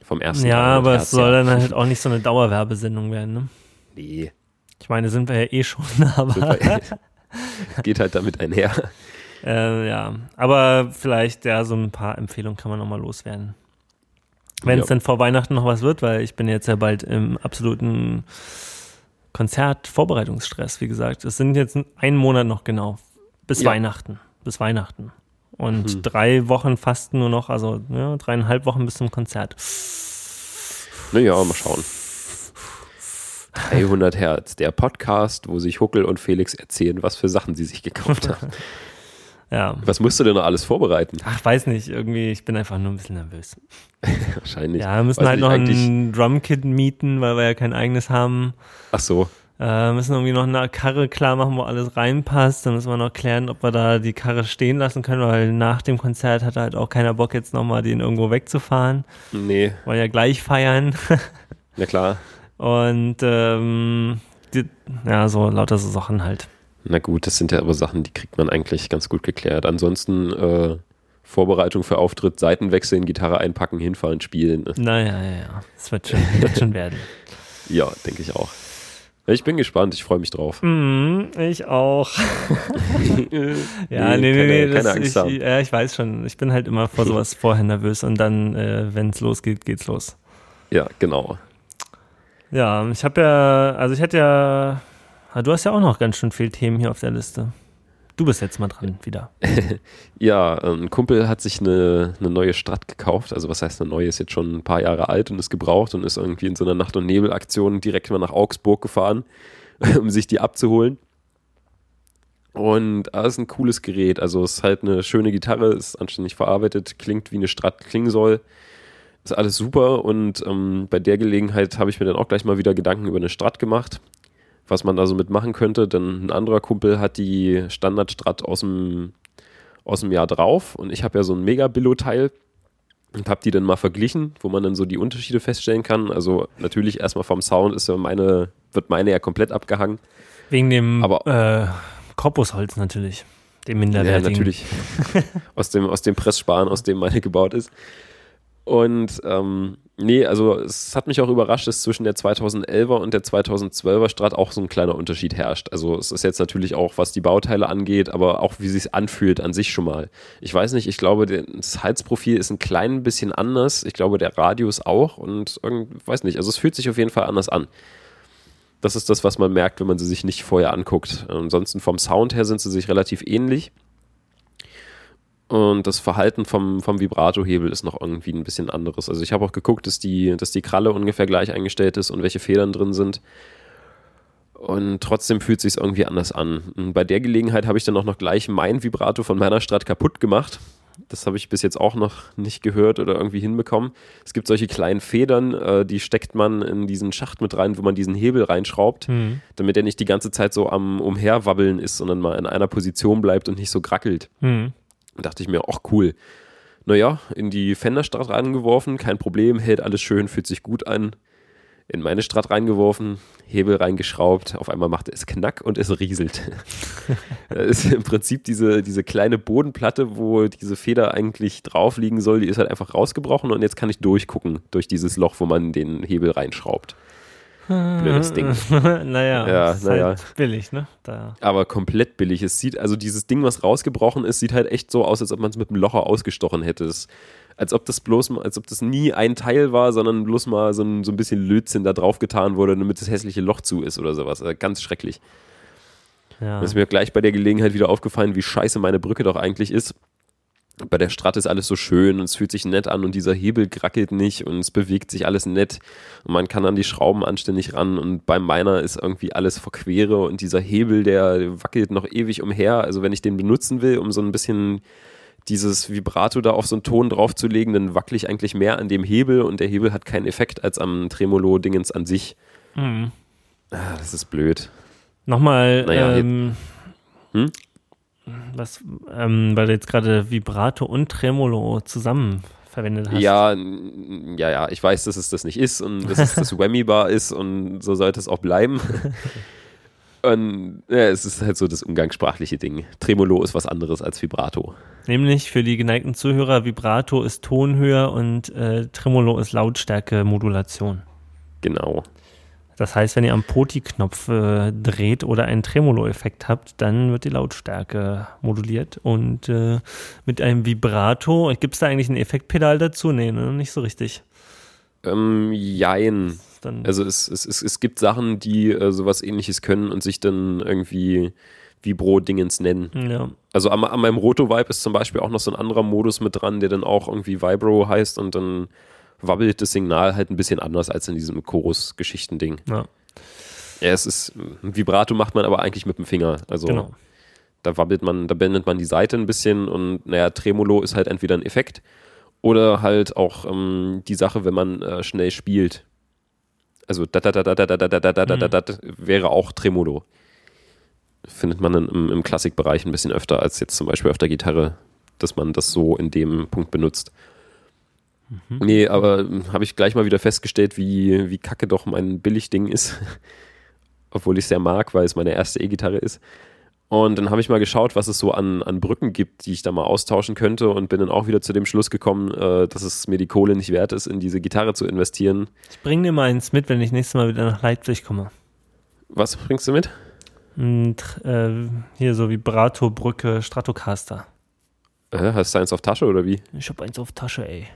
vom ersten Ja, aber es soll dann halt auch nicht so eine Dauerwerbesendung werden, ne? Nee. Ich meine, sind wir ja eh schon, aber. geht halt damit einher. Äh, ja, aber vielleicht, ja, so ein paar Empfehlungen kann man nochmal loswerden. Wenn es ja. denn vor Weihnachten noch was wird, weil ich bin jetzt ja bald im absoluten Konzertvorbereitungsstress, wie gesagt. Es sind jetzt ein Monat noch genau. Bis ja. Weihnachten. Bis Weihnachten. Und hm. drei Wochen fast nur noch, also ja, dreieinhalb Wochen bis zum Konzert. Naja, mal schauen. 300 Hertz, der Podcast, wo sich Huckel und Felix erzählen, was für Sachen sie sich gekauft haben. Ja. Was musst du denn noch alles vorbereiten? Ach, weiß nicht. Irgendwie, ich bin einfach nur ein bisschen nervös. Wahrscheinlich. Ja, wir müssen weiß halt noch ein Drumkit mieten, weil wir ja kein eigenes haben. Ach so. Äh, müssen irgendwie noch eine Karre klar machen, wo alles reinpasst. Dann müssen wir noch klären, ob wir da die Karre stehen lassen können, weil nach dem Konzert hat halt auch keiner Bock, jetzt nochmal den irgendwo wegzufahren. Nee. Wollen ja gleich feiern. ja, klar. Und ähm, die, ja, so lauter so Sachen halt. Na gut, das sind ja aber Sachen, die kriegt man eigentlich ganz gut geklärt. Ansonsten äh, Vorbereitung für Auftritt, Seiten wechseln, Gitarre einpacken, hinfahren, spielen. Naja, ja, ja. Das wird schon, wird schon werden. ja, denke ich auch. Ich bin gespannt, ich freue mich drauf. Mm, ich auch. ja, nee, nee, nee, nee keine, Angst ich, haben. Ja, ich weiß schon. Ich bin halt immer vor sowas vorher nervös und dann, äh, wenn es losgeht, geht's los. Ja, genau. Ja, ich habe ja, also ich hätte ja du hast ja auch noch ganz schön viele Themen hier auf der Liste. Du bist jetzt mal dran wieder. ja, ein Kumpel hat sich eine, eine neue Stadt gekauft. Also was heißt eine neue? Ist jetzt schon ein paar Jahre alt und ist gebraucht und ist irgendwie in so einer Nacht- und Nebelaktion direkt mal nach Augsburg gefahren, um sich die abzuholen. Und das ist ein cooles Gerät. Also es ist halt eine schöne Gitarre, ist anständig verarbeitet, klingt wie eine Strat klingen soll. Ist alles super und ähm, bei der Gelegenheit habe ich mir dann auch gleich mal wieder Gedanken über eine Strat gemacht was man da so mitmachen könnte. Denn ein anderer Kumpel hat die Standardstrat aus dem, aus dem Jahr drauf und ich habe ja so ein Mega-Billo-Teil und habe die dann mal verglichen, wo man dann so die Unterschiede feststellen kann. Also natürlich erstmal vom Sound ist ja meine, wird meine ja komplett abgehangen. Wegen dem Aber, äh, Korpusholz natürlich. Dem minderwertigen. Ja, natürlich. aus, dem, aus dem Pressspan, aus dem meine gebaut ist. Und ähm, nee, also es hat mich auch überrascht, dass zwischen der 2011er und der 2012er Strat auch so ein kleiner Unterschied herrscht. Also es ist jetzt natürlich auch, was die Bauteile angeht, aber auch wie sich anfühlt an sich schon mal. Ich weiß nicht, ich glaube, das Halsprofil ist ein klein bisschen anders. Ich glaube, der Radius auch und irgend, weiß nicht, also es fühlt sich auf jeden Fall anders an. Das ist das, was man merkt, wenn man sie sich nicht vorher anguckt. Ansonsten vom Sound her sind sie sich relativ ähnlich. Und das Verhalten vom, vom Vibrato-Hebel ist noch irgendwie ein bisschen anderes. Also ich habe auch geguckt, dass die, dass die Kralle ungefähr gleich eingestellt ist und welche Federn drin sind. Und trotzdem fühlt es sich irgendwie anders an. Und bei der Gelegenheit habe ich dann auch noch gleich mein Vibrato von meiner Strat kaputt gemacht. Das habe ich bis jetzt auch noch nicht gehört oder irgendwie hinbekommen. Es gibt solche kleinen Federn, äh, die steckt man in diesen Schacht mit rein, wo man diesen Hebel reinschraubt, mhm. damit er nicht die ganze Zeit so am Umherwabbeln ist, sondern mal in einer Position bleibt und nicht so grackelt. Mhm. Dachte ich mir, ach cool. Naja, in die Fenderstraat reingeworfen, kein Problem, hält alles schön, fühlt sich gut an. In meine Straat reingeworfen, Hebel reingeschraubt, auf einmal machte es Knack und es rieselt. das ist im Prinzip diese, diese kleine Bodenplatte, wo diese Feder eigentlich drauf liegen soll, die ist halt einfach rausgebrochen und jetzt kann ich durchgucken durch dieses Loch, wo man den Hebel reinschraubt. Blödes Ding. naja, ja, ist naja. Halt billig, ne? Da. Aber komplett billig. Es sieht, also dieses Ding, was rausgebrochen ist, sieht halt echt so aus, als ob man es mit einem Locher ausgestochen hätte. Es, als ob das bloß als ob das nie ein Teil war, sondern bloß mal so ein, so ein bisschen Lötzinn da drauf getan wurde, damit das hässliche Loch zu ist oder sowas. Also ganz schrecklich. Ja. Das ist mir gleich bei der Gelegenheit wieder aufgefallen, wie scheiße meine Brücke doch eigentlich ist. Bei der Strat ist alles so schön und es fühlt sich nett an und dieser Hebel grackelt nicht und es bewegt sich alles nett und man kann an die Schrauben anständig ran und beim Miner ist irgendwie alles verquere und dieser Hebel, der wackelt noch ewig umher. Also wenn ich den benutzen will, um so ein bisschen dieses Vibrato da auf so einen Ton draufzulegen, dann wackel ich eigentlich mehr an dem Hebel und der Hebel hat keinen Effekt als am Tremolo-Dingens an sich. Mhm. Ah, das ist blöd. Nochmal, naja, ähm, hm? Was, ähm, weil du jetzt gerade Vibrato und Tremolo zusammen verwendet hast. Ja, ja, ja, ich weiß, dass es das nicht ist und dass es das Whammy-Bar ist und so sollte es auch bleiben. und ja, es ist halt so das umgangssprachliche Ding. Tremolo ist was anderes als Vibrato. Nämlich für die geneigten Zuhörer, Vibrato ist Tonhöhe und äh, Tremolo ist Lautstärke-Modulation. Genau. Das heißt, wenn ihr am Poti-Knopf äh, dreht oder einen Tremolo-Effekt habt, dann wird die Lautstärke moduliert. Und äh, mit einem Vibrato, gibt es da eigentlich ein Effektpedal dazu? Nee, ne? nicht so richtig. Ähm, jein. Also es, es, es, es gibt Sachen, die äh, sowas ähnliches können und sich dann irgendwie Vibro-Dingens nennen. Ja. Also an, an meinem Roto-Vibe ist zum Beispiel auch noch so ein anderer Modus mit dran, der dann auch irgendwie Vibro heißt und dann wabbelt das Signal halt ein bisschen anders als in diesem Chorus-Geschichten-Ding. Ja. ja. es ist, ein Vibrato macht man aber eigentlich mit dem Finger. Also genau. da wabbelt man, da bändet man die Seite ein bisschen und naja, Tremolo ist halt entweder ein Effekt oder halt auch ähm, die Sache, wenn man äh, schnell spielt. Also da da da da da da da da da da da da wäre auch Tremolo. Findet man im, im Klassikbereich ein bisschen öfter als jetzt zum Beispiel auf der Gitarre, dass man das so in dem Punkt benutzt. Mhm. Nee, aber hm, habe ich gleich mal wieder festgestellt, wie, wie kacke doch mein Billigding ist. Obwohl ich es sehr mag, weil es meine erste E-Gitarre ist. Und dann habe ich mal geschaut, was es so an, an Brücken gibt, die ich da mal austauschen könnte und bin dann auch wieder zu dem Schluss gekommen, äh, dass es mir die Kohle nicht wert ist, in diese Gitarre zu investieren. Ich bringe dir mal eins mit, wenn ich nächstes Mal wieder nach Leipzig komme. Was bringst du mit? Und, äh, hier so Vibrato-Brücke Stratocaster. Äh, hast du eins auf Tasche oder wie? Ich habe eins auf Tasche, ey.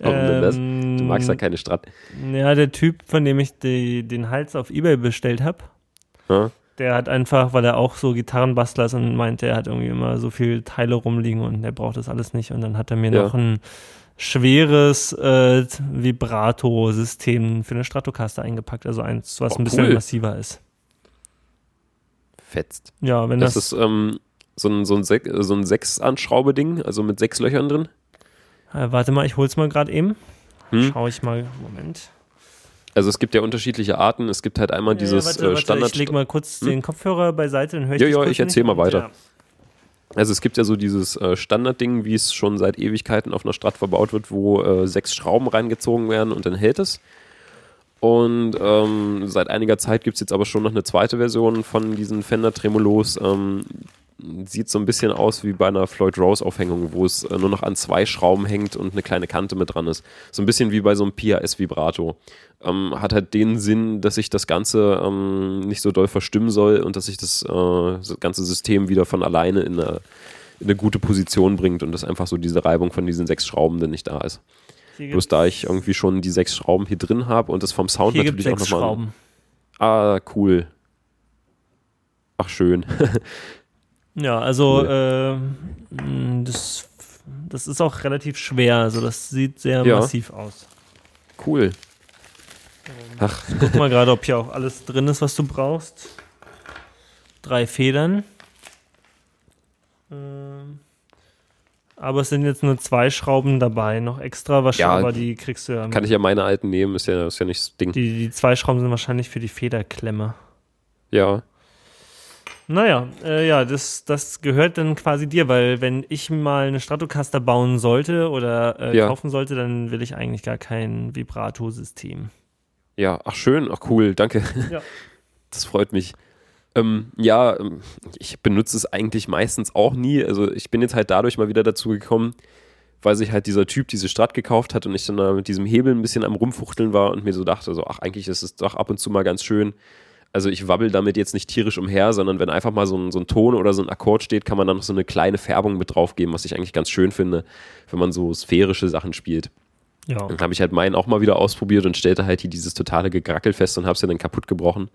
Ähm, du magst ja keine Strat. Ja, der Typ, von dem ich die, den Hals auf Ebay bestellt habe, ja. der hat einfach, weil er auch so Gitarrenbastler ist und meinte, er hat irgendwie immer so viele Teile rumliegen und er braucht das alles nicht. Und dann hat er mir ja. noch ein schweres äh, Vibrato-System für eine Stratocaster eingepackt, also eins, was oh, ein bisschen cool. massiver ist. Fetzt. Ja, wenn das. Das ist ähm, so ein, so ein, Sech, so ein Sechs-Anschraube-Ding, also mit sechs Löchern drin. Äh, warte mal, ich hol's mal gerade eben. Hm? Schau ich mal. Moment. Also es gibt ja unterschiedliche Arten. Es gibt halt einmal ja, dieses warte, warte, Standard. Ich leg mal kurz hm? den Kopfhörer beiseite, dann höre ich Ja, ja, ich erzähl mal weiter. Ja. Also es gibt ja so dieses äh, Standardding, wie es schon seit Ewigkeiten auf einer Strat verbaut wird, wo äh, sechs Schrauben reingezogen werden und dann hält es. Und ähm, seit einiger Zeit gibt es jetzt aber schon noch eine zweite Version von diesen Fender Tremolos, ähm, sieht so ein bisschen aus wie bei einer Floyd Rose Aufhängung, wo es äh, nur noch an zwei Schrauben hängt und eine kleine Kante mit dran ist. So ein bisschen wie bei so einem PAS Vibrato. Ähm, hat halt den Sinn, dass sich das Ganze ähm, nicht so doll verstimmen soll und dass sich das, äh, das ganze System wieder von alleine in eine, in eine, gute Position bringt und dass einfach so diese Reibung von diesen sechs Schrauben dann nicht da ist. Bloß da ich irgendwie schon die sechs Schrauben hier drin habe und das vom Sound hier natürlich auch nochmal. Schrauben. Ah, cool. Ach, schön. Ja, also äh, das, das ist auch relativ schwer. Also das sieht sehr ja. massiv aus. Cool. Ähm, Ach. Guck mal gerade, ob hier auch alles drin ist, was du brauchst. Drei Federn. Ähm, aber es sind jetzt nur zwei Schrauben dabei, noch extra wahrscheinlich, ja, aber die kriegst du ja. Kann ich ja meine alten nehmen, ist ja, ist ja nicht das Ding. Die, die zwei Schrauben sind wahrscheinlich für die Federklemme. Ja. Naja, äh, ja, das, das gehört dann quasi dir, weil wenn ich mal eine Stratocaster bauen sollte oder äh, ja. kaufen sollte, dann will ich eigentlich gar kein Vibrato-System. Ja, ach schön, ach cool, danke. Ja. Das freut mich. Ähm, ja, ähm, ich benutze es eigentlich meistens auch nie. Also ich bin jetzt halt dadurch mal wieder dazu gekommen, weil sich halt dieser Typ diese Strat gekauft hat und ich dann da mit diesem Hebel ein bisschen am Rumfuchteln war und mir so dachte, so, ach, eigentlich ist es doch ab und zu mal ganz schön, also ich wabbel damit jetzt nicht tierisch umher, sondern wenn einfach mal so ein, so ein Ton oder so ein Akkord steht, kann man dann noch so eine kleine Färbung mit draufgeben, was ich eigentlich ganz schön finde, wenn man so sphärische Sachen spielt. Ja. Dann habe ich halt meinen auch mal wieder ausprobiert und stellte halt hier dieses totale Gegrackel fest und habe es ja dann kaputt gebrochen.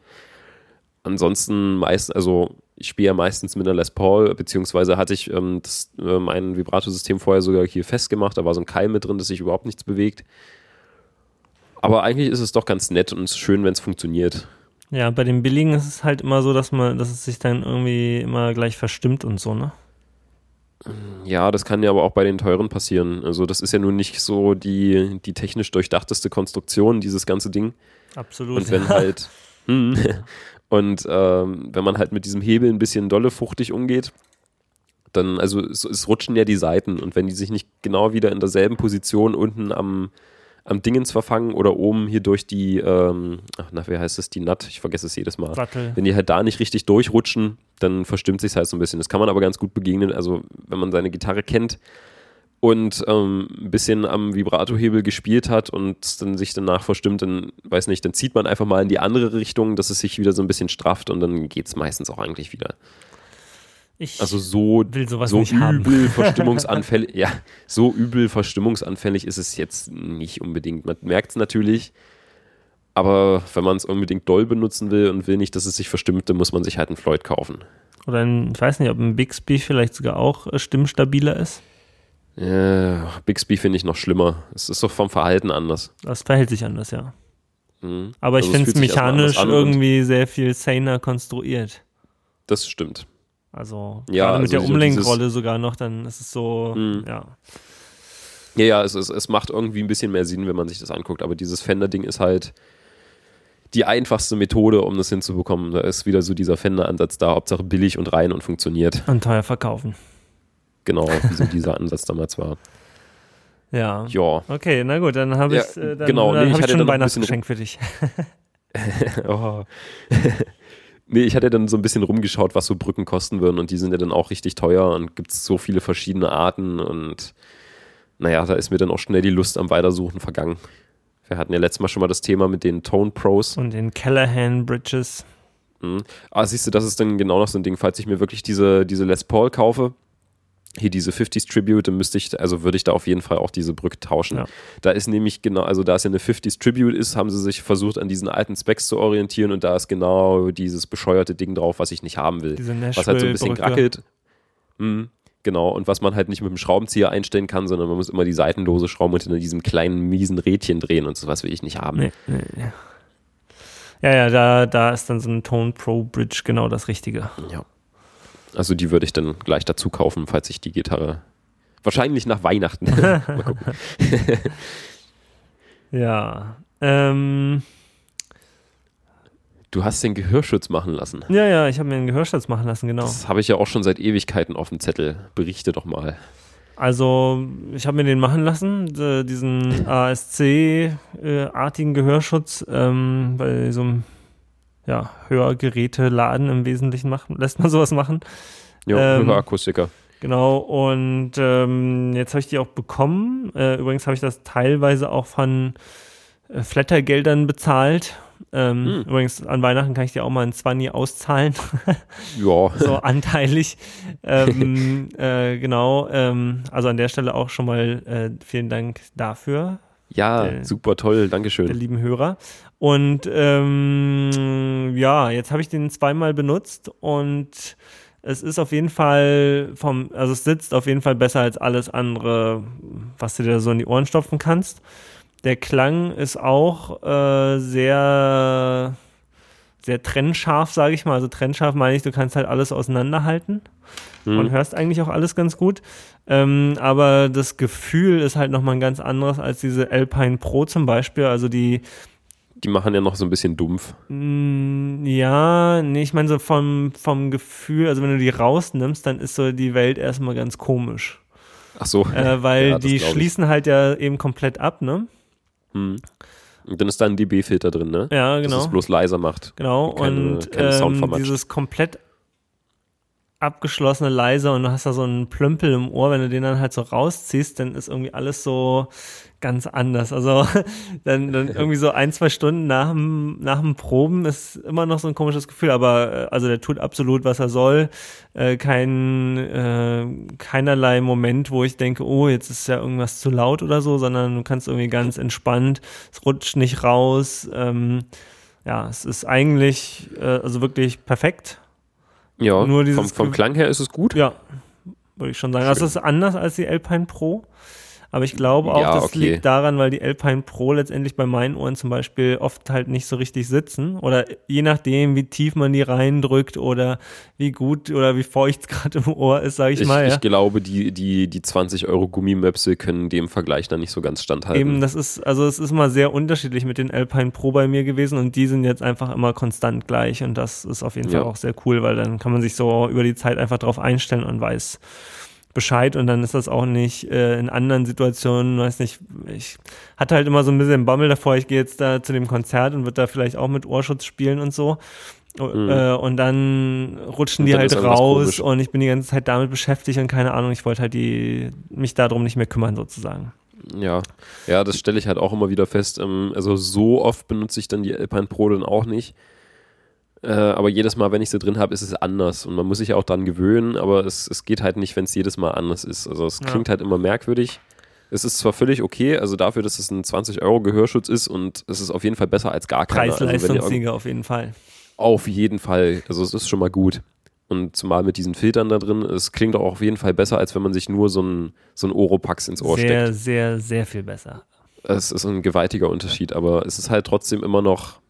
Ansonsten meist, also ich spiele ja meistens mit einer Les Paul, beziehungsweise hatte ich ähm, das, äh, mein Vibrato-System vorher sogar hier festgemacht, da war so ein Keil mit drin, dass sich überhaupt nichts bewegt. Aber eigentlich ist es doch ganz nett und schön, wenn es funktioniert. Ja, bei den billigen ist es halt immer so, dass man, dass es sich dann irgendwie immer gleich verstimmt und so, ne? Ja, das kann ja aber auch bei den teuren passieren. Also das ist ja nun nicht so die, die technisch durchdachteste Konstruktion, dieses ganze Ding. Absolut. Und wenn ja. halt hm, und ähm, wenn man halt mit diesem Hebel ein bisschen dolle fuchtig umgeht, dann, also es, es rutschen ja die Seiten und wenn die sich nicht genau wieder in derselben Position unten am, am Dingens verfangen oder oben hier durch die, ähm, ach, na, wie heißt das, die Nut, ich vergesse es jedes Mal. Sattel. Wenn die halt da nicht richtig durchrutschen, dann verstimmt sich halt so ein bisschen. Das kann man aber ganz gut begegnen. Also, wenn man seine Gitarre kennt und ähm, ein bisschen am Vibratohebel gespielt hat und dann sich danach verstimmt, dann weiß nicht, dann zieht man einfach mal in die andere Richtung, dass es sich wieder so ein bisschen strafft und dann geht es meistens auch eigentlich wieder. Ich Also so, so übel verstimmungsanfällig, ja, so übel verstimmungsanfällig ist es jetzt nicht unbedingt. Man merkt es natürlich, aber wenn man es unbedingt doll benutzen will und will nicht, dass es sich verstimmt, dann muss man sich halt einen Floyd kaufen. Oder ein, ich weiß nicht, ob ein Bixby vielleicht sogar auch äh, stimmstabiler ist. Ja, Bixby finde ich noch schlimmer. Es ist doch vom Verhalten anders. Das verhält sich anders, ja. Mhm. Aber ich Also es finde es sich erstmal mechanisch irgendwie sehr viel saner konstruiert. Das stimmt. Also Ja, gerade mit also der Umlenkrolle sogar noch, dann ist es so, Mhm. ja. Ja, ja, es, es, es macht irgendwie ein bisschen mehr Sinn, wenn man sich das anguckt. Aber dieses Fender-Ding ist halt die einfachste Methode, um das hinzubekommen. Da ist wieder so dieser Fender-Ansatz da, Hauptsache billig und rein und funktioniert. Und teuer verkaufen. Genau, wie so dieser Ansatz damals war. Ja. Ja. Okay, na gut, dann habe Ja, ich, äh, dann, genau, dann nee, ich ich schon ein Weihnachtsgeschenk für dich. oh. nee, ich hatte dann so ein bisschen rumgeschaut, was so Brücken kosten würden und die sind ja dann auch richtig teuer und gibt es so viele verschiedene Arten und naja, da ist mir dann auch schnell die Lust am Weitersuchen vergangen. Wir hatten ja letztes Mal schon mal das Thema mit den Tone Pros. Und den Callahan Bridges. Mhm. Ah, siehst du, das ist dann genau noch so ein Ding, falls ich mir wirklich diese, diese Les Paul kaufe, hier diese 50s Tribute, dann müsste ich, also würde ich da auf jeden Fall auch diese Brücke tauschen. Ja. Da ist nämlich genau, also da es ja eine 50s Tribute ist, haben sie sich versucht, an diesen alten Specs zu orientieren und da ist genau dieses bescheuerte Ding drauf, was ich nicht haben will. Diese was halt so ein bisschen Nashville-Brücke. grackelt. Mhm. Genau, und was man halt nicht mit dem Schraubenzieher einstellen kann, sondern man muss immer die Seitenlose schrauben und in diesem kleinen miesen Rädchen drehen und sowas will ich nicht haben. Nee, nee, nee. Ja, ja, da, da ist dann so ein Tone Pro Bridge genau das Richtige. Ja. Also die würde ich dann gleich dazu kaufen, falls ich die Gitarre. Wahrscheinlich nach Weihnachten. Mal gucken. Ja. Ähm, Du hast den Gehörschutz machen lassen. ja, ja, ich habe mir einen Gehörschutz machen lassen, genau. Das habe ich ja auch schon seit Ewigkeiten auf dem Zettel. Berichte doch mal. Also, ich habe mir den machen lassen, äh, diesen ASC-artigen Gehörschutz, ähm, bei so einem ja, Hörgeräteladen im Wesentlichen machen, lässt man sowas machen. Ja, Ähm, Hörerakustiker. Genau, und ähm, jetzt habe ich die auch bekommen. Äh, übrigens habe ich das teilweise auch von äh, Flattergeldern bezahlt. Ähm, Hm. Übrigens, an Weihnachten kann ich dir auch mal ein Zwanni auszahlen, Ja. so anteilig. ähm, äh, genau, ähm, also an der Stelle auch schon mal äh, vielen Dank dafür, Ja, Äh, super toll, der Dankeschön. lieben Hörer. Und ähm, ja, jetzt habe ich den zweimal benutzt und es ist auf jeden Fall vom, also es sitzt auf jeden Fall besser als alles andere, was du dir so in die Ohren stopfen kannst. Der Klang ist auch äh, sehr, sehr trennscharf, sage ich mal. Also trennscharf meine ich, du kannst halt alles auseinanderhalten und Hm. hörst eigentlich auch alles ganz gut. Ähm, aber das Gefühl ist halt nochmal ein ganz anderes als diese Alpine Pro zum Beispiel. Also die, Die machen ja noch so ein bisschen dumpf. mh, ja, nee, ich meine so vom, vom Gefühl, also wenn du die rausnimmst, dann ist so die Welt erstmal ganz komisch. Ach so. Äh, weil Ja, die schließen halt ja eben komplett ab, ne? Hm. Und dann ist da ein dB-Filter drin, ne? Ja, Dass genau. es bloß leiser macht. Genau, keine- und keine ähm, dieses komplett abgeschlossene Leise und du hast da so einen Plümpel im Ohr, wenn du den dann halt so rausziehst, dann ist irgendwie alles so ganz anders. Also dann, dann irgendwie so ein, zwei Stunden nach dem, nach dem Proben ist immer noch so ein komisches Gefühl, aber äh, also der tut absolut, was er soll. Äh, kein, äh, keinerlei Moment, wo ich denke, oh, jetzt ist ja irgendwas zu laut oder so, sondern du kannst irgendwie ganz entspannt, es rutscht nicht raus. Ähm, ja, es ist eigentlich äh, also wirklich perfekt. Ja, Nur vom, vom Klang her ist es gut. Ja, würde ich schon sagen. Das ist anders als die Alpine Pro. Aber ich glaube auch, ja, das okay. liegt daran, weil die Alpine Pro letztendlich bei meinen Ohren zum Beispiel oft halt nicht so richtig sitzen. Oder je nachdem, wie tief man die reindrückt oder wie gut oder wie feucht es gerade im Ohr ist, sage ich, ich, mal. Ja. Ich glaube, die, die, die 20 Euro Gummimöpse können dem Vergleich dann nicht so ganz standhalten. Eben, das ist, also es ist mal sehr unterschiedlich mit den Alpine Pro bei mir gewesen und die sind jetzt einfach immer konstant gleich und das ist auf jeden ja. Fall auch sehr cool, weil dann kann man sich so über die Zeit einfach drauf einstellen und weiß, Bescheid und dann ist das auch nicht äh, in anderen Situationen, weiß nicht, ich hatte halt immer so ein bisschen Bammel davor, ich gehe jetzt da zu dem Konzert und wird da vielleicht auch mit Ohrschutz spielen und so. Mhm. Äh, und dann rutschen und die dann halt raus und ich bin die ganze Zeit damit beschäftigt und keine Ahnung, ich wollte halt die, mich darum nicht mehr kümmern sozusagen. Ja, ja, das stelle ich halt auch immer wieder fest. Ähm, also so oft benutze ich dann die Alpine Pro dann auch nicht. Äh, aber jedes Mal, wenn ich sie drin habe, ist es anders. Und man muss sich ja auch dran gewöhnen, aber es, es geht halt nicht, wenn es jedes Mal anders ist. Also es klingt ja. halt immer merkwürdig. Es ist zwar völlig okay, also dafür, dass es ein 20-Euro-Gehörschutz ist und es ist auf jeden Fall besser als gar keiner. Preis-Leistungssieger also auf jeden Fall. Auf jeden Fall. Also es ist schon mal gut. Und zumal mit diesen Filtern da drin, es klingt auch auf jeden Fall besser, als wenn man sich nur so ein, so ein Oropax ins Ohr sehr, steckt. Sehr, sehr, sehr viel besser. Es ist ein gewaltiger Unterschied, aber es ist halt trotzdem immer noch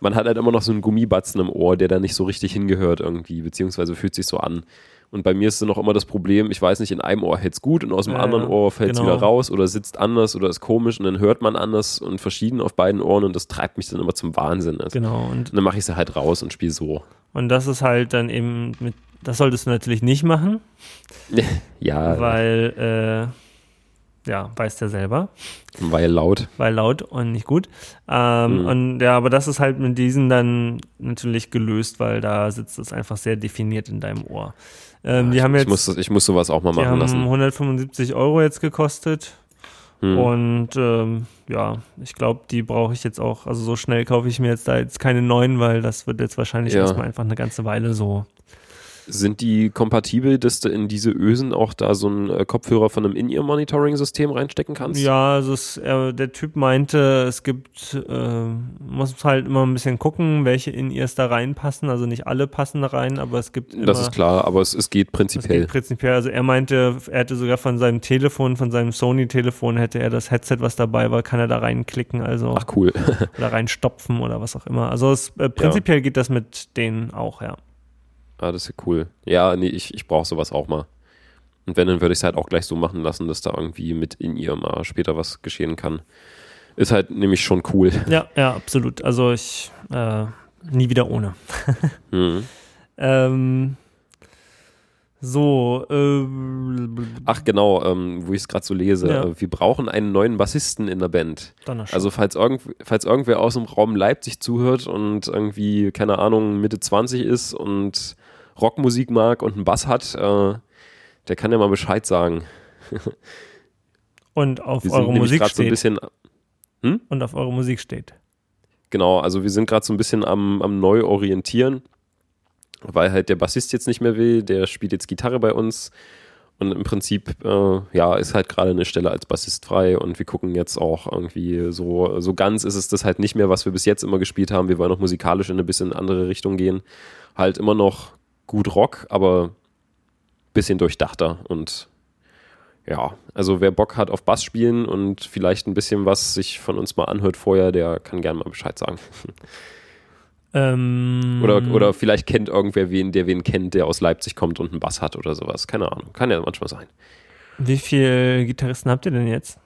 man hat halt immer noch so einen Gummibatzen im Ohr, der da nicht so richtig hingehört irgendwie, beziehungsweise fühlt sich so an. Und bei mir ist dann noch immer das Problem, ich weiß nicht, in einem Ohr hält es gut und aus dem ja, anderen Ohr fällt es genau. wieder raus oder sitzt anders oder ist komisch und dann hört man anders und verschieden auf beiden Ohren und das treibt mich dann immer zum Wahnsinn. Also, genau. Und, und dann mache ich sie halt raus und spiele so. Und das ist halt dann eben mit, das solltest du natürlich nicht machen. ja. Weil, äh, ja, weißt ja selber. Weil laut. Weil laut und nicht gut. Ähm, mhm. Und ja, aber das ist halt mit diesen dann natürlich gelöst, weil da sitzt es einfach sehr definiert in deinem Ohr. Ähm, die ich, haben jetzt, ich, muss, ich muss sowas auch mal machen haben lassen. 175 Euro jetzt gekostet. Mhm. Und ähm, ja, ich glaube, die brauche ich jetzt auch. Also so schnell kaufe ich mir jetzt da jetzt keine neuen, weil das wird jetzt wahrscheinlich ja. erstmal einfach eine ganze Weile so sind die kompatibel, dass du in diese Ösen auch da so einen äh, Kopfhörer von einem In-Ear-Monitoring-System reinstecken kannst? Ja, also es, äh, der Typ meinte, es gibt, äh, muss halt immer ein bisschen gucken, welche In-Ears da reinpassen. Also nicht alle passen da rein, aber es gibt immer, Das ist klar, aber es, es geht prinzipiell. Es geht prinzipiell. Also er meinte, er hätte sogar von seinem Telefon, von seinem Sony-Telefon, hätte er das Headset, was dabei war, kann er da reinklicken. Also Ach cool. oder reinstopfen oder was auch immer. Also es, äh, prinzipiell ja. geht das mit denen auch, ja. Ah, das ist ja cool. Ja, nee, ich, ich brauche sowas auch mal. Und wenn, dann würde ich es halt auch gleich so machen lassen, dass da irgendwie mit in ihr mal später was geschehen kann. Ist halt nämlich schon cool. Ja, ja, absolut. Also ich äh, nie wieder ohne. mhm. ähm, so, äh, Ach genau, ähm, wo ich es gerade so lese. Ja. Wir brauchen einen neuen Bassisten in der Band. Also falls, irgend, falls irgendwer aus dem Raum Leipzig zuhört und irgendwie, keine Ahnung, Mitte 20 ist und Rockmusik mag und einen Bass hat, äh, der kann ja mal Bescheid sagen. und auf eure Musik steht. So ein bisschen, hm? Und auf eure Musik steht. Genau, also wir sind gerade so ein bisschen am, am Neuorientieren, weil halt der Bassist jetzt nicht mehr will, der spielt jetzt Gitarre bei uns. Und im Prinzip, äh, ja, ist halt gerade eine Stelle als Bassist frei und wir gucken jetzt auch irgendwie so, so ganz ist es das halt nicht mehr, was wir bis jetzt immer gespielt haben. Wir wollen auch musikalisch in eine bisschen andere Richtung gehen. Halt immer noch gut Rock, aber bisschen durchdachter und ja, also wer Bock hat auf Bass spielen und vielleicht ein bisschen was sich von uns mal anhört vorher, der kann gerne mal Bescheid sagen. Ähm, oder, oder vielleicht kennt irgendwer wen, der wen kennt, der aus Leipzig kommt und einen Bass hat oder sowas. Keine Ahnung. Kann ja manchmal sein. Wie viele Gitarristen habt ihr denn jetzt?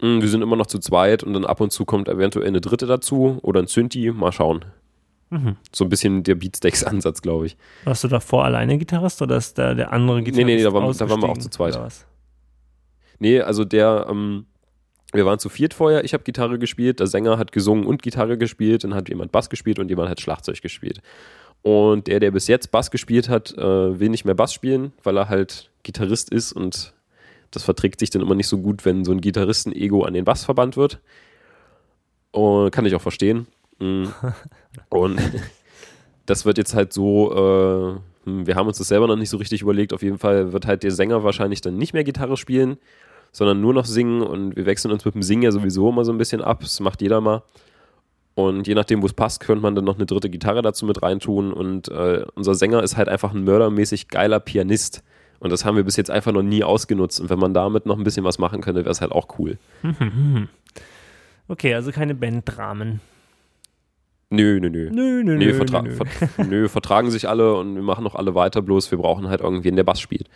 Hm, wir sind immer noch zu zweit und dann ab und zu kommt eventuell eine dritte dazu oder ein Synthi. Mal schauen. Mhm. So ein bisschen der Beatsteaks-Ansatz, glaube ich. Warst du davor alleine Gitarrist oder ist da der andere Gitarrist? Nee, nee, nee da, war, da waren wir auch zu zweit. Nee, also der, ähm, wir waren zu viert vorher, ich habe Gitarre gespielt, der Sänger hat gesungen und Gitarre gespielt, dann hat jemand Bass gespielt und jemand hat Schlagzeug gespielt. Und der, der bis jetzt Bass gespielt hat, äh, will nicht mehr Bass spielen, weil er halt Gitarrist ist und das verträgt sich dann immer nicht so gut, wenn so ein Gitarristen-Ego an den Bass verbannt wird. Und kann ich auch verstehen. Mhm. Und das wird jetzt halt so, äh, hm, wir haben uns das selber noch nicht so richtig überlegt. Auf jeden Fall wird halt der Sänger wahrscheinlich dann nicht mehr Gitarre spielen, sondern nur noch singen. Und wir wechseln uns mit dem Singen ja sowieso immer so ein bisschen ab. Das macht jeder mal. Und je nachdem, wo es passt, könnte man dann noch eine dritte Gitarre dazu mit reintun. Und äh, unser Sänger ist halt einfach ein mördermäßig geiler Pianist. Und das haben wir bis jetzt einfach noch nie ausgenutzt. Und wenn man damit noch ein bisschen was machen könnte, wäre es halt auch cool. Okay, also keine Banddramen. Nö, nö, nö. Nö, nö, Nö, nö, vertra nö, nö. Ver nö, vertragen sich alle und wir machen noch alle weiter, bloß wir brauchen halt irgendwen, der Bass spielt.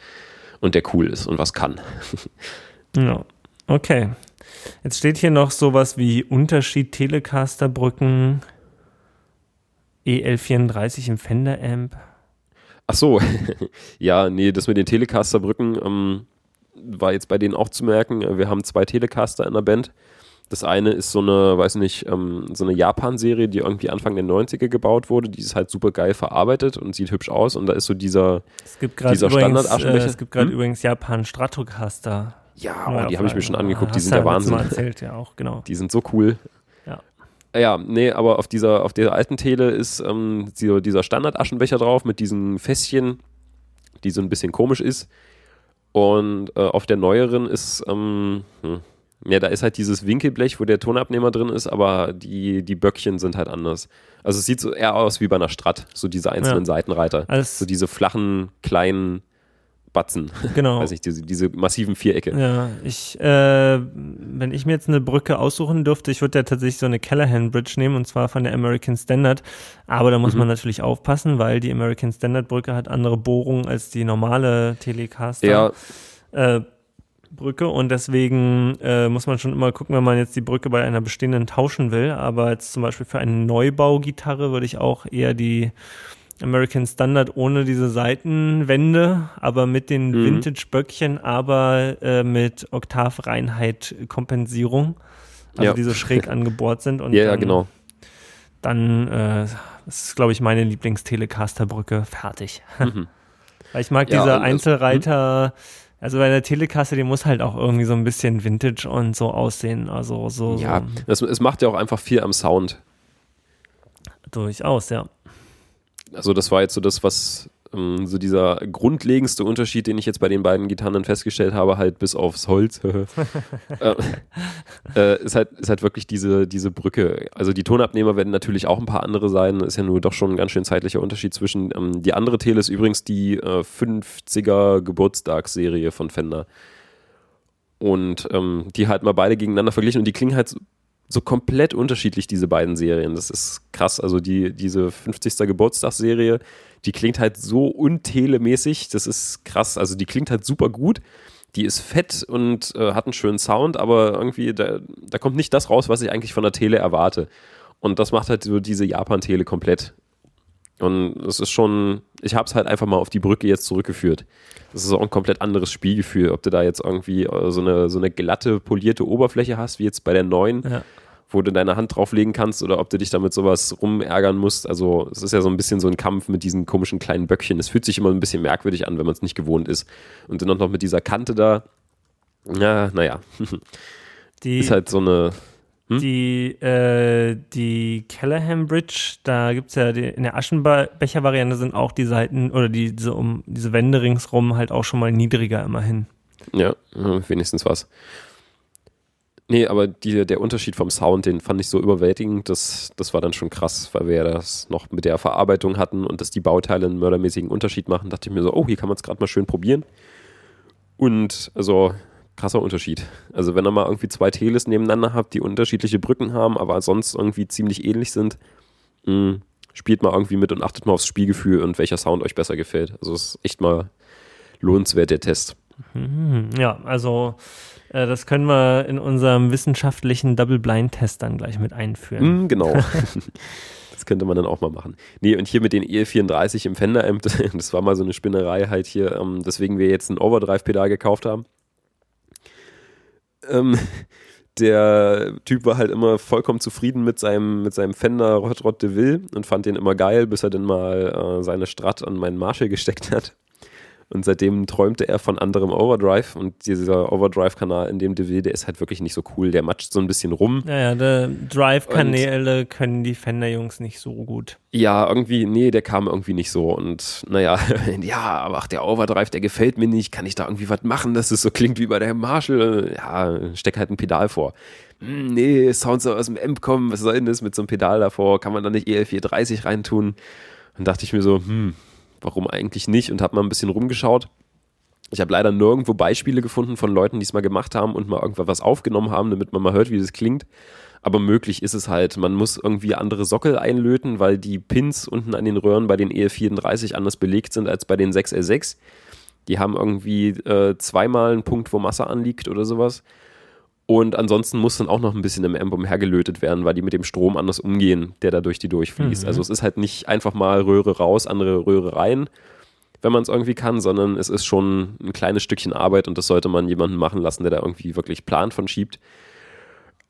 Und der cool ist und was kann. Ja, okay. Jetzt steht hier noch sowas wie Unterschied Telecaster-Brücken, EL34 im Fender-Amp. Ach so, ja, nee, das mit den Telecaster-Brücken ähm, war jetzt bei denen auch zu merken. Wir haben zwei Telecaster in der Band. Das eine ist so eine, weiß nicht, ähm, so eine Japan-Serie, die irgendwie Anfang der 90er gebaut wurde. Die ist halt super geil verarbeitet und sieht hübsch aus. Und da ist so dieser, Es gibt Dieser übrigens, äh, Standard-Aschenbecher. es gibt gerade Hm? übrigens Japan Stratocaster. ja, oh, die habe ich mir schon angeguckt, die Hast sind der Wahnsinn. Mal erzählt, ja auch, genau. Die sind so cool. Ja. Ja, nee, aber auf dieser, auf der alten Tele ist ähm, dieser, dieser Standard-Aschenbecher drauf mit diesen Fässchen, die so ein bisschen komisch ist. Und äh, auf der neueren ist, ähm, hm, ja, da ist halt dieses Winkelblech, wo der Tonabnehmer drin ist, aber die, die Böckchen sind halt anders. Also es sieht so eher aus wie bei einer Strat, so diese einzelnen Ja. Seitenreiter. Als, So diese flachen, kleinen Batzen. genau. Weiß nicht, diese, diese massiven Vierecke. Ja, ich, äh, wenn ich mir jetzt eine Brücke aussuchen dürfte, ich würde ja tatsächlich so eine Callahan Bridge nehmen und zwar von der American Standard. Aber da muss Mhm. man natürlich aufpassen, weil die American Standard Brücke hat andere Bohrungen als die normale Telecaster. Ja, äh, Brücke und deswegen äh, muss man schon immer gucken, wenn man jetzt die Brücke bei einer bestehenden tauschen will. Aber jetzt zum Beispiel für eine Neubaugitarre würde ich auch eher die American Standard ohne diese Seitenwände, aber mit den Mhm. Vintage-Böckchen, aber äh, mit Oktavreinheit-Kompensierung. Also Ja. die so schräg angebohrt sind. Und ja, ja, dann, genau. Dann äh, ist, glaube ich, meine Lieblings-Telecaster-Brücke. Fertig. Mhm. Weil ich mag Ja, diese und das- Einzelreiter, also bei der Telekasse, die muss halt auch irgendwie so ein bisschen Vintage und so aussehen. Also so, Ja, so es, es macht ja auch einfach viel am Sound. durchaus, ja. Also das war jetzt so das, was so dieser grundlegendste Unterschied, den ich jetzt bei den beiden Gitarren festgestellt habe, halt bis aufs Holz, äh, äh, ist, halt, ist halt wirklich diese, diese Brücke. Also die Tonabnehmer werden natürlich auch ein paar andere sein, ist ja nur doch schon ein ganz schön zeitlicher Unterschied zwischen. Ähm, die andere Tele ist übrigens die äh, 50er Geburtstagsserie von Fender. Und ähm, die halt mal beide gegeneinander verglichen und die klingen halt so, komplett unterschiedlich, diese beiden Serien. Das ist krass. Also die, diese 50. Geburtstagsserie, die klingt halt so untelemäßig. Das ist krass. Also die klingt halt super gut. Die ist fett und äh, hat einen schönen Sound, aber irgendwie, da, da kommt nicht das raus, was ich eigentlich von der Tele erwarte. Und das macht halt so diese Japan-Tele komplett. Und es ist schon, ich habe es halt einfach mal auf die Brücke jetzt zurückgeführt. Das ist auch ein komplett anderes Spielgefühl, ob du da jetzt irgendwie äh, so eine, so eine glatte, polierte Oberfläche hast, wie jetzt bei der neuen, Ja. Wo du deine Hand drauflegen kannst oder ob du dich damit sowas rumärgern musst. Also es ist ja so ein bisschen so ein Kampf mit diesen komischen kleinen Böckchen. Es fühlt sich immer ein bisschen merkwürdig an, wenn man es nicht gewohnt ist. Und dann noch mit dieser Kante da. Ja, naja, Die, ist halt so eine. hm? die, äh, die Callahan Bridge, da gibt es ja die, in der Aschenbecher-Variante sind auch die Seiten oder die, diese, um, diese Wände ringsrum halt auch schon mal niedriger immerhin. Ja, wenigstens was. Nee, aber die, der Unterschied vom Sound, den fand ich so überwältigend, das, das war dann schon krass, weil wir das noch mit der Verarbeitung hatten und dass die Bauteile einen mördermäßigen Unterschied machen, dachte ich mir so, oh, hier kann man es gerade mal schön probieren. Und also krasser Unterschied. Also wenn ihr mal irgendwie zwei Teles nebeneinander habt, die unterschiedliche Brücken haben, aber sonst irgendwie ziemlich ähnlich sind, mh, spielt mal irgendwie mit und achtet mal aufs Spielgefühl und welcher Sound euch besser gefällt. Also es ist echt mal lohnenswert, der Test. Mhm. Ja, also das können wir in unserem wissenschaftlichen Double-Blind-Test dann gleich mit einführen. Mm, genau. das könnte man dann auch mal machen. Nee, und hier mit den EL34 im Fender-Amp, das war mal so eine Spinnerei halt hier, ähm, deswegen wir jetzt ein Overdrive-Pedal gekauft haben. Ähm, der Typ war halt immer vollkommen zufrieden mit seinem, mit seinem Fender Rot Rot de Ville und fand den immer geil, bis er dann mal äh, seine Strat an meinen Marshall gesteckt hat. Und seitdem träumte er von anderem Overdrive und dieser Overdrive-Kanal in dem DW, der ist halt wirklich nicht so cool. Der matscht so ein bisschen rum. Ja, ja, Drive-Kanäle können die Fender-Jungs nicht so gut. Ja, irgendwie, nee, der kam irgendwie nicht so. Und naja, ja, aber ach, der Overdrive, der gefällt mir nicht. Kann ich da irgendwie was machen, dass es so klingt wie bei der Marshall? Ja, steck halt ein Pedal vor. Hm, nee, Sounds aus dem Amp kommen, was soll denn das mit so einem Pedal davor? Kann man da nicht EL430 reintun? Dann dachte ich mir so, hm, warum eigentlich nicht? Und habe mal ein bisschen rumgeschaut. Ich habe leider nirgendwo Beispiele gefunden von Leuten, die es mal gemacht haben und mal irgendwas was aufgenommen haben, damit man mal hört, wie das klingt. Aber möglich ist es halt. Man muss irgendwie andere Sockel einlöten, weil die Pins unten an den Röhren bei den EL34 anders belegt sind als bei den 6L6. Die haben irgendwie äh, zweimal einen Punkt, wo Masse anliegt oder sowas. Und ansonsten muss dann auch noch ein bisschen im Amp umhergelötet werden, weil die mit dem Strom anders umgehen, der da durch die durchfließt. Mhm. Also es ist halt nicht einfach mal Röhre raus, andere Röhre rein, wenn man es irgendwie kann, sondern es ist schon ein kleines Stückchen Arbeit und das sollte man jemanden machen lassen, der da irgendwie wirklich Plan von schiebt.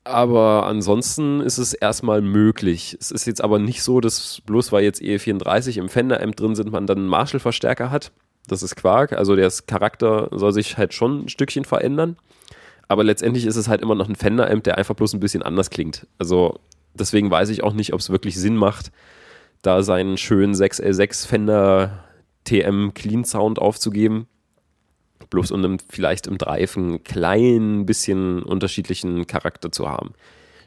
Aber ansonsten ist es erstmal möglich. Es ist jetzt aber nicht so, dass bloß weil jetzt E34 im Fender-Amp drin sind, man dann einen Marshall-Verstärker hat. Das ist Quark. Also der Charakter soll sich halt schon ein Stückchen verändern. Aber letztendlich ist es halt immer noch ein Fender-Amp, der einfach bloß ein bisschen anders klingt. Also deswegen weiß ich auch nicht, ob es wirklich Sinn macht, da seinen schönen 6L6 Fender TM Clean Sound aufzugeben. Bloß um vielleicht im Drive einen kleinen bisschen unterschiedlichen Charakter zu haben.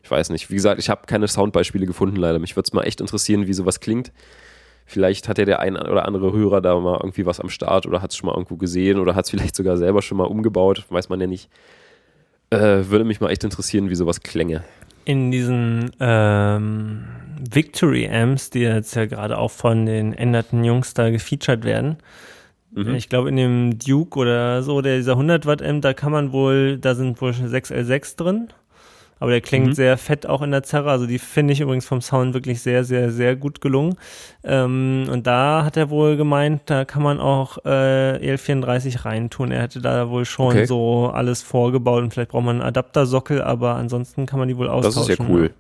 Ich weiß nicht. Wie gesagt, ich habe keine Soundbeispiele gefunden, leider. Mich würde es mal echt interessieren, wie sowas klingt. Vielleicht hat ja der ein oder andere Hörer da mal irgendwie was am Start oder hat es schon mal irgendwo gesehen oder hat es vielleicht sogar selber schon mal umgebaut. Weiß man ja nicht. Äh, würde mich mal echt interessieren, wie sowas klänge. In diesen ähm, Victory Amps, die jetzt ja gerade auch von den änderten Jungs da gefeatured werden. Mhm. Ich glaube, in dem Duke oder so, der dieser 100 Watt Amp, da kann man wohl, da sind wohl 6L6 drin. Aber der klingt mhm. sehr fett auch in der Zerre. Also die finde ich übrigens vom Sound wirklich sehr, sehr, sehr gut gelungen. Ähm, und da hat er wohl gemeint, da kann man auch äh, EL34 reintun. Er hätte da wohl schon okay. so alles vorgebaut und vielleicht braucht man einen Adaptersockel, aber ansonsten kann man die wohl austauschen. Das ist ja cool.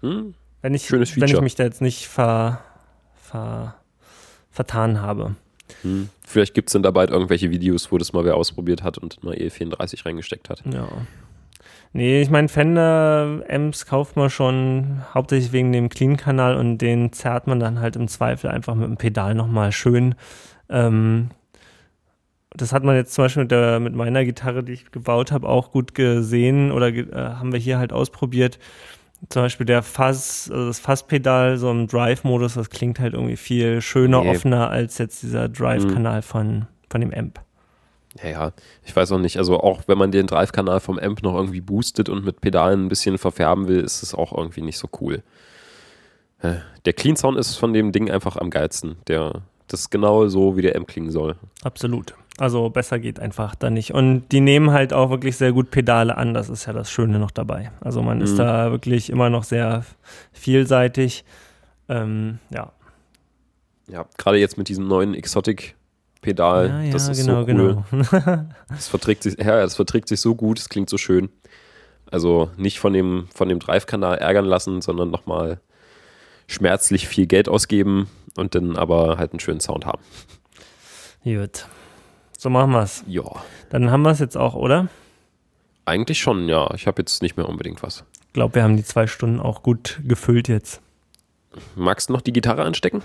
Hm? Wenn, ich, Schönes Feature. wenn ich mich da jetzt nicht ver, ver, vertan habe. Hm. Vielleicht gibt es dann dabei irgendwelche Videos, wo das mal wer ausprobiert hat und mal EL34 reingesteckt hat. Ja. Nee, ich meine, Fender-Amps kauft man schon hauptsächlich wegen dem Clean-Kanal und den zerrt man dann halt im Zweifel einfach mit dem Pedal nochmal schön. Ähm, das hat man jetzt zum Beispiel mit, der, mit meiner Gitarre, die ich gebaut habe, auch gut gesehen oder äh, haben wir hier halt ausprobiert. Zum Beispiel der Fass, also das Fasspedal so im Drive-Modus, das klingt halt irgendwie viel schöner, nee. offener als jetzt dieser Drive-Kanal mhm. von, von dem Amp. Ja, ja, ich weiß auch nicht. Also auch wenn man den Drive-Kanal vom Amp noch irgendwie boostet und mit Pedalen ein bisschen verfärben will, ist es auch irgendwie nicht so cool. Der Clean Sound ist von dem Ding einfach am geilsten. Der, das ist genau so, wie der Amp klingen soll. Absolut. Also besser geht einfach da nicht. Und die nehmen halt auch wirklich sehr gut Pedale an. Das ist ja das Schöne noch dabei. Also man mhm. ist da wirklich immer noch sehr vielseitig. Ähm, ja. Ja, gerade jetzt mit diesem neuen Exotic Pedal. Ja, ja, das ist genau, so cool. Genau. das, verträgt sich, ja, das verträgt sich so gut, es klingt so schön. Also nicht von dem, von dem Drive-Kanal ärgern lassen, sondern nochmal schmerzlich viel Geld ausgeben und dann aber halt einen schönen Sound haben. Gut. So machen wir es. Ja. Dann haben wir es jetzt auch, oder? Eigentlich schon, ja. Ich habe jetzt nicht mehr unbedingt was. Ich glaube, wir haben die zwei Stunden auch gut gefüllt jetzt. Magst du noch die Gitarre anstecken?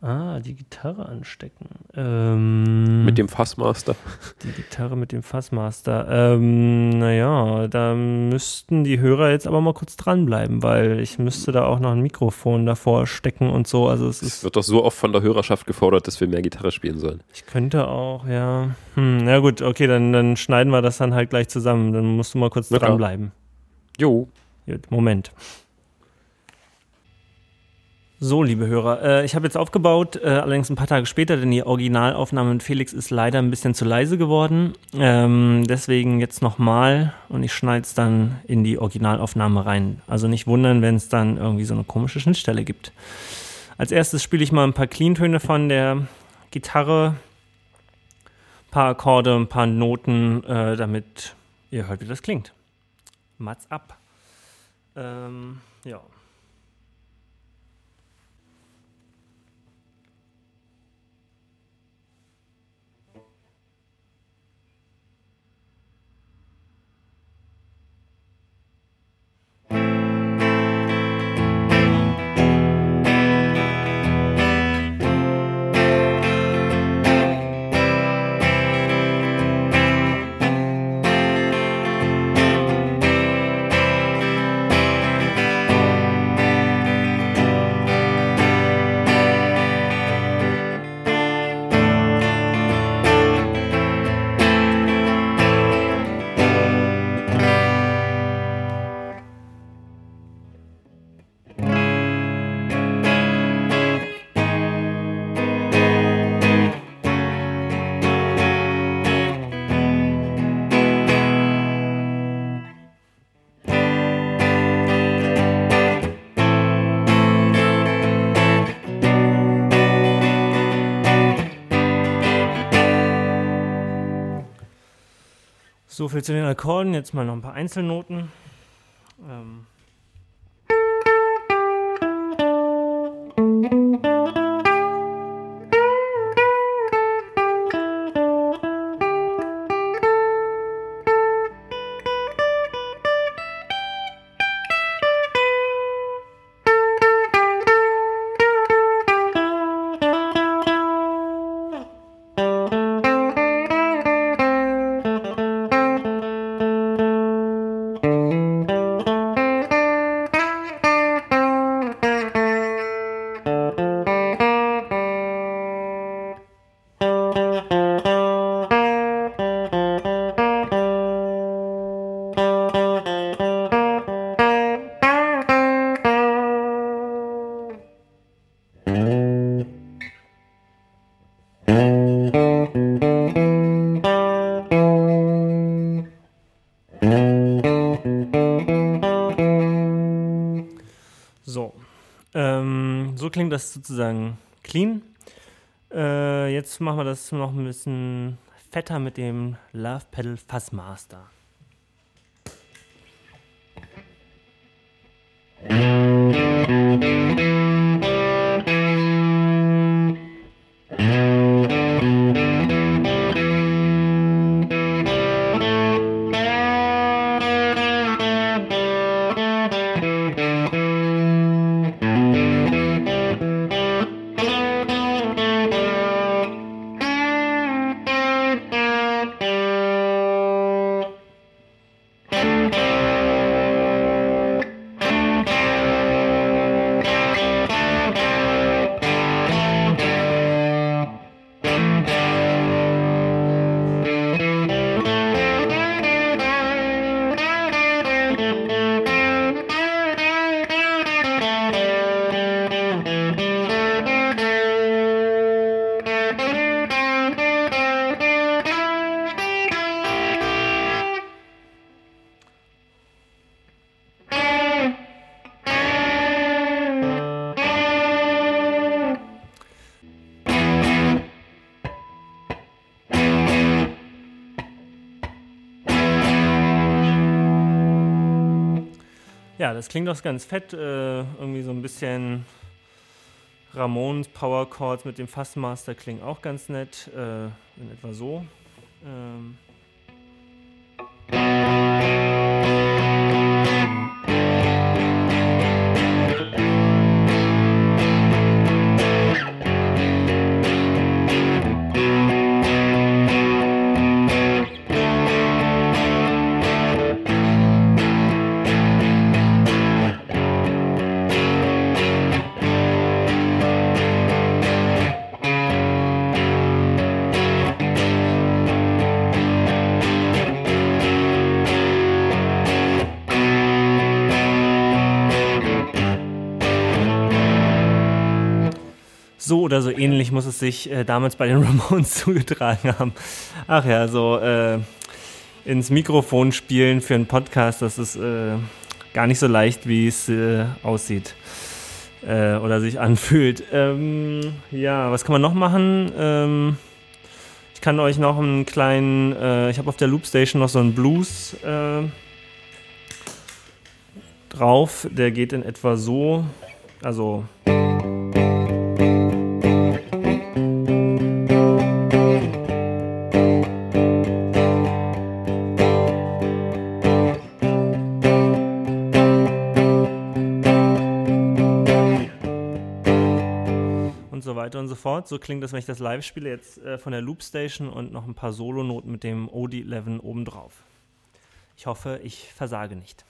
Ah, die Gitarre anstecken. Ähm, mit dem Fassmaster. Die Gitarre mit dem Fassmaster. Ähm, naja, da müssten die Hörer jetzt aber mal kurz dranbleiben, weil ich müsste da auch noch ein Mikrofon davor stecken und so. Also es, es wird doch so oft von der Hörerschaft gefordert, dass wir mehr Gitarre spielen sollen. Ich könnte auch, ja. Hm, na gut, okay, dann, dann schneiden wir das dann halt gleich zusammen. Dann musst du mal kurz dranbleiben. Jo. Gut, Moment. So, liebe Hörer, äh, ich habe jetzt aufgebaut, äh, allerdings ein paar Tage später, denn die Originalaufnahme mit Felix ist leider ein bisschen zu leise geworden. Ähm, deswegen jetzt nochmal und ich schneide es dann in die Originalaufnahme rein. Also nicht wundern, wenn es dann irgendwie so eine komische Schnittstelle gibt. Als erstes spiele ich mal ein paar Clean-Töne von der Gitarre, ein paar Akkorde, ein paar Noten, äh, damit ihr hört, wie das klingt. Mats ab. Ähm, ja. So viel zu den Akkorden. Jetzt mal noch ein paar Einzelnoten. Ähm klingt das sozusagen clean. Äh, jetzt machen wir das noch ein bisschen fetter mit dem Love Pedal Fassmaster. Das klingt doch ganz fett. Äh, irgendwie so ein bisschen Ramones Power Chords mit dem Fassmaster klingen auch ganz nett. Äh, in etwa so. Ähm ähnlich muss es sich äh, damals bei den Ramones zugetragen haben. Ach ja, so äh, ins Mikrofon spielen für einen Podcast, das ist äh, gar nicht so leicht, wie es äh, aussieht äh, oder sich anfühlt. Ähm, ja, was kann man noch machen? Ähm, ich kann euch noch einen kleinen, äh, ich habe auf der Loopstation noch so einen Blues drauf, der geht in etwa so, also weiter und so fort. So klingt das, wenn ich das live spiele, jetzt äh, von der Loopstation und noch ein paar Solonoten mit dem OD11 obendrauf. Ich hoffe, ich versage nicht.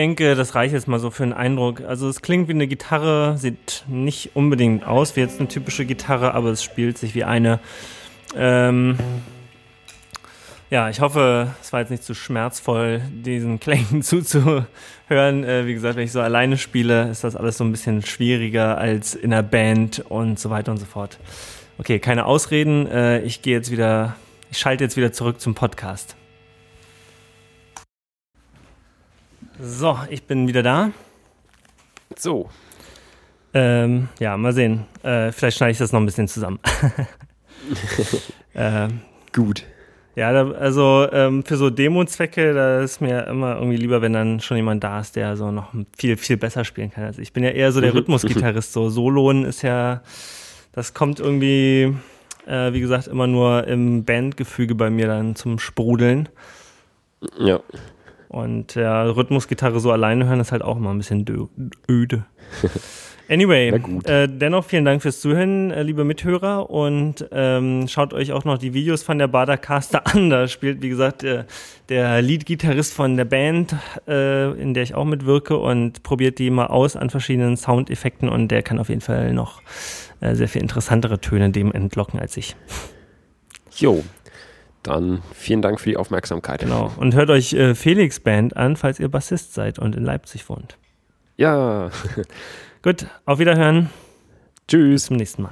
Denke, das reicht jetzt mal so für einen Eindruck. Also es klingt wie eine Gitarre, sieht nicht unbedingt aus wie jetzt eine typische Gitarre, aber es spielt sich wie eine. Ähm, ja, ich hoffe, es war jetzt nicht zu schmerzvoll, diesen Klängen zuzuhören. Äh, wie gesagt, wenn ich so alleine spiele, ist das alles so ein bisschen schwieriger als in einer Band und so weiter und so fort. Okay, keine Ausreden. Äh, ich gehe jetzt wieder, ich schalte jetzt wieder zurück zum Podcast. So, ich bin wieder da. So. Ähm, ja, mal sehen. Äh, vielleicht schneide ich das noch ein bisschen zusammen. ähm, Gut. Ja, da, also ähm, für so Demo-Zwecke, da ist mir immer irgendwie lieber, wenn dann schon jemand da ist, der so noch viel, viel besser spielen kann. Also ich bin ja eher so der mhm. Rhythmusgitarrist. So Soloen ist ja, das kommt irgendwie, äh, wie gesagt, immer nur im Bandgefüge bei mir dann zum Sprudeln. Ja. Und ja, Rhythmusgitarre so alleine hören ist halt auch immer ein bisschen öde. Anyway, äh, dennoch vielen Dank fürs Zuhören, äh, liebe Mithörer. Und ähm, schaut euch auch noch die Videos von der Badercaster an. Da spielt, wie gesagt, äh, der Lead-Gitarrist von der Band, äh, in der ich auch mitwirke, und probiert die mal aus an verschiedenen Soundeffekten. Und der kann auf jeden Fall noch äh, sehr viel interessantere Töne dem entlocken als ich. Jo, dann vielen Dank für die Aufmerksamkeit. Genau. Und hört euch äh, Felix Band an, falls ihr Bassist seid und in Leipzig wohnt. Ja. Gut, auf Wiederhören. Tschüss. Bis zum nächsten Mal.